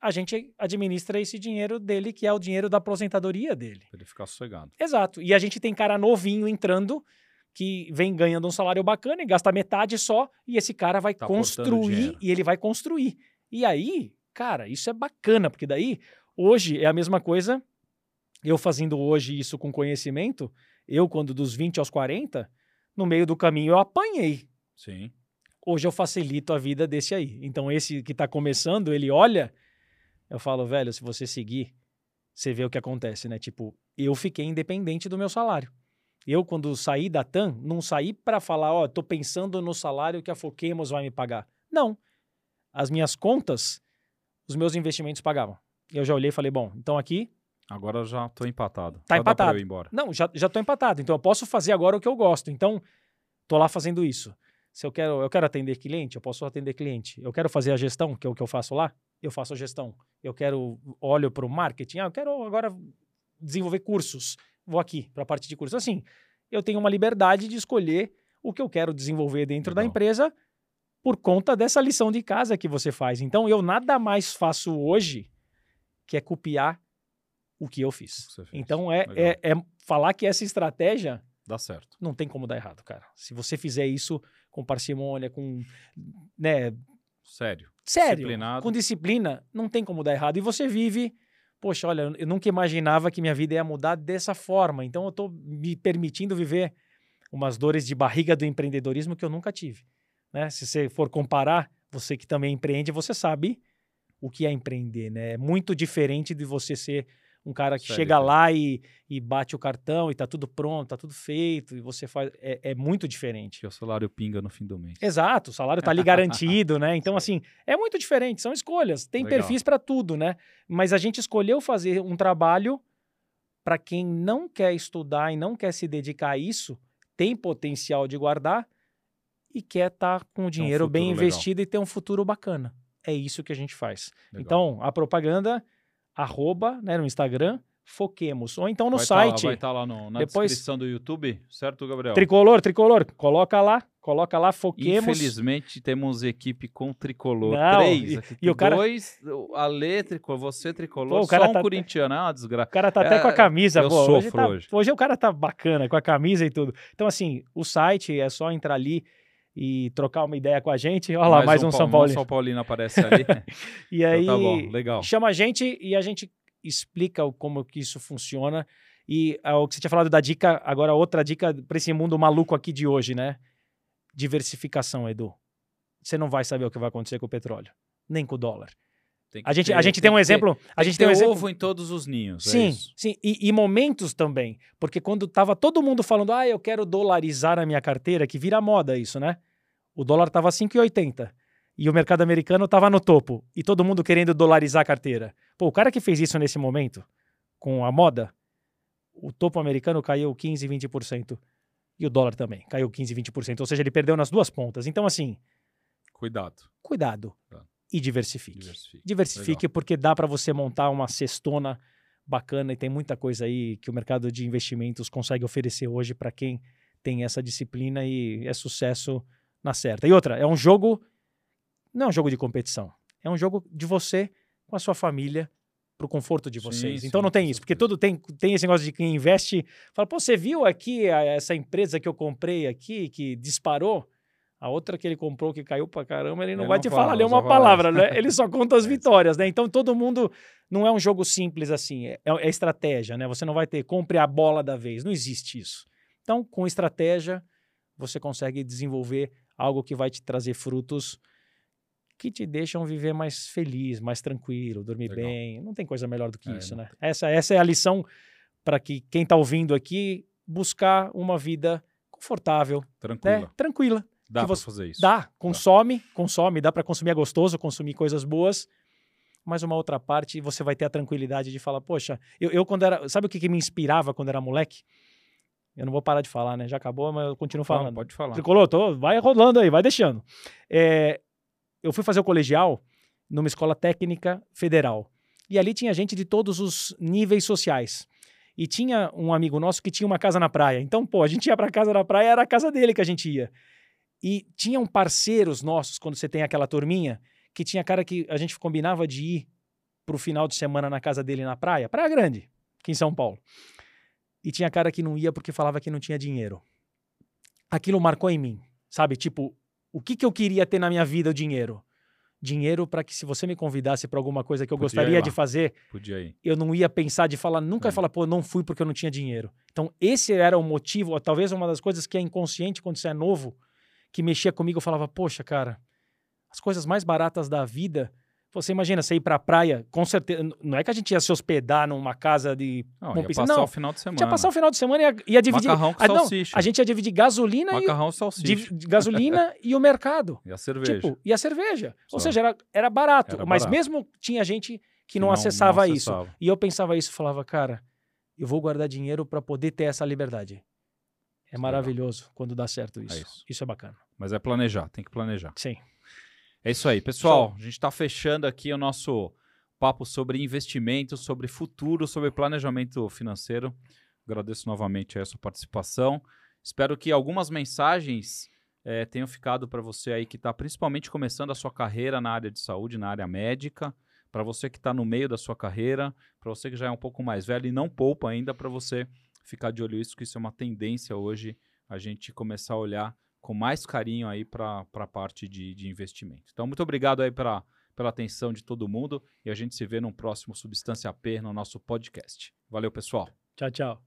Speaker 2: a gente administra esse dinheiro dele, que é o dinheiro da aposentadoria dele.
Speaker 1: Para ele ficar sossegado.
Speaker 2: Exato. E a gente tem cara novinho entrando que vem ganhando um salário bacana e gasta metade só, e esse cara vai tá construir e ele vai construir. E aí, cara, isso é bacana, porque daí, hoje é a mesma coisa, eu fazendo hoje isso com conhecimento, eu, quando dos 20 aos 40, no meio do caminho eu apanhei.
Speaker 1: Sim.
Speaker 2: Hoje eu facilito a vida desse aí. Então, esse que está começando, ele olha, eu falo, velho, se você seguir, você vê o que acontece, né? Tipo, eu fiquei independente do meu salário. Eu, quando saí da TAM, não saí para falar, ó, oh, tô pensando no salário que a Foquemos vai me pagar. Não. As minhas contas, os meus investimentos pagavam. Eu já olhei e falei, bom, então aqui.
Speaker 1: Agora eu já tô empatado.
Speaker 2: Tá
Speaker 1: já
Speaker 2: empatado.
Speaker 1: eu ir embora.
Speaker 2: Não, já, já tô empatado. Então eu posso fazer agora o que eu gosto. Então, tô lá fazendo isso. Se eu quero, eu quero atender cliente, eu posso atender cliente. Eu quero fazer a gestão, que é o que eu faço lá, eu faço a gestão. Eu quero olho para o marketing, ah, eu quero agora desenvolver cursos vou aqui para a parte de cursos. Assim, eu tenho uma liberdade de escolher o que eu quero desenvolver dentro Legal. da empresa por conta dessa lição de casa que você faz. Então, eu nada mais faço hoje que é copiar o que eu fiz. Então, é, é, é, falar que essa estratégia.
Speaker 1: Dá certo.
Speaker 2: Não tem como dar errado, cara. Se você fizer isso com parcimônia, com. Né,
Speaker 1: Sério.
Speaker 2: Sério. Disciplinado. Com disciplina, não tem como dar errado. E você vive poxa, olha, eu nunca imaginava que minha vida ia mudar dessa forma. Então eu estou me permitindo viver umas dores de barriga do empreendedorismo que eu nunca tive. Né? Se você for comparar, você que também empreende, você sabe o que é empreender. Né? É muito diferente de você ser um cara que chega lá e, e bate o cartão e tá tudo pronto, tá tudo feito, e você faz. É, é muito diferente.
Speaker 1: Que o salário pinga no fim do mês.
Speaker 2: Exato, o salário tá ali garantido, né? Então, assim, é muito diferente, são escolhas. Tem
Speaker 1: Legal.
Speaker 2: perfis para tudo, né? Mas a gente escolheu fazer um trabalho para quem não quer estudar e não quer se dedicar a isso, tem potencial de guardar e quer estar com o dinheiro bem
Speaker 1: futuro legal.
Speaker 2: investido e ter um futuro bacana. É isso que a gente faz.
Speaker 1: Legal.
Speaker 2: Então, a propaganda, arroba, né, no Instagram, foquemos. Ou então no
Speaker 1: vai tá lá-
Speaker 2: site.
Speaker 1: vai estar lá no- na
Speaker 2: Depois-
Speaker 1: descrição do YouTube, certo, Gabriel?
Speaker 2: Tricolor, tricolor, coloca lá, coloca lá, foquemos.
Speaker 1: Infelizmente, temos equipe com tricolor.
Speaker 2: Não,
Speaker 1: Três.
Speaker 2: e-
Speaker 1: aqui,
Speaker 2: e o cara-
Speaker 1: Dois, a Lê tricolor, você tricolor,
Speaker 2: Pô, o cara
Speaker 1: só um
Speaker 2: tá-
Speaker 1: corintiano. É uma desgraça.
Speaker 2: O cara tá até
Speaker 1: É,
Speaker 2: com a camisa,
Speaker 1: eu
Speaker 2: pô. Hoje,
Speaker 1: sofro
Speaker 2: tá-
Speaker 1: hoje.
Speaker 2: hoje o cara tá bacana, com a camisa e tudo. Então, assim, o site é só entrar ali e trocar uma ideia com a gente. Olha lá, mais, um, São
Speaker 1: Paulo. São Paulino aparece ali.
Speaker 2: E aí,
Speaker 1: Então tá bom, legal.
Speaker 2: chama a gente e a gente explica como que isso funciona. E ah, o que você tinha falado da dica, agora outra dica para esse mundo maluco aqui de hoje, né? Diversificação, Edu. Você não vai saber o que vai acontecer com o petróleo, nem com o dólar.
Speaker 1: Tem
Speaker 2: A gente,
Speaker 1: ter-
Speaker 2: a gente tem um
Speaker 1: que ter-
Speaker 2: exemplo. A
Speaker 1: tem
Speaker 2: gente
Speaker 1: que
Speaker 2: tem um exemplo.
Speaker 1: ovo em todos os ninhos. é
Speaker 2: Sim,
Speaker 1: isso.
Speaker 2: sim. E, e momentos também. Porque quando tava todo mundo falando, ah, eu quero dolarizar a minha carteira, que vira moda isso, né? O dólar tava 5,80 e o mercado americano tava no topo. E todo mundo querendo dolarizar a carteira. Pô, o cara que fez isso nesse momento, com a moda, o topo americano caiu 15, 20%. E o dólar também caiu 15, 20%. Ou seja, ele perdeu nas duas pontas. Então, assim,
Speaker 1: Cuidado.
Speaker 2: cuidado
Speaker 1: Tá.
Speaker 2: e diversifique.
Speaker 1: Diversifique.
Speaker 2: Diversifique porque dá para você montar uma cestona bacana e tem muita coisa aí que o mercado de investimentos consegue oferecer hoje para quem tem essa disciplina e é sucesso na certa. E outra, é um jogo não é um jogo de competição, é um jogo de você com a sua família pro conforto de vocês.
Speaker 1: sim,
Speaker 2: então não tem isso, porque tudo tem tem esse negócio de quem investe, fala, pô, você viu aqui a- essa empresa que eu comprei aqui que disparou? A outra que ele comprou que caiu pra caramba, ele não
Speaker 1: Ele
Speaker 2: vai
Speaker 1: não
Speaker 2: te
Speaker 1: fala,
Speaker 2: falar ali
Speaker 1: só
Speaker 2: uma palavra, né? Ele só conta as
Speaker 1: É,
Speaker 2: vitórias, né? Então todo mundo não é um jogo simples assim, é, é estratégia, né? Você não vai ter compre a bola da vez, não existe isso. Então, com estratégia, você consegue desenvolver algo que vai te trazer frutos que te deixam viver mais feliz, mais tranquilo, dormir
Speaker 1: Legal.
Speaker 2: bem. Não tem coisa melhor do que
Speaker 1: É,
Speaker 2: isso, né? Essa, essa é a lição para que quem está ouvindo aqui buscar uma vida confortável,
Speaker 1: Tranquila.
Speaker 2: né? Tranquila.
Speaker 1: Dá
Speaker 2: você-
Speaker 1: fazer isso.
Speaker 2: Dá, consome, consome, dá para consumir é gostoso, consumir coisas boas. Mas uma outra parte, você vai ter a tranquilidade de falar, poxa, eu, eu quando era, sabe o que, que me inspirava quando era moleque? Eu não vou parar de falar, né? Já acabou, mas eu continuo
Speaker 1: Fala,
Speaker 2: falando.
Speaker 1: pode falar.
Speaker 2: Tricolor, tô, vai rolando aí, vai deixando. É, eu fui fazer o colegial numa escola técnica federal. E ali tinha gente de todos os níveis sociais. E tinha um amigo nosso que tinha uma casa na praia. Então, pô, a gente ia pra casa na praia, era a casa dele que a gente ia. E tinham parceiros nossos, quando você tem aquela turminha, que tinha cara que a gente combinava de ir pro final de semana na casa dele na praia, Praia Grande, aqui em São Paulo. E tinha cara que não ia porque falava que não tinha dinheiro. Aquilo marcou em mim, sabe? Tipo, o que, que eu queria ter na minha vida, o dinheiro? Dinheiro para que se você me convidasse para alguma coisa que eu
Speaker 1: Podia
Speaker 2: gostaria de fazer, eu não ia pensar de falar, nunca
Speaker 1: É.
Speaker 2: ia falar, pô, não fui porque eu não tinha dinheiro. Então, esse era o motivo, ou talvez uma das coisas que é inconsciente quando você é novo, que mexia comigo, eu falava, poxa, cara, as coisas mais baratas da vida. Você imagina você ir pra praia, com certeza. Não é que a gente ia se hospedar numa casa de.
Speaker 1: Não, ia passar
Speaker 2: não,
Speaker 1: o final de semana.
Speaker 2: ia passar o final de semana e ia, ia dividir.
Speaker 1: Macarrão com
Speaker 2: Ah, não,
Speaker 1: salsicha.
Speaker 2: a gente ia dividir gasolina,
Speaker 1: Macarrão e salsicha.
Speaker 2: div- gasolina e o mercado.
Speaker 1: E a cerveja.
Speaker 2: Tipo, e a cerveja. Ou
Speaker 1: Só.
Speaker 2: seja, era, era barato.
Speaker 1: Era
Speaker 2: mas
Speaker 1: barato.
Speaker 2: mesmo tinha gente que não,
Speaker 1: não-
Speaker 2: acessava
Speaker 1: não
Speaker 2: isso.
Speaker 1: acessava.
Speaker 2: E eu pensava isso, falava, cara, eu vou guardar dinheiro para poder ter essa liberdade. É
Speaker 1: Legal.
Speaker 2: maravilhoso quando dá certo isso.
Speaker 1: isso.
Speaker 2: isso é bacana.
Speaker 1: Mas é planejar, tem que planejar.
Speaker 2: Sim.
Speaker 1: É isso aí, pessoal. A gente está fechando aqui o nosso papo sobre investimento, sobre futuro, sobre planejamento financeiro. Agradeço novamente a sua participação. Espero que algumas mensagens eh, tenham ficado para você aí que está principalmente começando a sua carreira na área de saúde, na área médica. Para você que está no meio da sua carreira, para você que já é um pouco mais velho e não poupa ainda, para você ficar de olho nisso, que isso é uma tendência hoje, a gente começar a olhar com mais carinho aí para a parte de, de investimento. Então, muito obrigado aí pela, pela atenção de todo mundo e a gente se vê num próximo Substância P no nosso podcast. Valeu, pessoal.
Speaker 2: Tchau, tchau.